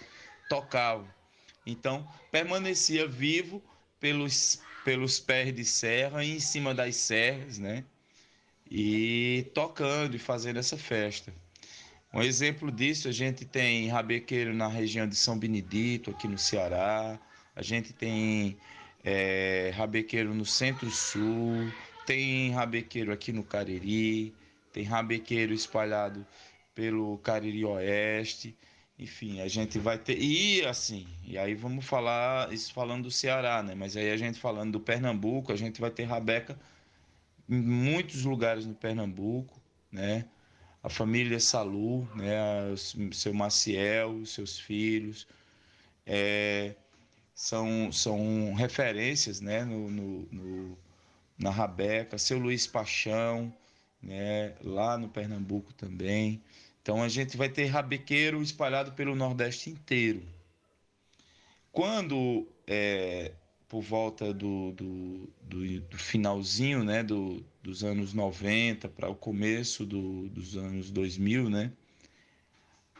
tocavam. Então, permanecia vivo pelos, pelos pés de serra e em cima das serras, né? E tocando e fazendo essa festa. Um exemplo disso, a gente tem rabequeiro na região de São Benedito, aqui no Ceará. A gente tem é, rabequeiro no Centro-Sul. Tem rabequeiro aqui no Cariri tem rabequeiro espalhado pelo Cariri Oeste, enfim, a gente vai ter. E assim, e aí vamos falar, isso falando do Ceará, né? Mas aí a gente falando do Pernambuco, a gente vai ter rabeca em muitos lugares no Pernambuco, né? A família Salu, né? O seu Maciel, seus filhos, é, são, são referências, né? No, no, no, na rabeca, seu Luiz Paixão, né? lá no Pernambuco também. Então a gente vai ter rabequeiro espalhado pelo Nordeste inteiro. Quando, é, por volta do, do, do, do finalzinho né, do, dos anos 90 para o começo do, dos anos 2000, né,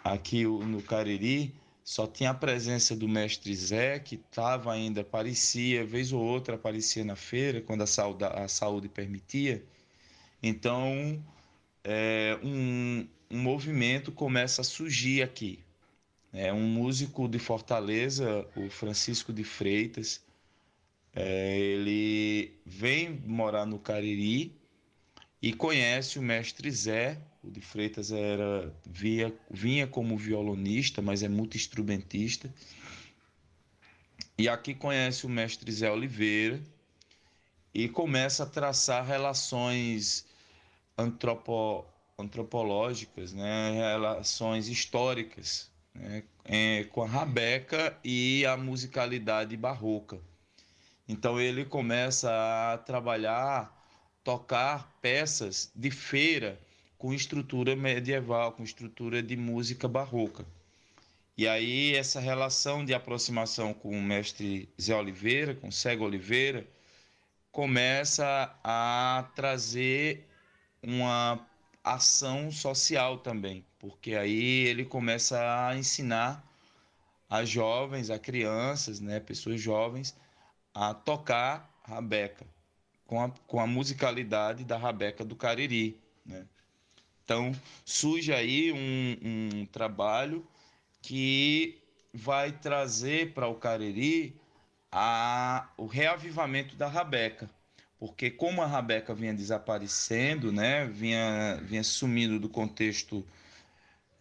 aqui no Cariri, só tinha a presença do mestre Zé, que estava ainda, aparecia, vez ou outra aparecia na feira, quando a saúde, a saúde permitia, Então, é, um, um movimento começa a surgir aqui. É um músico de Fortaleza, o Francisco de Freitas, é, ele vem morar no Cariri e conhece o mestre Zé. O de Freitas era via, vinha como violonista, mas é muito instrumentista. E aqui conhece o mestre Zé Oliveira e começa a traçar relações antropo, antropológicas, né? relações históricas né? é, com a rabeca e a musicalidade barroca. Então ele começa a trabalhar, tocar peças de feira com estrutura medieval, com estrutura de música barroca. E aí essa relação de aproximação com o mestre Zé Oliveira, com Cego Oliveira, começa a trazer uma ação social também, porque aí ele começa a ensinar a jovens, a crianças, né, pessoas jovens, a tocar rabeca, com a, com a musicalidade da rabeca do Cariri. Né? Então surge aí um, um trabalho que vai trazer para o Cariri a, o reavivamento da rabeca. Porque como a rabeca vinha desaparecendo, né, vinha, vinha sumindo do contexto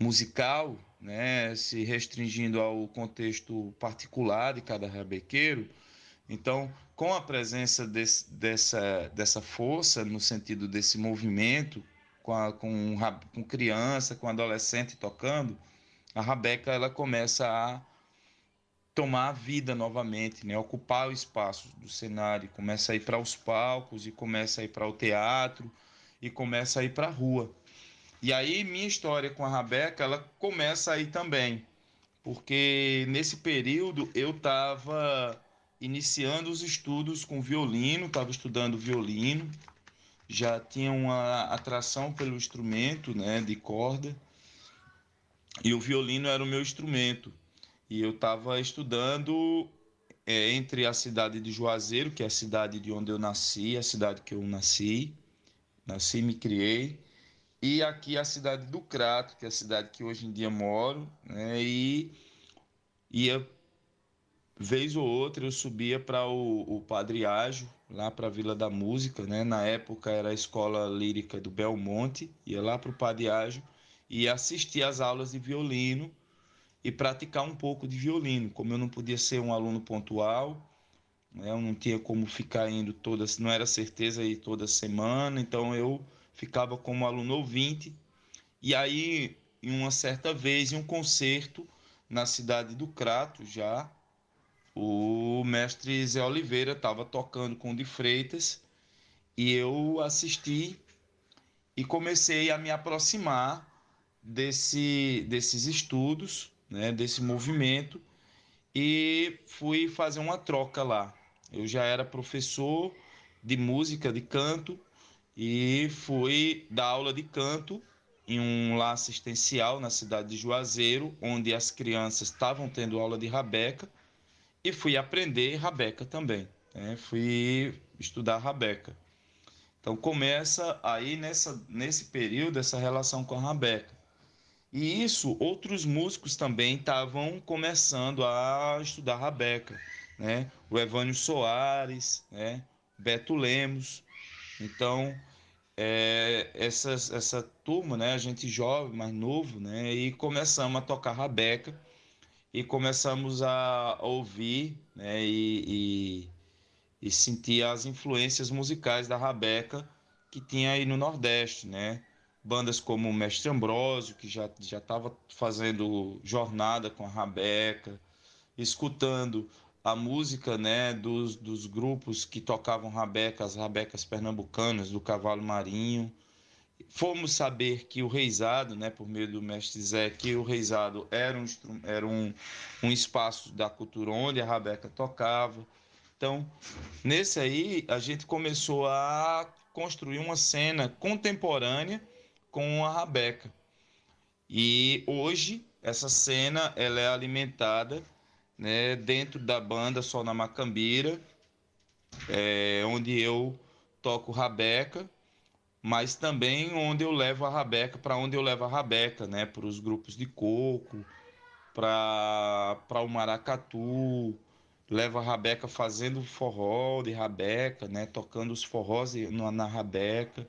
musical, né, se restringindo ao contexto particular de cada rabequeiro, então, com a presença desse, dessa, dessa força, no sentido desse movimento, com, a, com, com criança, com adolescente tocando, a Rabeca ela começa a tomar vida novamente, né? ocupar o espaço do cenário, começa a ir para os palcos e começa a ir para o teatro e começa a ir para a rua. E aí minha história com a Rabeca ela começa aí também, porque nesse período eu estava iniciando os estudos com violino, estava estudando violino, já tinha uma atração pelo instrumento, né, de corda e o violino era o meu instrumento. E eu estava estudando é, entre a cidade de Juazeiro, que é a cidade de onde eu nasci, a cidade que eu nasci, nasci e me criei, e aqui a cidade do Crato, que é a cidade que hoje em dia moro, né? E ia vez ou outra eu subia para o, o Padre Ágio, lá para a Vila da Música, né? Na época era a escola lírica do Belmonte, ia lá para o Padre Ágio e assistir às aulas de violino e praticar um pouco de violino. Como eu não podia ser um aluno pontual, né, eu não tinha como ficar indo todas, não era certeza ir toda semana, então eu ficava como aluno ouvinte. E aí, em uma certa vez, em um concerto na cidade do Crato, já, o mestre Zé Oliveira estava tocando com o de Freitas e eu assisti e comecei a me aproximar desse, desses estudos, né, desse movimento, e fui fazer uma troca lá. Eu já era professor de música, de canto, e fui dar aula de canto em um lar assistencial na cidade de Juazeiro, onde as crianças estavam tendo aula de rabeca, e fui aprender rabeca também. Né? Fui estudar rabeca. Então começa aí nessa, nesse período essa relação com a rabeca. E isso, outros músicos também estavam começando a estudar Rabeca, né? O Evânio Soares, né? Beto Lemos. Então, é, essa, essa turma, né? A gente jovem, mais novo, né? E começamos a tocar Rabeca e começamos a ouvir, né? E, e, e sentir as influências musicais da Rabeca que tinha aí no Nordeste, né? Bandas como Mestre Ambrósio, que já já estava fazendo jornada com a Rabeca, escutando a música né, dos, dos grupos que tocavam Rabeca, as Rabecas pernambucanas, do Cavalo Marinho. Fomos saber que o Reisado, né, por meio do mestre Zé, que o Reisado era, um, era um, um espaço da cultura onde a Rabeca tocava. Então, nesse aí, a gente começou a construir uma cena contemporânea com a Rabeca. E hoje essa cena ela é alimentada né, dentro da banda Sol na Macambira, é, onde eu toco Rabeca, mas também onde eu levo a rabeca, para onde eu levo a rabeca, né? Para os grupos de coco, para o maracatu, levo a rabeca fazendo forró de rabeca, né? Tocando os forrós na, na rabeca.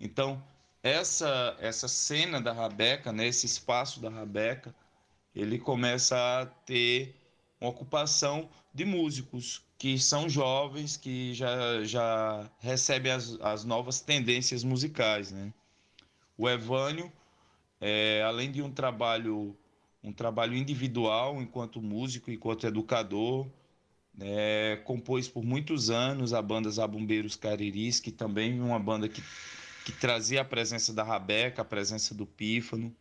Então, essa essa cena da rabeca, né? Esse espaço da rabeca, ele começa a ter uma ocupação de músicos que são jovens, que já, já recebem as, as novas tendências musicais. Né? O Evânio, é, além de um trabalho, um trabalho individual enquanto músico, enquanto educador, é, compôs por muitos anos a banda Zabumbeiros Cariris, que também é uma banda que, que trazia a presença da Rabeca, a presença do Pífano.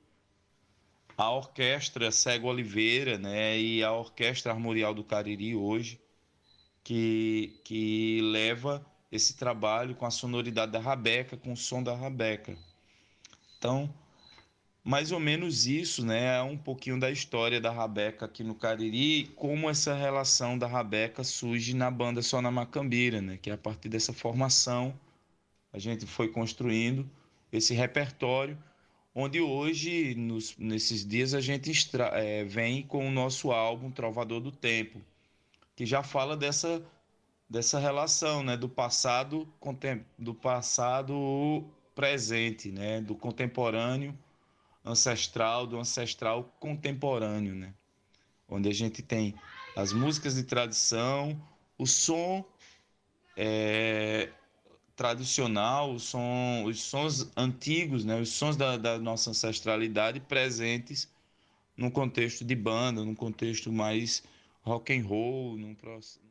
A orquestra Cego Oliveira né, e a Orquestra Armorial do Cariri hoje, que, que leva esse trabalho com a sonoridade da rabeca, com o som da rabeca. Então, mais ou menos isso, né? É um pouquinho da história da rabeca aqui no Cariri, como essa relação da rabeca surge na banda Só na Macambira, né? Que é a partir dessa formação a gente foi construindo esse repertório, onde hoje, nos, nesses dias, a gente extra, é, vem com o nosso álbum Trovador do Tempo, que já fala dessa, dessa relação, né, do passado do passado presente, né, do contemporâneo ancestral, do ancestral contemporâneo, né, onde a gente tem as músicas de tradição, o som é, tradicional, o som, os sons antigos, né, os sons da, da nossa ancestralidade presentes no contexto de banda, num contexto mais rock and roll, num processo.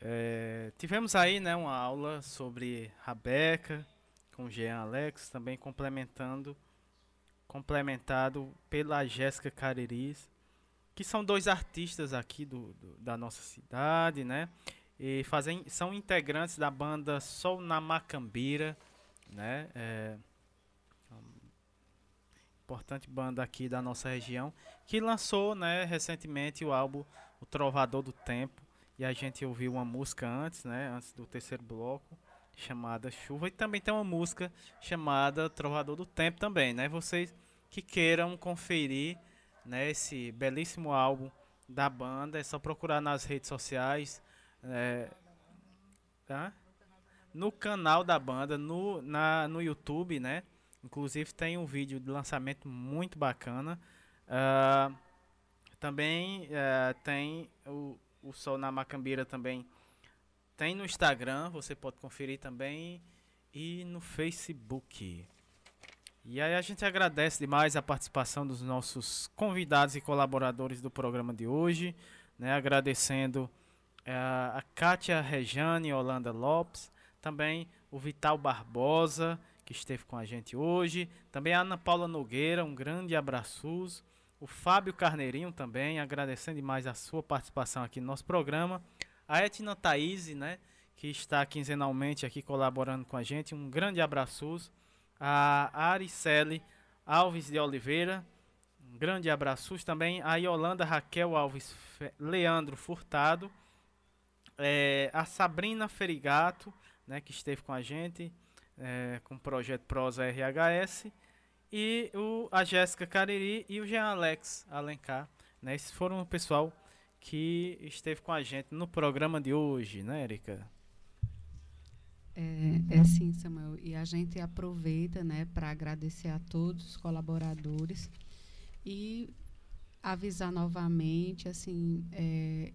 É, tivemos aí né, uma aula sobre Rabeca com Jean Alex, também complementando complementado pela Jéssica Cariris, que são dois artistas aqui do, do, da nossa cidade, né? E fazem, são integrantes da banda Sol na Macambira, né? É, importante banda aqui da nossa região, que lançou, né, recentemente o álbum O Trovador do Tempo, e a gente ouviu uma música antes, né, antes do terceiro bloco, chamada Chuva, e também tem uma música chamada Trovador do Tempo também, né? Vocês que queiram conferir, né, esse belíssimo álbum da banda, é só procurar nas redes sociais, é, tá? no canal da banda, no, na, no YouTube, né? Inclusive tem um vídeo de lançamento muito bacana. Uh, também uh, tem o, o Sol na Macambira também. Tem no Instagram, você pode conferir também. E no Facebook. E aí a gente agradece demais a participação dos nossos convidados e colaboradores do programa de hoje. Né? Agradecendo a Kátia Rejane Holanda Lopes. Também o Vital Barbosa que esteve com a gente hoje. Também a Ana Paula Nogueira, um grande abraço. O Fábio Carneirinho também, agradecendo demais a sua participação aqui no nosso programa. A Etna Thaís, né, que está quinzenalmente aqui colaborando com a gente. Um grande abraço. A Aricele Alves de Oliveira, um grande abraço. Também a Yolanda Raquel Alves Leandro Furtado. É, a Sabrina Ferigato, né, que esteve com a gente é, com o projeto Prosa RHS, e o, a Jéssica Cariri e o Jean Alex Alencar. Né? Esses foram o pessoal que esteve com a gente no programa de hoje, né, Erika? É, é sim, Samuel. E a gente aproveita né, para agradecer a todos os colaboradores e avisar novamente assim é,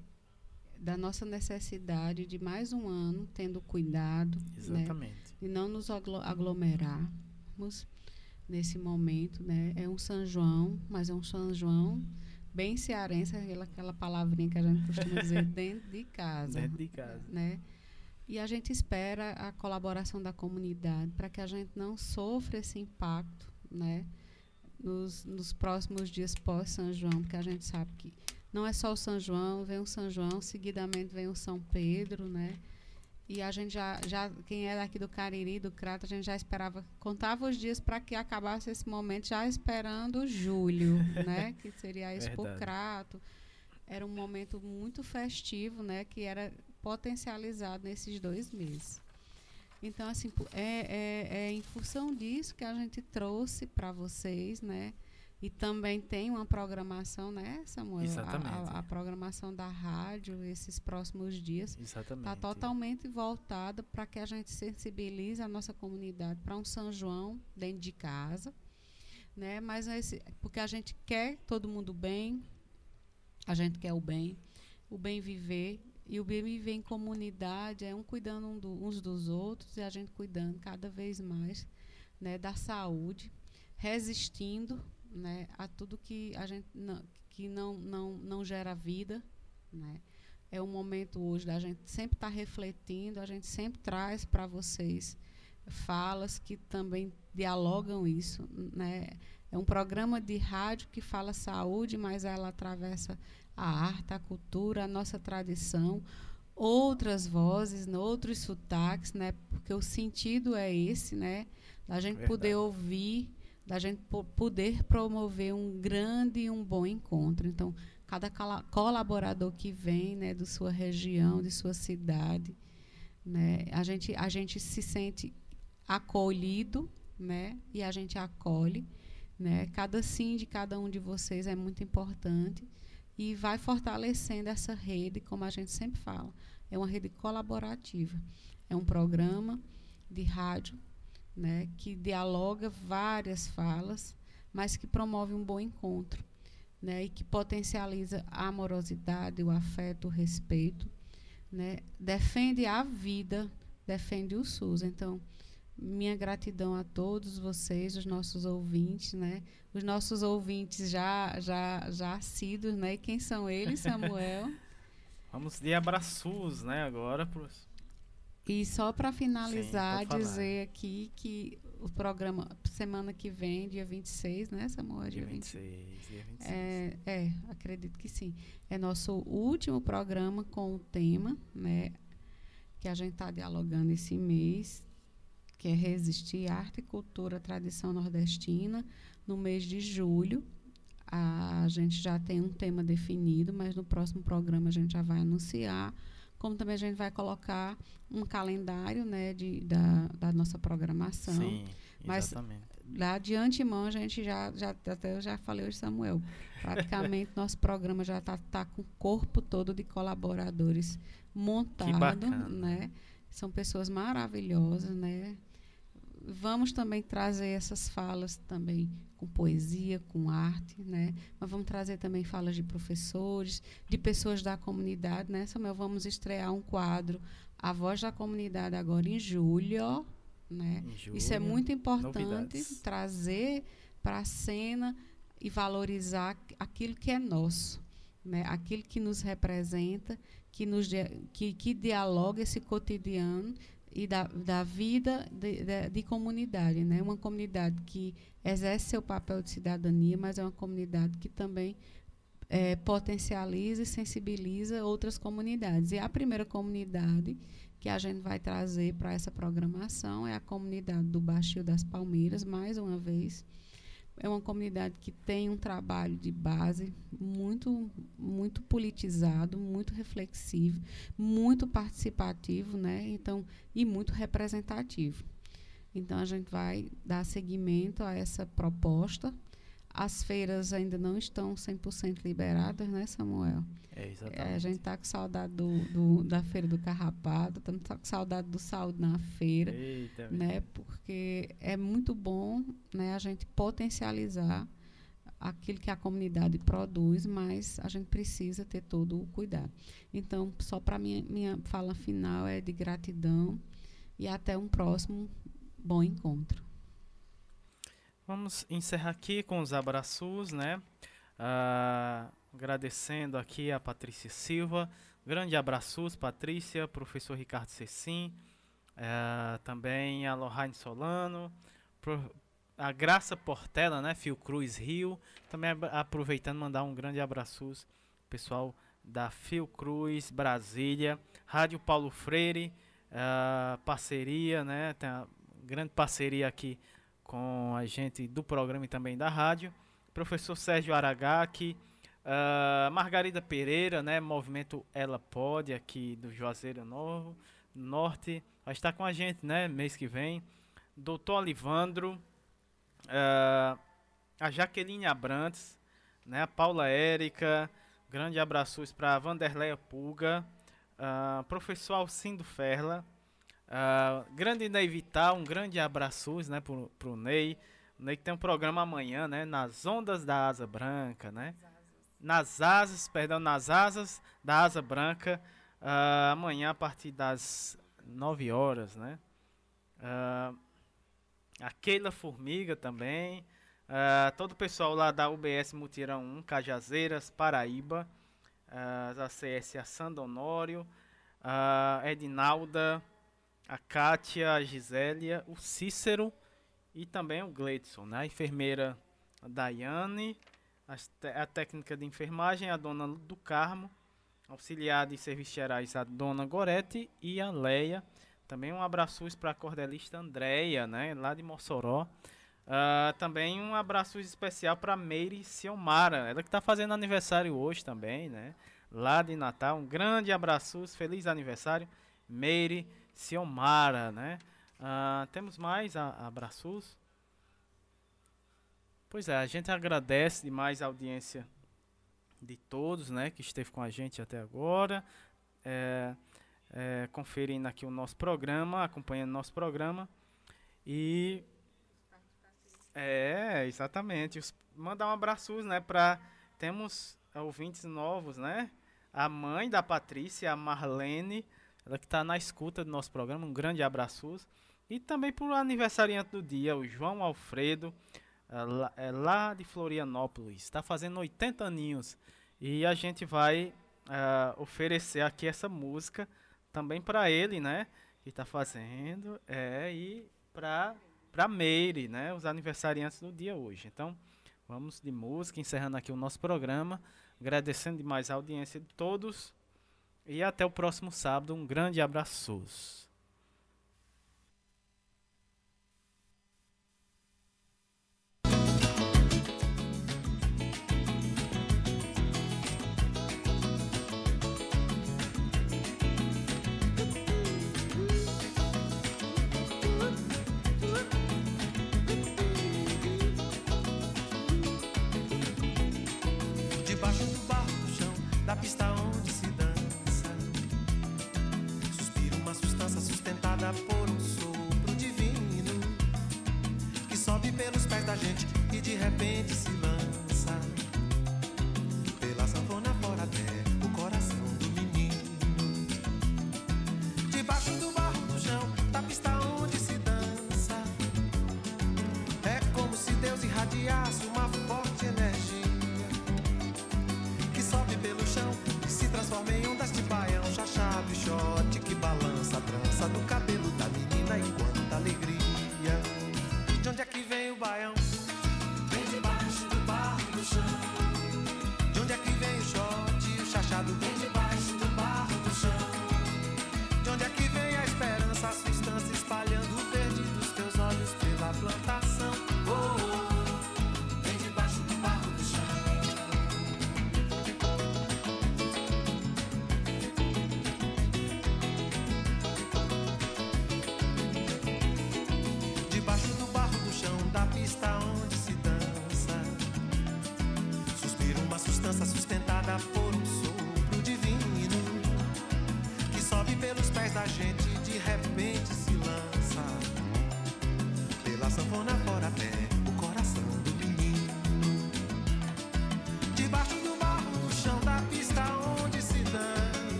da nossa necessidade de mais um ano tendo cuidado. Né, Exatamente. Né? e não nos aglomerarmos nesse momento, né? É um São João, mas é um São João bem cearense, aquela, aquela palavrinha que a gente costuma dizer dentro de casa. Dentro de casa. Né? E a gente espera a colaboração da comunidade para que a gente não sofra esse impacto, né? Nos, nos próximos dias pós São João, porque a gente sabe que não é só o São João, vem o São João, seguidamente vem o São Pedro, né? E a gente já, já quem é daqui do Cariri, do Crato, a gente já esperava, contava os dias para que acabasse esse momento, já esperando julho, né? Que seria a Expo Crato. Era um momento muito festivo, né? Que era potencializado nesses dois meses. Então, assim, é, é, é em função disso que a gente trouxe para vocês, né? E também tem uma programação, né, Samuel? Exatamente. A, a, a programação da rádio esses próximos dias está Exatamente. totalmente voltada para que a gente sensibilize a nossa comunidade para um São João dentro de casa, né? Mas esse, porque a gente quer todo mundo bem, a gente quer o bem, o bem viver e o bem viver em comunidade é um cuidando um do, uns dos outros e a gente cuidando cada vez mais, né, da saúde, resistindo né, a tudo que a gente não, que não, não, não gera vida, né? É um momento hoje da gente sempre estar tá refletindo, a gente sempre traz para vocês falas que também dialogam isso, né? É um programa de rádio que fala saúde, mas ela atravessa a arte, a cultura, a nossa tradição, outras vozes, outros sotaques, né? Porque o sentido é esse, né? Da gente Verdade. poder ouvir da gente poder promover um grande e um bom encontro. Então, cada colaborador que vem, né, de sua região, de sua cidade, né, a gente a gente se sente acolhido, né, e a gente acolhe, né. Cada sim de cada um de vocês é muito importante e vai fortalecendo essa rede, como a gente sempre fala, é uma rede colaborativa, é um programa de rádio né, que dialoga várias falas, mas que promove um bom encontro, né, e que potencializa a amorosidade, o afeto, o respeito, né, defende a vida, defende o SUS. Então, minha gratidão a todos vocês, os nossos ouvintes, né? Os nossos ouvintes já já já assíduos, né? E quem são eles, Samuel? Vamos de abraços, né, agora pros e só para finalizar, Sim, dizer aqui que o programa semana que vem, dia 26, né, Samuel? Dia, dia 26, 20, dia 26. É, é, acredito que sim. É nosso último programa com o tema, né, que a gente está dialogando esse mês, que é Resistir Arte, Cultura, Tradição Nordestina, no mês de julho. A gente já tem um tema definido, mas no próximo programa a gente já vai anunciar como também a gente vai colocar um calendário né, de, da, da nossa programação. Sim, exatamente. Mas lá de antemão a gente já, já até eu já falei hoje, Samuel, praticamente nosso programa já está tá com o corpo todo de colaboradores montado, né? São pessoas maravilhosas, né? Vamos também trazer essas falas também com poesia, com arte, né? Mas vamos trazer também falas de professores, de pessoas da comunidade, né, Samuel? Vamos estrear um quadro, A Voz da Comunidade, agora em julho, né? Em julho, Isso é muito importante, novidades. trazer para a cena e valorizar aquilo que é nosso, né? Aquilo que nos representa, que nos que, que dialoga esse cotidiano e da, da vida de, de, de, comunidade, né? Uma comunidade que exerce seu papel de cidadania, mas é uma comunidade que também é, potencializa e sensibiliza outras comunidades. E a primeira comunidade que a gente vai trazer para essa programação é a comunidade do Baixio das Palmeiras, mais uma vez é uma comunidade que tem um trabalho de base muito muito politizado, muito reflexivo, muito participativo, né? Então, e muito representativo. Então a gente vai dar seguimento a essa proposta. As feiras ainda não estão 100% liberadas, né, Samuel? É, exatamente. É, a gente está com saudade do, do, da Feira do Carrapato, estamos com saudade do Saúde na Feira, Eita, né? Porque é muito bom né, a gente potencializar aquilo que a comunidade produz, mas a gente precisa ter todo o cuidado. Então, só para minha minha fala final é de gratidão e até um próximo bom encontro. Vamos encerrar aqui com os abraços, né? Ah, agradecendo aqui a Patrícia Silva. Grande abraços, Patrícia, professor Ricardo Cecim, eh, também a Lohane Solano, a Graça Portela, né, Fiocruz Rio. Também aproveitando mandar um grande abraços pessoal da Fiocruz Brasília, Rádio Paulo Freire, uh, parceria, né, tem a grande parceria aqui com a gente do programa e também da rádio. Professor Sérgio Aragaki, Uh, Margarida Pereira, né? Movimento Ela Pode, aqui do Juazeiro Novo, Norte. Vai estar com a gente, né? Mês que vem. Doutor Olivandro. Uh, a Jaqueline Abrantes, né? A Paula Érica. Grande abraços para Vanderleia Pulga. Uh, professor Alcindo Ferla. Grande Ney Vital, um grande abraços, né? Pro, pro Ney. O Ney que tem um programa amanhã, né? Nas Ondas da Asa Branca, né? Nas asas, perdão, nas asas da asa branca, uh, amanhã a partir das 9 horas, né? Uh, a Keila Formiga também, uh, todo o pessoal lá da UBS Mutirão 1, Cajazeiras, Paraíba, uh, CS a Sandonório, a Edinalda, a Kátia, a Gisélia, o Cícero e também o Gleidson, né? A enfermeira Daiane, a técnica de enfermagem, a dona do Carmo, auxiliar de serviços gerais, a dona Gorete e a Leia. Também um abraço para a cordelista Andréia, né, lá de Mossoró. Uh, também um abraço especial para Meire Ciomara, ela que está fazendo aniversário hoje também, né? Lá de Natal. Um grande abraço, feliz aniversário, Meire Ciomara, né? Uh, temos mais abraços. Pois é, a gente agradece demais a audiência de todos, né, que esteve com a gente até agora, é, é, conferindo aqui o nosso programa, acompanhando o nosso programa. E é exatamente, os, mandar um abraço, né, para temos ouvintes novos, né, a mãe da Patrícia, a Marlene, ela que está na escuta do nosso programa, um grande abraço. E também para o aniversariante do dia, o João Alfredo é lá de Florianópolis, está fazendo 80 aninhos e a gente vai uh, oferecer aqui essa música também para ele, né? Que está fazendo, é, e para para Meire, né? Os aniversariantes do dia hoje. Então, vamos de música, encerrando aqui o nosso programa, agradecendo demais a audiência de todos e até o próximo sábado. Um grande abraço. Sustentada por um sopro divino que sobe pelos pés da gente e de repente se lança pela sanfona fora até o coração do menino. Debaixo do barro no chão, da pista onde se dança, é como se Deus irradiasse